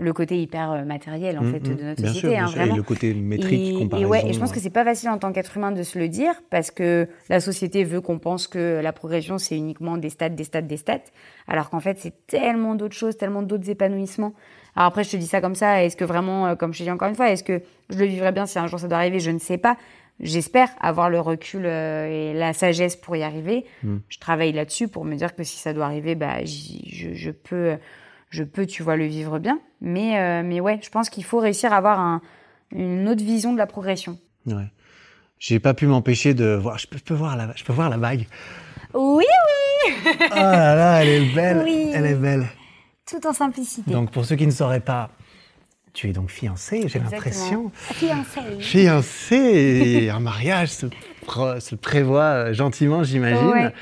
le côté hyper euh, matériel, en Mm, fait, mm. de notre bien société. sûr, bien hein, sûr. vraiment. Et le côté métrique, Et, et comparaison. ouais, et je pense que c'est pas facile en tant qu'être humain de se le dire parce que la société veut qu'on pense que la progression c'est uniquement des stats, des stats, des stats, alors qu'en fait c'est tellement d'autres choses, tellement d'autres épanouissements. Alors après je te dis ça comme ça, est-ce que vraiment, euh, comme je te dis encore une fois, est-ce que je le vivrais bien si un jour ça doit arriver? Je ne sais pas. J'espère avoir le recul euh, et la sagesse pour y arriver. Mm. Je travaille là-dessus pour me dire que si ça doit arriver, bah je peux, je peux, tu vois, le vivre bien. Mais euh, mais ouais, je pense qu'il faut réussir à avoir un, une autre vision de la progression. Ouais. J'ai pas pu m'empêcher de voir. Je peux, je peux voir la, je peux voir la bague. Oui, Oh là là, elle est belle. Oui. Elle est belle. tout en simplicité. Donc pour ceux qui ne sauraient pas, tu es donc fiancée, j'ai l'impression. Fiancée. Fiancée, un mariage se, se prévoit euh, gentiment, j'imagine. Ouais.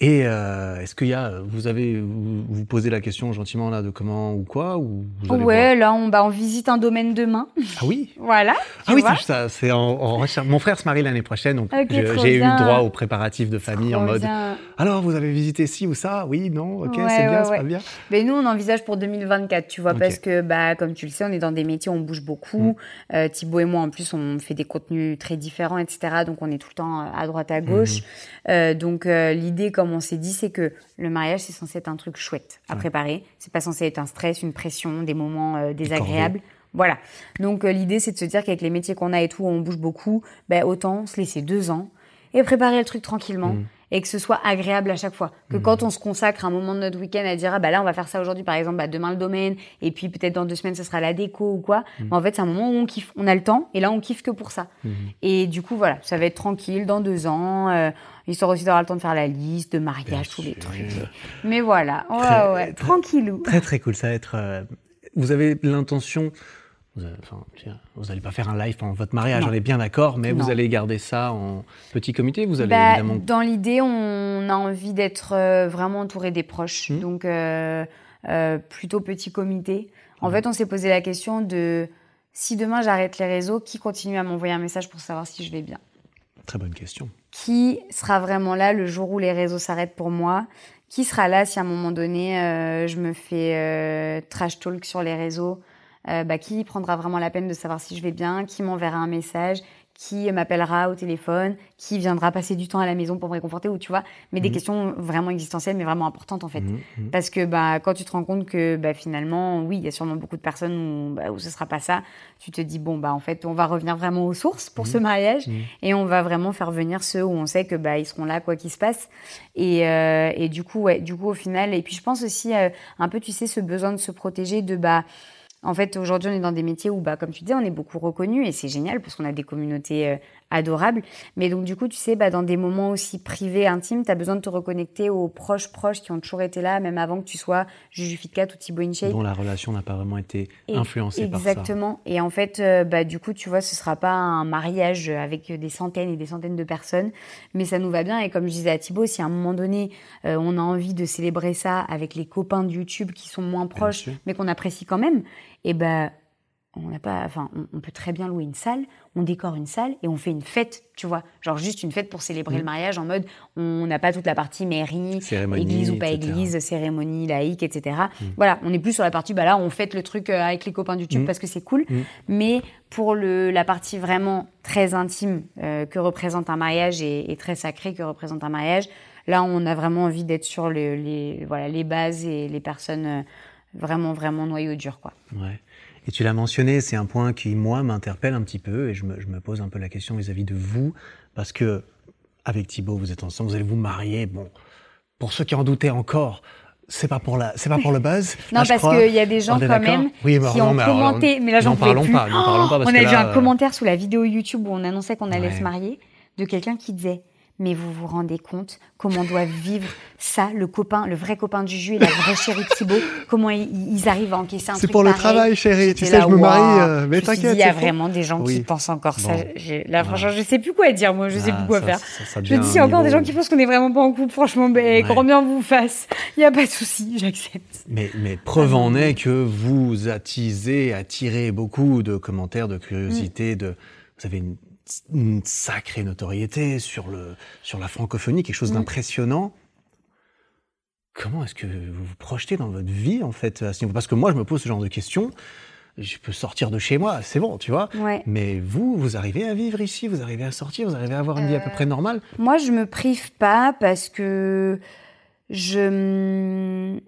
Et euh, est-ce qu'il y a, vous avez, vous, vous posez la question gentiment là de comment ou quoi ou vous allez Ouais, là, on, bah, on visite un domaine demain. Ah oui. (laughs) voilà. Ah oui, c'est ça. C'est en, en recherche. Mon frère se marie l'année prochaine, donc j'ai eu droit aux préparatifs de famille en mode. bien. Alors, vous avez visité ci ou ça? Oui, non, ok, Ouais, c'est bien, ouais, c'est ouais. pas bien. Mais nous, on envisage pour 2024, tu vois, parce que, bah, comme tu le sais, on est dans des métiers où on bouge beaucoup. Mm. Euh, Thibaut et moi, en plus, on fait des contenus très différents, etc. Donc, on est tout le temps euh, à droite, à gauche. Mm-hmm. Euh, donc, l'idée, comme on s'est dit, c'est que le mariage, c'est censé être un truc chouette à Ouais. préparer. C'est pas censé être un stress, une pression, des moments euh, désagréables. Voilà. Donc, euh, l'idée, c'est de se dire qu'avec les métiers qu'on a et tout, on bouge beaucoup. Ben, autant se laisser deux ans et préparer le truc tranquillement. Mm. Et que ce soit agréable à chaque fois. Que quand on se consacre un moment de notre week-end à dire, ah bah là, on va faire ça aujourd'hui, par exemple, bah, demain le domaine, et puis peut-être dans deux semaines, ce sera la déco ou quoi. Mm. Bah, en fait, c'est un moment où on kiffe. On a le temps, et là, on kiffe que pour ça. Et du coup, voilà, ça va être tranquille dans deux ans, euh, histoire aussi d'avoir le temps de faire la liste, de mariage, tous les trucs. Mais voilà, ouais, Très- ouais, très- tranquillou. Très très cool. Ça va être. euh, vous avez l'intention. Vous enfin, n'allez pas faire un live pendant votre mariage, Non. on est bien d'accord, mais Non. vous allez garder ça en petit comité. Vous allez Bah, évidemment. Dans l'idée, on a envie d'être euh, vraiment entouré des proches, Mhm. donc euh, euh, plutôt petit comité. En fait, on s'est posé la question de si demain j'arrête les réseaux, qui continue à m'envoyer un message pour savoir si je vais bien? Très bonne question. Qui sera vraiment là le jour où les réseaux s'arrêtent pour moi Qui sera là si à un moment donné euh, je me fais euh, trash talk sur les réseaux Euh, bah, Qui prendra vraiment la peine de savoir si je vais bien Qui m'enverra un message qui m'appellera au téléphone, qui viendra passer du temps à la maison pour me réconforter, ou tu vois, mais des Mhm. questions vraiment existentielles, mais vraiment importantes en fait. Mhm, mhm. Parce que bah, quand tu te rends compte que bah, finalement, oui, il y a sûrement beaucoup de personnes où, bah, où ce sera pas ça, tu te dis, bon, bah, en fait, on va revenir vraiment aux sources pour ce mariage et on va vraiment faire venir ceux où on sait que bah, ils seront là, quoi qu'il se passe. Et, euh, et du coup, ouais, du coup, au final, et puis je pense aussi euh, un peu, tu sais, ce besoin de se protéger de bah, en fait, aujourd'hui, on est dans des métiers où, bah, comme tu disais, on est beaucoup reconnus et c'est génial parce qu'on a des communautés adorables. Mais donc, du coup, tu sais, bah, dans des moments aussi privés, intimes, tu as besoin de te reconnecter aux proches proches qui ont toujours été là, même avant que tu sois Juju Fitcat ou Thibaut InShape. Dont la relation n'a pas vraiment été Et- influencée par ça. Exactement. Et en fait, euh, bah, du coup, tu vois, ce sera pas un mariage avec des centaines et des centaines de personnes, mais ça nous va bien. Et comme je disais à Thibaut, si à un moment donné, euh, on a envie de célébrer ça avec les copains de YouTube qui sont moins proches, mais qu'on apprécie quand même, et ben, on n'a pas, enfin, on, on peut très bien louer une salle, on décore une salle et on fait une fête, tu vois, genre juste une fête pour célébrer Mm. le mariage en mode, on n'a pas toute la partie mairie, Cérémonie, église ou pas etc. église, cérémonie laïque, etc. Voilà, on est plus sur la partie, bah là, on fête le truc euh, avec les copains du YouTube Mm. parce que c'est cool. Mm. Mais pour le, la partie vraiment très intime euh, que représente un mariage et, et très sacrée que représente un mariage, là, on a vraiment envie d'être sur le- les, voilà, les bases et les personnes euh, vraiment, vraiment noyau dur, quoi. Ouais. Et tu l'as mentionné, c'est un point qui, moi, m'interpelle un petit peu et je me, je me pose un peu la question vis-à-vis de vous, parce que avec Thibaut, vous êtes ensemble, vous allez vous marier. Bon, pour ceux qui en doutaient encore, c'est pas pour la, c'est pas pour le buzz. (laughs) non, parce qu'il y a des gens quand même qui ont commenté. mais là, j'en pouvais plus. Pas, parce on a vu un commentaire sous la vidéo YouTube où on annonçait qu'on allait se marier de quelqu'un qui disait mais vous vous rendez compte comment doit vivre ça, le copain, le vrai copain du jus et la vraie chérie de Thibaut Comment ils, arrivent à encaisser un truc C'est pour le travail, chérie. Tu sais, je me marie, euh, mais t'inquiète. Il y a vraiment des gens qui pensent encore ça. Là, franchement, je sais plus quoi dire. Moi, je sais ah, plus quoi faire. je dis, il y a encore des gens qui pensent qu'on est vraiment pas en couple. Franchement, ben, grand bien vous fasse. Il n'y a pas de souci, j'accepte. Mais, mais preuve en est que vous attisez, attirez beaucoup de commentaires, de curiosité, de vous avez une une sacrée notoriété sur, le, sur la francophonie, quelque chose d'impressionnant. Comment est-ce que vous vous projetez dans votre vie, en fait, à ce niveau? Parce que moi, je me pose ce genre de questions. Je peux sortir de chez moi, c'est bon, tu vois. Mais vous, vous arrivez à vivre ici, vous arrivez à sortir, vous arrivez à avoir une vie à peu près normale? Moi, je me prive pas parce que je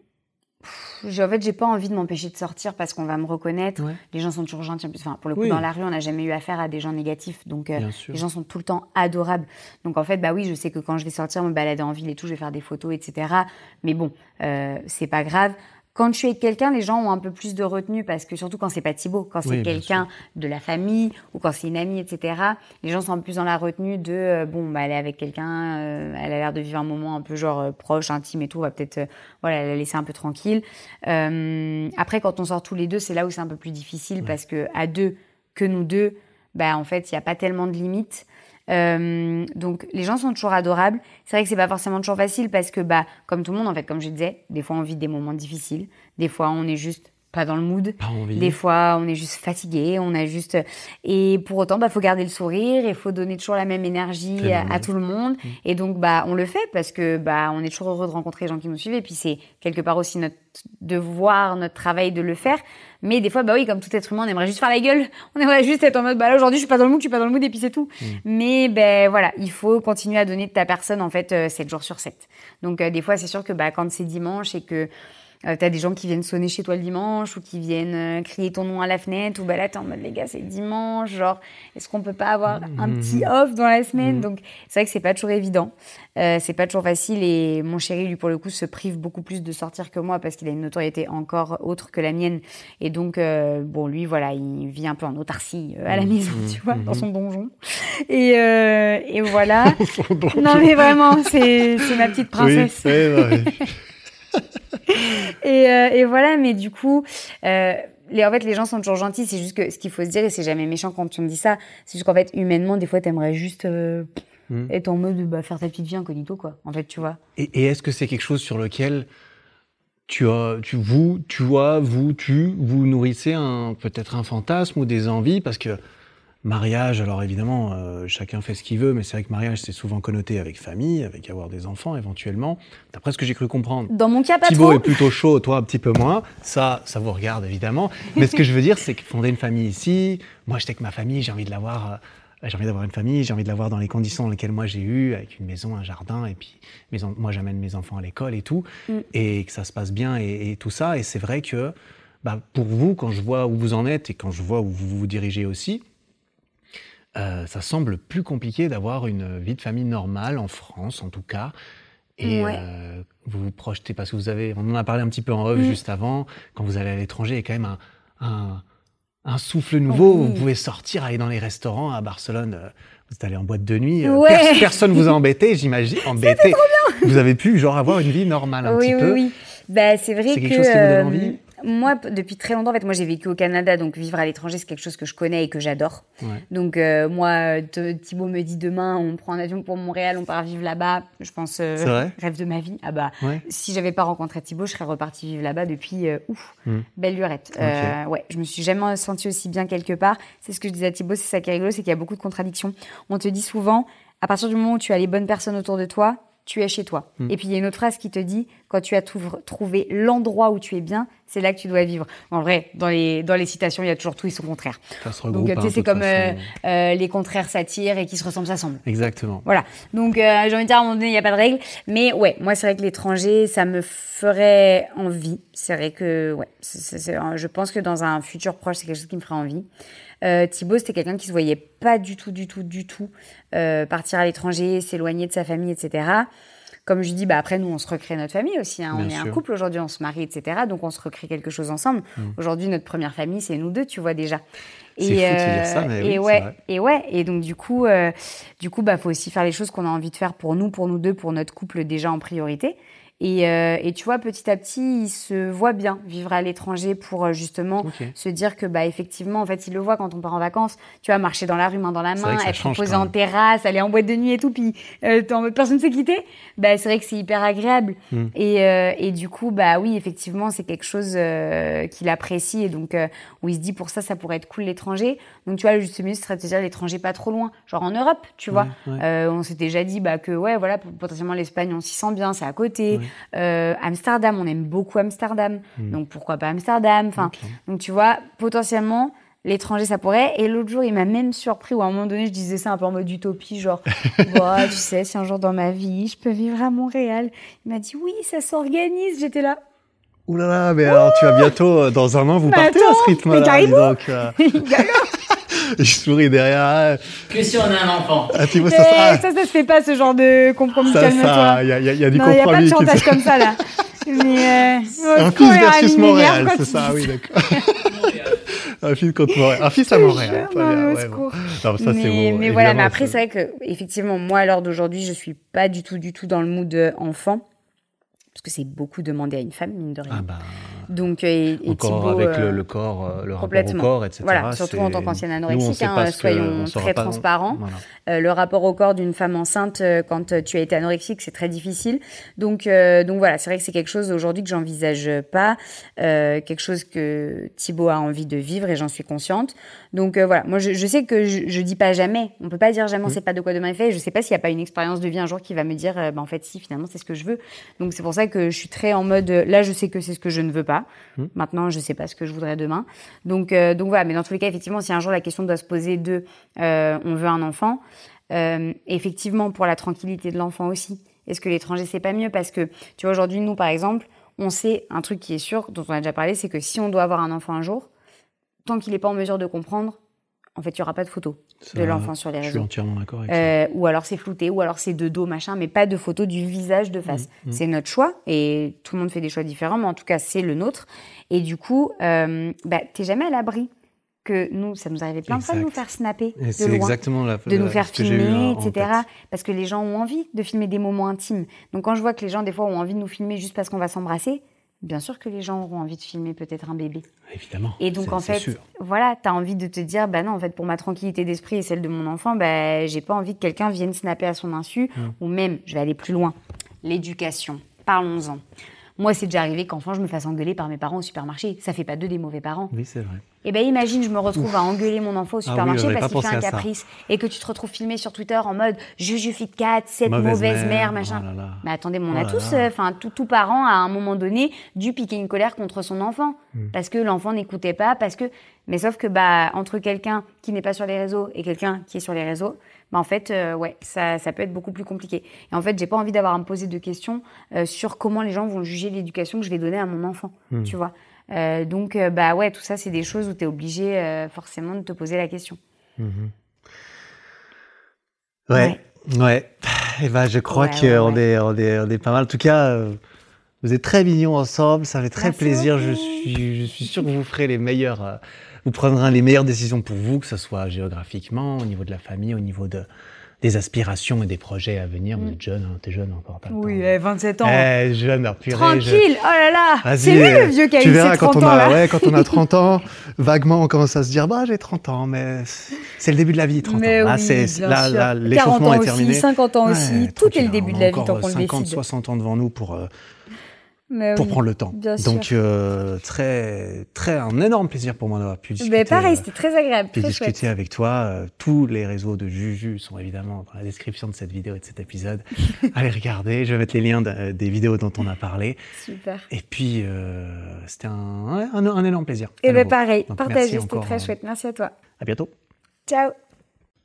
en fait, j'ai pas envie de m'empêcher de sortir parce qu'on va me reconnaître. Les gens sont toujours gentils. Enfin, pour le coup, dans la rue, on n'a jamais eu affaire à des gens négatifs. Donc, euh, les gens sont tout le temps adorables. Donc, en fait, bah oui, je sais que quand je vais sortir, me balader en ville et tout, je vais faire des photos, etc. Mais bon, euh, c'est pas grave. Quand tu es quelqu'un, les gens ont un peu plus de retenue parce que surtout quand c'est pas Thibaut, quand c'est quelqu'un de la famille ou quand c'est une amie, etc. Les gens sont un peu plus dans la retenue de euh, bon, bah elle est avec quelqu'un, euh, elle a l'air de vivre un moment un peu genre euh, proche, intime et tout, on va peut-être voilà la laisser un peu tranquille. après, quand on sort tous les deux, c'est là où c'est un peu plus difficile parce que à deux, que nous deux, bah en fait il n'y a pas tellement de limites. Euh, donc les gens sont toujours adorables. C'est vrai que c'est pas forcément toujours facile parce que bah comme tout le monde en fait, comme je disais, des fois on vit des moments difficiles, des fois on est juste pas dans le mood. Des fois, on est juste fatigué, on a juste et pour autant, bah faut garder le sourire, il faut donner toujours la même énergie à, tout le monde. Mm. Et donc bah on le fait parce que bah on est toujours heureux de rencontrer les gens qui nous suivent et puis c'est quelque part aussi notre devoir, notre travail de le faire. Mais des fois, bah oui, comme tout être humain, on aimerait juste faire la gueule. (laughs) On aimerait juste être en mode, bah là, aujourd'hui, je suis pas dans le mood, je suis pas dans le mood, et puis c'est tout. Mm. Mais, ben voilà, il faut continuer à donner de ta personne, en fait, 7 euh, jours sur 7. Donc, euh, des fois, c'est sûr que, bah, quand c'est dimanche et que euh, t'as des gens qui viennent sonner chez toi le dimanche ou qui viennent euh, crier ton nom à la fenêtre ou bah là t'es en mode les gars c'est dimanche genre est-ce qu'on peut pas avoir un mmh. petit off dans la semaine? Mmh. donc c'est vrai que c'est pas toujours évident. Euh, c'est pas toujours facile et mon chéri lui pour le coup se prive beaucoup plus de sortir que moi parce qu'il a une notoriété encore autre que la mienne. Et donc euh, bon lui voilà il vit un peu en autarcie à la mmh. maison tu vois dans son donjon. Et, et voilà. (laughs) Non mais vraiment c'est ma petite princesse. oui, (laughs) (laughs) et, euh, et, voilà, mais du coup, euh, les, en fait, les gens sont toujours gentils. C'est juste que ce qu'il faut se dire, et c'est jamais méchant quand tu me dis ça, c'est juste qu'en fait, humainement, des fois, t'aimerais juste euh, hmm. être en mode bah, faire ta petite vie incognito, quoi. En fait, tu vois. Et, et est-ce que c'est quelque chose sur lequel tu as, tu, vous, tu vois, vous, tu, vous nourrissez un, peut-être un fantasme ou des envies? Parce que Mariage, alors évidemment, euh, chacun fait ce qu'il veut, mais c'est vrai que mariage, c'est souvent connoté avec famille, avec avoir des enfants éventuellement. D'après ce que j'ai cru comprendre. Dans mon cas, pas Thibaut est plutôt chaud, toi un petit peu moins. Ça, ça vous regarde évidemment. Mais ce que je veux dire, c'est que fonder une famille ici, moi j'étais avec ma famille, j'ai envie de l'avoir. Euh, j'ai envie d'avoir une famille, j'ai envie de l'avoir dans les conditions dans lesquelles moi j'ai eu, avec une maison, un jardin, et puis moi j'amène mes enfants à l'école et tout, mm. et que ça se passe bien et, et tout ça. Et c'est vrai que bah, pour vous, quand je vois où vous en êtes et quand je vois où vous vous dirigez aussi, euh, ça semble plus compliqué d'avoir une vie de famille normale en France, en tout cas. Et euh, vous vous projetez, parce que vous avez, on en a parlé un petit peu en off mm. juste avant, quand vous allez à l'étranger, il y a quand même un, un, souffle nouveau. Vous pouvez sortir, aller dans les restaurants à Barcelone. Euh, vous êtes allé en boîte de nuit. personne vous a embêté, j'imagine. (laughs) Embêté. Vous avez pu, genre, avoir une vie normale un petit peu. Oui, oui. Bah, c'est vrai que. C'est quelque chose qui vous donne envie moi, depuis très longtemps, en fait, moi, j'ai vécu au Canada, donc vivre à l'étranger, c'est quelque chose que je connais et que j'adore. Donc, euh, moi, Thibaut me dit demain, on prend un avion pour Montréal, on part vivre là-bas. Je pense, euh, rêve de ma vie. Ah bah, si j'avais pas rencontré Thibaut, je serais repartie vivre là-bas depuis, euh, ouf, hmm. belle lurette. ouais, je me suis jamais sentie aussi bien quelque part. C'est ce que je disais à Thibaut, c'est ça qui est rigolo, c'est qu'il y a beaucoup de contradictions. On te dit souvent, à partir du moment où tu as les bonnes personnes autour de toi, tu es chez toi. Hmm. Et puis il y a une autre phrase qui te dit, quand tu as trouvé l'endroit où tu es bien, c'est là que tu dois vivre. En vrai, dans les, dans les citations, il y a toujours tout et son contraire. Donc, tu sais, c'est comme euh, euh, les contraires s'attirent et qui se ressemblent s'assemblent. Exactement. Voilà. Donc, euh, j'ai envie de dire, à un moment donné, il n'y a pas de règle. Mais ouais, moi, c'est vrai que l'étranger, ça me ferait envie. C'est vrai que, ouais, je pense que dans un futur proche, c'est quelque chose qui me ferait envie. Euh, Thibaut, c'était quelqu'un qui se voyait pas du tout, du tout, du tout partir à l'étranger, s'éloigner de sa famille, etc comme je dis, bah après nous on se recrée notre famille aussi. Hein. on est un couple aujourd'hui, on se marie, etc. Donc on se recrée quelque chose ensemble. Aujourd'hui notre première famille c'est nous deux, tu vois déjà. Mm. C'est fou de dire ça, mais oui, et ouais, vrai. et ouais, et donc du coup, euh, du coup, bah faut aussi faire les choses qu'on a envie de faire pour nous, pour nous deux, pour notre couple déjà en priorité. Et, euh, et tu vois, petit à petit, il se voit bien vivre à l'étranger pour euh, justement se dire que bah effectivement, en fait, il le voit quand on part en vacances. Tu vois, marcher dans la rue main dans la main, être posé en terrasse, aller en boîte de nuit et tout, puis euh, t'es en mode personne ne sait quitter. Bah c'est vrai que c'est hyper agréable. Mm. Et, euh, et du coup, bah oui, effectivement, c'est quelque chose euh, qu'il apprécie et donc euh, où il se dit pour ça, ça pourrait être cool l'étranger. Donc tu vois, le juste mieux, ce serait de se dire l'étranger pas trop loin, genre en Europe, tu vois. Ouais, ouais. Euh, on s'était déjà dit bah que ouais, voilà, potentiellement l'Espagne, on s'y sent bien, c'est à côté. Ouais. Euh, Amsterdam, on aime beaucoup Amsterdam, Mm. donc pourquoi pas Amsterdam. Enfin, donc tu vois, potentiellement. L'étranger, ça pourrait. Et l'autre jour, il m'a même surpris, où à un moment donné, je disais ça un peu en mode utopie, genre, (laughs) Bah, tu sais, si un jour dans ma vie, je peux vivre à Montréal. Il m'a dit, oui, ça s'organise. J'étais là. Ouh là là, mais alors tu vas bientôt, euh, dans un an, vous Mais partez à attends, ce rythme-là. mais carrément. (laughs) (laughs) (laughs) je souris derrière. Ah, Que si on a un enfant. Ah, ça, ça, ça, ça, se fait pas, ce genre de compromis. ça, ça, il y a, y y a du non, il n'y a pas compromis. de chantage comme ça, là. (laughs) Mais, euh, Un fils versus Montréal, c'est ça, oui, d'accord. (laughs) Un fils contre Montréal. Un fils à Montréal. jure, non, ouais, bon. Non, ça, mais, bon, mais voilà, mais après, ça- c'est vrai que, effectivement, moi, à l'heure d'aujourd'hui, je suis pas du tout, du tout dans le mood euh, enfant. Parce que c'est beaucoup demandé à une femme, mine de rien. Ah bah, Donc, euh, et, et encore Thibaut, avec euh, le, le corps, euh, le rapport au corps, etc. Voilà, surtout en tant qu'ancienne anorexique, hein, soyons très pas- transparents. Voilà. Euh, le rapport au corps d'une femme enceinte euh, quand euh, tu as été anorexique, c'est très difficile. Donc, euh, donc voilà, c'est vrai que c'est quelque chose aujourd'hui que j'envisage pas, euh, quelque chose que Thibaut a envie de vivre et j'en suis consciente. Donc euh, voilà, moi je, je sais que je, je dis pas jamais. On peut pas dire jamais, on sait pas de quoi demain est fait. Je sais pas s'il y a pas une expérience de vie un jour qui va me dire, euh, bah, en fait si finalement c'est ce que je veux. Donc c'est pour ça que je suis très en mode, euh, là je sais que c'est ce que je ne veux pas. Maintenant je sais pas ce que je voudrais demain. Donc euh, donc voilà, mais dans tous les cas effectivement, si un jour la question doit se poser de, euh, on veut un enfant. Euh, effectivement, pour la tranquillité de l'enfant aussi. Est-ce que l'étranger, c'est pas mieux? Parce que, tu vois, aujourd'hui, nous, par exemple, on sait un truc qui est sûr, dont on a déjà parlé, c'est que si on doit avoir un enfant un jour, tant qu'il n'est pas en mesure de comprendre, en fait, il n'y aura pas de photos de l'enfant sur les Je suis réseaux. entièrement d'accord avec ça. Euh, ou alors c'est flouté, ou alors c'est de dos, machin, mais pas de photos du visage de face. Mmh, C'est notre choix, et tout le monde fait des choix différents, mais en tout cas, c'est le nôtre. Et du coup, euh, bah, t'es jamais à l'abri que nous, ça nous arrivait plein de fois de nous faire snapper c'est exactement la de nous faire eu filmer, en etc. Parce que les gens ont envie de filmer des moments intimes. Donc quand je vois que les gens, des fois, ont envie de nous filmer juste parce qu'on va s'embrasser, bien sûr que les gens auront envie de filmer peut-être un bébé. Évidemment. Et donc, en fait, sûr. voilà, tu as envie de te dire, bah non, en fait, pour ma tranquillité d'esprit et celle de mon enfant, bah, j'ai pas envie que quelqu'un vienne snapper à son insu. Mm. Ou même, je vais aller plus loin, l'éducation. Parlons-en. Moi, c'est déjà arrivé qu'enfant, je me fasse engueuler par mes parents au supermarché. Ça fait pas d'eux des mauvais parents. Oui, c'est vrai. Eh ben imagine, je me retrouve à engueuler mon enfant au Ah oui, supermarché parce qu'il fait un caprice et que tu te retrouves filmé sur Twitter en mode Juju Fit Cat, cette Mauvaise mauvaise, mère, mère, machin. oh là là. Mais attendez, mais on Oh a là tous, euh, enfin tout, tout parent à un moment donné dû piquer une colère contre son enfant Hmm. parce que l'enfant n'écoutait pas, parce que. Mais sauf que bah entre quelqu'un qui n'est pas sur les réseaux et quelqu'un qui est sur les réseaux, bah en fait euh, ouais ça, ça peut être beaucoup plus compliqué. Et en fait j'ai pas envie d'avoir à me poser de questions euh, sur comment les gens vont juger l'éducation que je vais donner à mon enfant, Hmm. tu vois. Euh, donc bah ouais tout ça c'est des choses où tu es obligé forcément de te poser la question. Ouais, ouais. Et ben, je crois Ouais, qu'on ouais, est, on est, on est pas mal. En tout cas, vous êtes très mignons ensemble. Ça fait très Merci plaisir. Je suis, je suis sûr que vous ferez les meilleures, euh, vous prendrez les meilleures décisions pour vous, que ce soit géographiquement, au niveau de la famille, au niveau de, des aspirations et des projets à venir. Vous êtes jeune, hein, t'es jeune encore, pas temps. 27 Eh, jeune, alors, purée, je- Tranquille, oh là là, Vas-y, c'est lui euh, le vieux qui a tu eu verras ses quand 30 on ans a, là. ouais, quand on a (laughs) 30 ans, vaguement on commence à se dire bah j'ai 30 ans, mais c'est le début de la vie 30 Mais ans. Là, oui, là, là 40 l'échauffement ans est aussi, terminé. 50 ans aussi, Ouais, tout est le début de la vie tant qu'on le 50, décide. 60 ans devant nous pour euh, Mais pour oui. prendre le temps. bien sûr. Donc euh, très très un énorme plaisir pour moi d'avoir pu discuter. Mais pareil, euh, c'était très agréable, très discuter chouette. avec toi. Euh, tous les réseaux de Juju sont évidemment dans la description de cette vidéo et de cet épisode. (laughs) Allez regarder, je vais mettre les liens de- des vidéos dont on a parlé. Super. Et puis, euh, c'était un, un, un énorme plaisir. Et à ben nouveau. pareil, partagez, c'était très chouette. Merci à toi. À bientôt. Ciao.